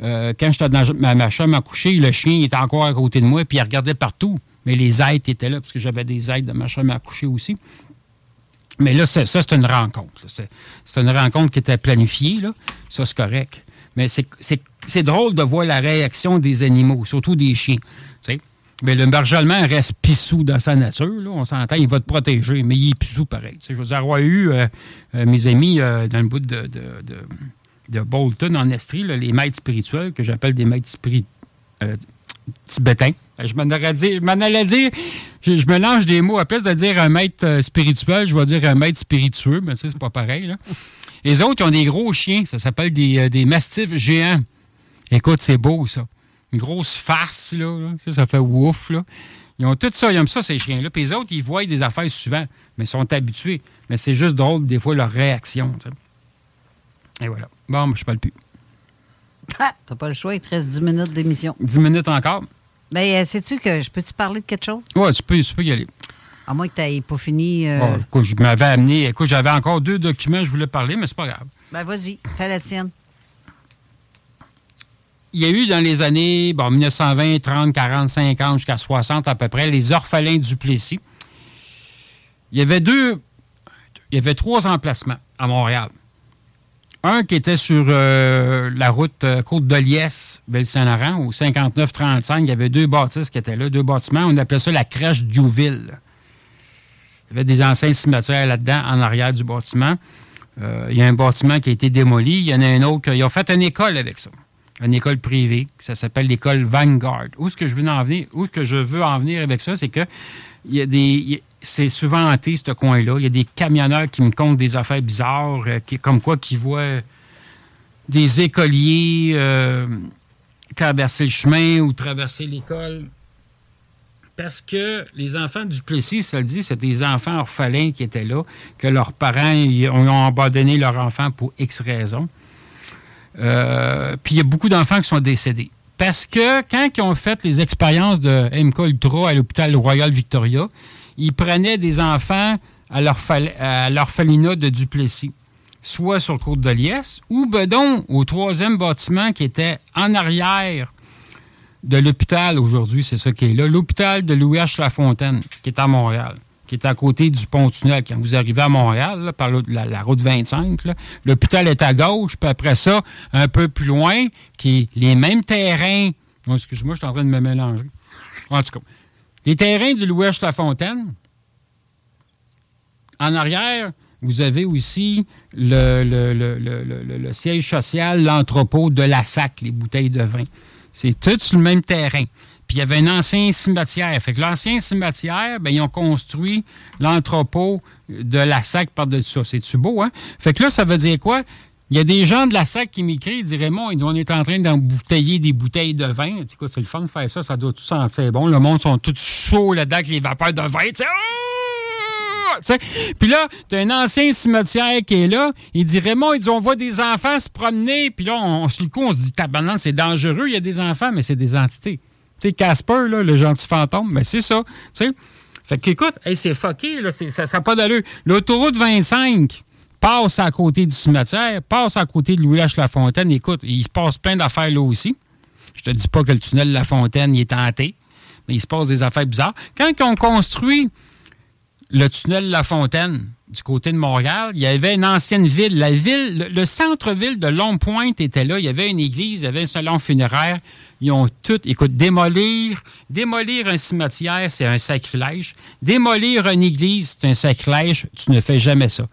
quand j'étais dans ma, chambre à coucher, le chien était encore à côté de moi, puis il regardait partout. Mais les aides étaient là, parce que j'avais des aides de ma chambre à coucher aussi. Mais là, ça, c'est une rencontre. C'est une rencontre qui était planifiée. Ça, c'est correct. Mais c'est drôle de voir la réaction des animaux, surtout des chiens. Mais le berger reste pissou dans sa nature. Là. On s'entend, il va te protéger, mais il est pissou pareil. je veux dire, avoir eu euh, euh, mes amis euh, dans le bout de, de, Bolton, en Estrie, les maîtres spirituels, que j'appelle des maîtres spirituels tibétain. Je m'en allais dire, je, je, mélange des mots. À place de dire un maître spirituel, je vais dire un maître spiritueux, mais c'est pas pareil. Là. Les autres, ils ont des gros chiens. Ça s'appelle des, des mastifs géants. Écoute, c'est beau, ça. Une grosse farce, là. Ça, ça fait ouf, là. Ils ont tout ça, ils aiment ça, ces chiens-là. Puis les autres, ils voient des affaires souvent, mais ils sont habitués. Mais c'est juste drôle, des fois, leur réaction. Et voilà. Bon, je parle plus. Ah, t'as pas le choix, il te reste 10 minutes d'émission. 10 minutes encore? Ben, euh, sais-tu que je peux-tu parler de quelque chose? Oui, tu peux, tu peux y aller. À moins que tu pas fini. Euh... Oh, écoute, je m'avais amené. Écoute, j'avais encore deux documents je voulais parler, mais c'est pas grave. Ben, vas-y, fais la tienne. Il y a eu dans les années bon, 1920, 30, 40, 50, jusqu'à 60 à peu près, les orphelins du Plessis. Il y avait deux. Il y avait trois emplacements à Montréal. Un qui était sur euh, la route euh, Côte de Liesse, Belle-Saint-Laurent, au 59-35. Il y avait deux bâtisses qui étaient là, deux bâtiments. On appelait ça la crèche d'Youville. Il y avait des anciens cimetières là-dedans, en arrière du bâtiment. Euh, il y a un bâtiment qui a été démoli. Il y en a un autre. Ils ont fait une école avec ça. Une école privée. Ça s'appelle l'école Vanguard. Où ce que je veux en venir, où que je veux en venir avec ça, c'est que il y a des c'est souvent hanté, ce coin-là. Il y a des camionneurs qui me comptent des affaires bizarres, euh, qui, comme quoi qui voient des écoliers euh, traverser le chemin ou traverser l'école. Parce que les enfants du Plessis, ça le dit, c'est des enfants orphelins qui étaient là, que leurs parents ont abandonné leur enfant pour X raisons. Euh, puis il y a beaucoup d'enfants qui sont décédés. Parce que quand ils ont fait les expériences de MK Ultra à l'hôpital Royal Victoria, ils prenaient des enfants à l'orphelinat de Duplessis, soit sur Côte de Liesse, ou bedon au troisième bâtiment qui était en arrière de l'hôpital aujourd'hui, c'est ça qui est là, l'hôpital de Louis H. Lafontaine, qui est à Montréal, est à côté du pont-tunnel. Quand vous arrivez à Montréal, par la, route 25, l'hôpital est à gauche, puis après ça, un peu plus loin, qui est les mêmes terrains. excuse-moi, je suis en train de me mélanger. En tout cas, les terrains du Louis Lafontaine, en arrière, vous avez aussi le, le, siège social, l'entrepôt de la SAC, les bouteilles de vin. C'est tout sur le même terrain. Puis il y avait un ancien cimetière. Fait que l'ancien cimetière, bien, ils ont construit l'entrepôt de la SAC par-dessus ça. C'est-tu beau, hein? Fait que là, ça veut dire quoi? Il y a des gens de la SAC qui m'écrivent, ils diraient, Raymond, on est en train d'embouteiller des bouteilles de vin. C'est le fun de faire ça, ça doit tout sentir bon. Le monde sont tous chauds là-dedans avec les vapeurs de vin. Ah! Puis là, tu as un ancien cimetière qui est là. Il dit Raymond, il dit, on voit des enfants se promener. Puis là, on, se le coup, on se dit tabarnak, c'est dangereux, il y a des enfants, mais c'est des entités. Tu sais, Casper, là, le gentil fantôme, mais c'est ça. sais. Fait qu'écoute, c'est fucké, là, ça n'a pas d'allure. L'autoroute 25, passe à côté du cimetière, passe à côté de Louis H. Lafontaine. Écoute, il se passe plein d'affaires là aussi. Je te dis pas que le tunnel La Fontaine est tenté, mais il se passe des affaires bizarres. Quand on construit le tunnel La Fontaine du côté de Montréal, il y avait une ancienne ville. La ville, le, centre-ville de Long-Pointe était là. Il y avait une église, il y avait un salon funéraire. Ils ont tout. Écoute, démolir, démolir un cimetière, c'est un sacrilège. Démolir une église, c'est un sacrilège. Tu ne fais jamais ça.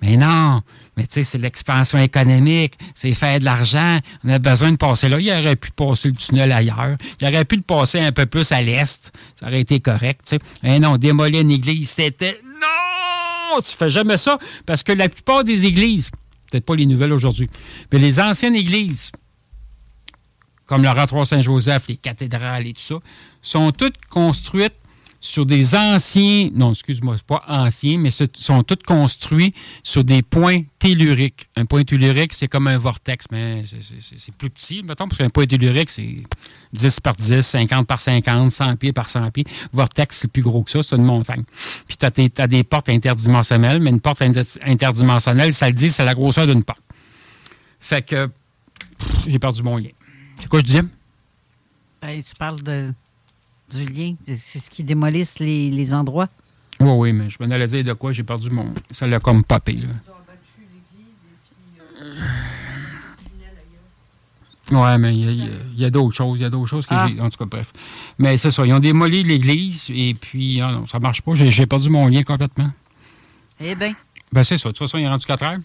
Mais non, mais tu sais, c'est l'expansion économique, c'est faire de l'argent, on a besoin de passer là. Il aurait pu passer le tunnel ailleurs, il aurait pu le passer un peu plus à l'est, ça aurait été correct. Mais non, démolir une église, c'était... Non! Tu fais jamais ça, parce que la plupart des églises, peut-être pas les nouvelles aujourd'hui, mais les anciennes églises, comme le rentroi Saint-Joseph, les cathédrales et tout ça, sont toutes construites sur des anciens, non, excuse-moi, pas anciens, mais ce sont tous construits sur des points telluriques. Un point tellurique, c'est comme un vortex, mais c'est plus petit, mettons, parce qu'un point tellurique, c'est 10 par 10, 50 par 50, 100 pieds par 100 pieds. Vortex, c'est plus gros que ça, c'est une montagne. Puis tu as, des portes interdimensionnelles, mais une porte interdimensionnelle, ça le dit, c'est la grosseur d'une porte. Fait que j'ai perdu mon lien. C'est quoi je disais? Ben, tu parles de du lien. C'est ce qui démolisse les, endroits. Oui, oui, mais je m'en allais dire de quoi j'ai perdu mon. Ça l'a comme papé, là. Oui, mais il y a, d'autres choses. Il y a d'autres choses que ah. j'ai. En tout cas, bref. Mais c'est ça. Ils ont démoli l'église et puis, ah non, ça marche pas. J'ai perdu mon lien complètement. Eh bien. Ben, c'est ça. De toute façon, il est rendu 4 heures.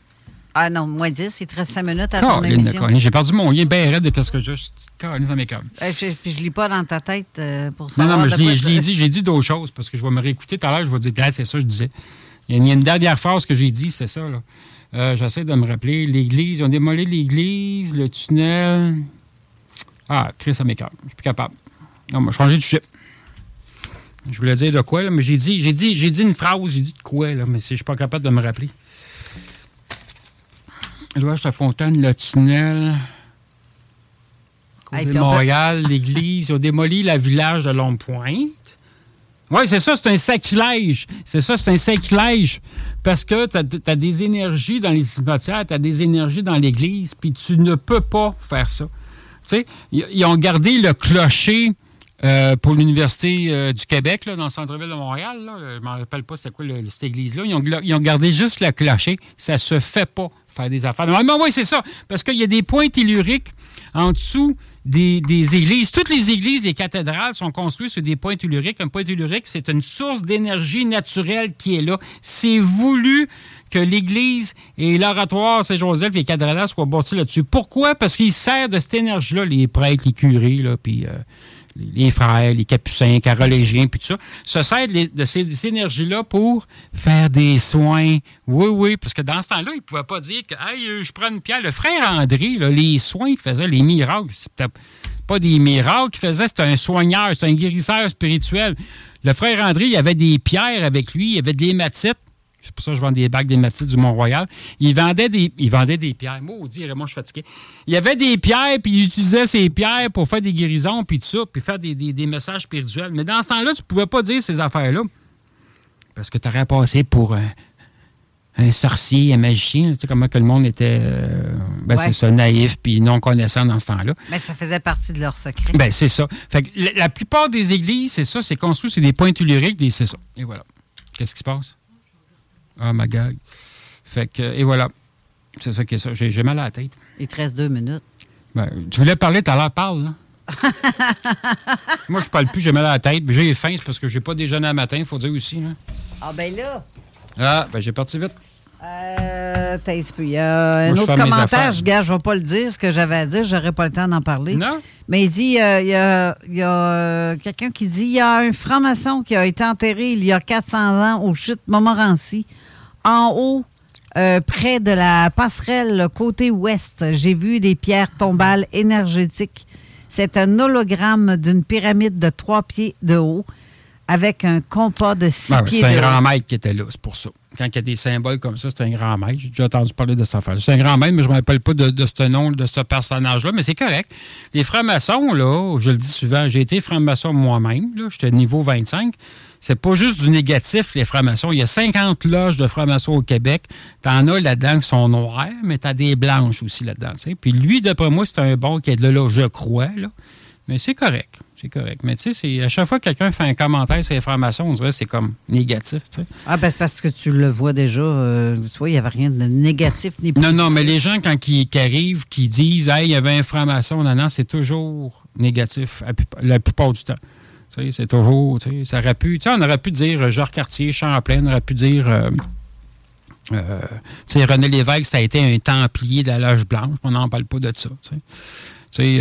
Ah non, moins 10, il te reste 5 minutes à ton émission. J'ai perdu mon lien bien raide de ce que je dans mes câbles. Euh, puis je lis pas dans ta tête euh, pour savoir. Non, non, mais je l'ai dit, j'ai dit d'autres choses parce que je vais me réécouter tout à l'heure, je vais dire, c'est ça, je disais. Il y a une, dernière phrase que j'ai dit, c'est ça, là. Euh, j'essaie de me rappeler. L'église, ils ont démoli l'église, le tunnel. Ah, Chris, ça m'écarte. Je suis plus capable. Non, moi, changer de sujet. Je voulais dire de quoi, là, mais j'ai dit, j'ai dit, j'ai dit une phrase, j'ai dit de quoi, là, mais je suis pas capable de me rappeler. L'ouest la fontaine, le tunnel. Montréal, l'église. Ils ont démoli le village de Lompointe. Oui, c'est ça, c'est un sacrilège. C'est ça, c'est un sacrilège. Parce que tu as, des énergies dans les cimetières, tu as des énergies dans l'église, puis tu ne peux pas faire ça. Tu sais, ils ont gardé le clocher euh, pour l'Université euh, du Québec, là, dans le centre-ville de Montréal. Là. Je ne me rappelle pas c'était quoi cette église-là. Ils ont, ils ont, gardé juste le clocher. Ça se fait pas faire des affaires. Normalement, oui, c'est ça. Parce qu'il y a des points telluriques en dessous des, églises. Toutes les églises, les cathédrales sont construites sur des points telluriques. Un point tellurique, c'est une source d'énergie naturelle qui est là. C'est voulu que l'église et l'oratoire Saint-Joseph et les cathédrales soient bâtis là-dessus. Pourquoi? Parce qu'ils servent de cette énergie-là, les prêtres, les curés, là, puis... Euh, les frères, les capucins, carolégiens, puis tout ça, se servent de ces, énergies-là pour faire des soins. Oui, oui, parce que dans ce temps-là, ils ne pouvaient pas dire que hey, je prends une pierre. Le frère André, les soins qu'il faisait, les miracles, c'était pas des miracles qu'il faisait, c'était un soigneur, c'était un guérisseur spirituel. Le frère André, il avait des pierres avec lui, il avait des matites. C'est pour ça que je vends des bacs d'hématite du Mont-Royal. Il vendait des, il vendait des pierres. Maudit, moi, je suis fatigué. Il y avait des pierres, puis il utilisait ces pierres pour faire des guérisons, puis tout ça, puis faire des, messages spirituels. Mais dans ce temps-là, tu ne pouvais pas dire ces affaires-là. Parce que tu aurais passé pour un, sorcier, un magicien. Tu sais comment que le monde était, euh, ben, c'est ça, naïf, puis non connaissant dans ce temps-là. Mais ça faisait partie de leur secret. Ben, c'est ça. Fait la, plupart des églises, c'est ça, c'est construit sur des points telluriques, c'est ça. Et voilà. Qu'est-ce qui se passe? Ah, ma gag. Fait que, et voilà. C'est ça qui est ça. J'ai mal à la tête. Il te reste deux minutes. Ben, tu voulais parler tout à l'heure, parle, là. Moi, je parle plus, j'ai mal à la tête. J'ai faim, c'est parce que j'ai pas déjeuné à matin, il faut dire aussi. Là. Ah, ben là. Ah, ben j'ai parti vite. Euh, il y a un autre commentaire, je gage, je vais pas le dire, ce que j'avais à dire, j'aurais pas le temps d'en parler. Non? Mais il dit, euh, il y a, y a euh, quelqu'un qui dit, il y a un franc-maçon qui a été enterré il y a 400 ans au chute Montmorency en haut, euh, près de la passerelle côté ouest, j'ai vu des pierres tombales énergétiques. C'est un hologramme d'une pyramide de trois pieds de haut avec un compas de six ben pieds haut. C'est un grand maître qui était là, c'est pour ça. Quand il y a des symboles comme ça, c'est un grand maître. J'ai déjà entendu parler de ça. C'est un grand maître, mais je ne me rappelle pas de, ce nom, de ce personnage-là, mais c'est correct. Les francs-maçons, là, je le dis souvent, j'ai été franc-maçon moi-même, j'étais niveau 25 c'est pas juste du négatif, les francs-maçons. Il y a 50 loges de francs-maçons au Québec. T'en as là-dedans qui sont noires, mais t'as des blanches aussi là-dedans. Puis lui, d'après moi, c'est un bon qui est de là, je crois. Là. Mais c'est correct. C'est correct. Mais tu sais, à chaque fois que quelqu'un fait un commentaire sur les francs-maçons, on dirait que c'est comme négatif. Ah, ben c'est parce que tu le vois déjà. Euh, tu vois, il n'y avait rien de négatif ni positif. Non, non, mais les gens, quand ils, arrivent, qui disent Hey, il y avait un franc-maçon, non, non, c'est toujours négatif la plupart du temps. C'est toujours, aurait pu, on aurait pu dire euh, Georges Cartier, Champlain, on aurait pu dire, euh, euh, René Lévesque, ça a été un templier de la loge blanche, on n'en parle pas de ça.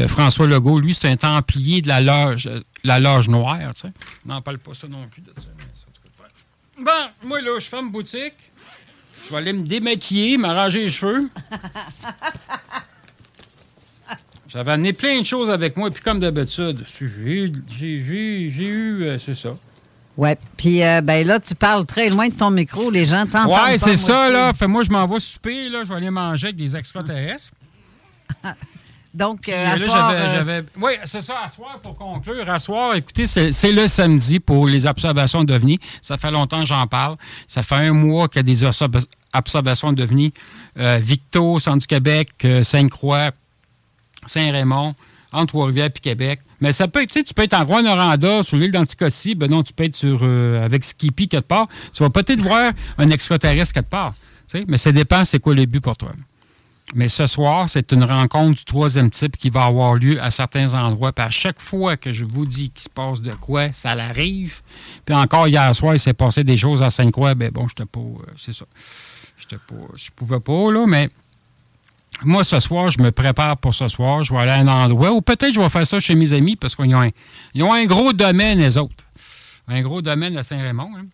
François Legault, lui, c'est un templier de la loge, la loge noire, on n'en parle pas ça non plus de ça. Bon, moi, là, je ferme boutique. Je vais aller me démaquiller, m'arranger les cheveux. J'avais amené plein de choses avec moi, puis comme d'habitude, j'ai eu, euh, c'est ça. Oui, puis euh, ben là, tu parles très loin de ton micro, les gens t'entendent Oui, c'est ça, là. Fait moi, je m'en vais souper, là, je vais aller manger avec des extraterrestres. *laughs* Donc, euh, à soir, Oui, c'est ça, à soir, pour conclure. À soir, écoutez, c'est le samedi pour les observations d'OVNI. Ça fait longtemps que j'en parle. Ça fait un mois qu'il y a des observations d'OVNI. Victo, Centre du Québec, Sainte-Croix, Saint-Raymond, entre Trois-Rivières et Québec. Mais ça peut être, tu peux être en Rwanda, sur l'île d'Anticosti, ben non, tu peux être sur, euh, avec Skippy quelque part. Tu vas peut-être voir un extraterrestre quelque part. Mais ça dépend c'est quoi le but pour toi. Mais ce soir, c'est une rencontre du troisième type qui va avoir lieu à certains endroits. Puis à chaque fois que je vous dis qu'il se passe de quoi, ça l'arrive. Puis encore hier soir, il s'est passé des choses à Sainte-Croix. Ben bon, je pas. Euh, c'est ça. J'étais pas. Je pouvais pas, là, mais moi, ce soir, je me prépare pour ce soir. Je vais aller à un endroit ou peut-être je vais faire ça chez mes amis parce qu'ils ont, un, un gros domaine, les autres. Un gros domaine à Saint-Raymond. Hein.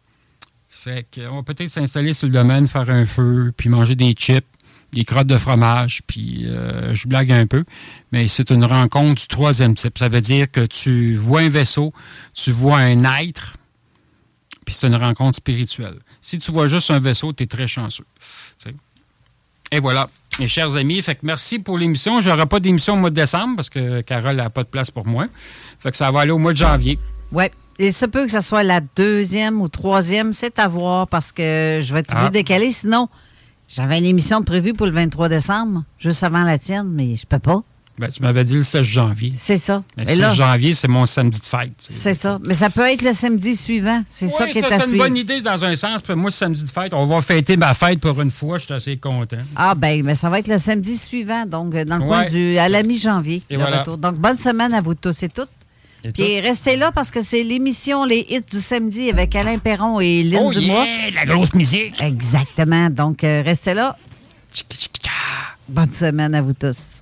Fait va peut-être s'installer sur le domaine, faire un feu, puis manger des chips, des crottes de fromage, puis euh, je blague un peu. Mais c'est une rencontre du troisième type. Ça veut dire que tu vois un vaisseau, tu vois un être, puis c'est une rencontre spirituelle. Si tu vois juste un vaisseau, tu es très chanceux. Et voilà, mes chers amis, fait que merci pour l'émission. Je n'aurai pas d'émission au mois de décembre parce que Carole n'a pas de place pour moi. Fait que ça va aller au mois de janvier. Oui. Il se peut que ce soit la deuxième ou troisième, c'est à voir parce que je vais être ah. décaler. Sinon, j'avais une émission prévue pour le 23 décembre, juste avant la tienne, mais je peux pas. Ben, tu m'avais dit le 16 janvier. C'est ça. le 16 janvier, c'est mon samedi de fête. C'est ça. Mais ça peut être le samedi suivant. C'est ça qui est à C'est une bonne idée dans un sens. Puis moi, samedi de fête, on va fêter ma fête pour une fois. Je suis assez content. Ah, ben, mais ça va être le samedi suivant, donc dans le coin du. à la mi-janvier. Donc, bonne semaine à vous tous et toutes. Puis restez là parce que c'est l'émission Les Hits du samedi avec Alain Perron et Lynn oh Dumois. la grosse musique. Exactement. Donc, euh, restez là. Bonne semaine à vous tous.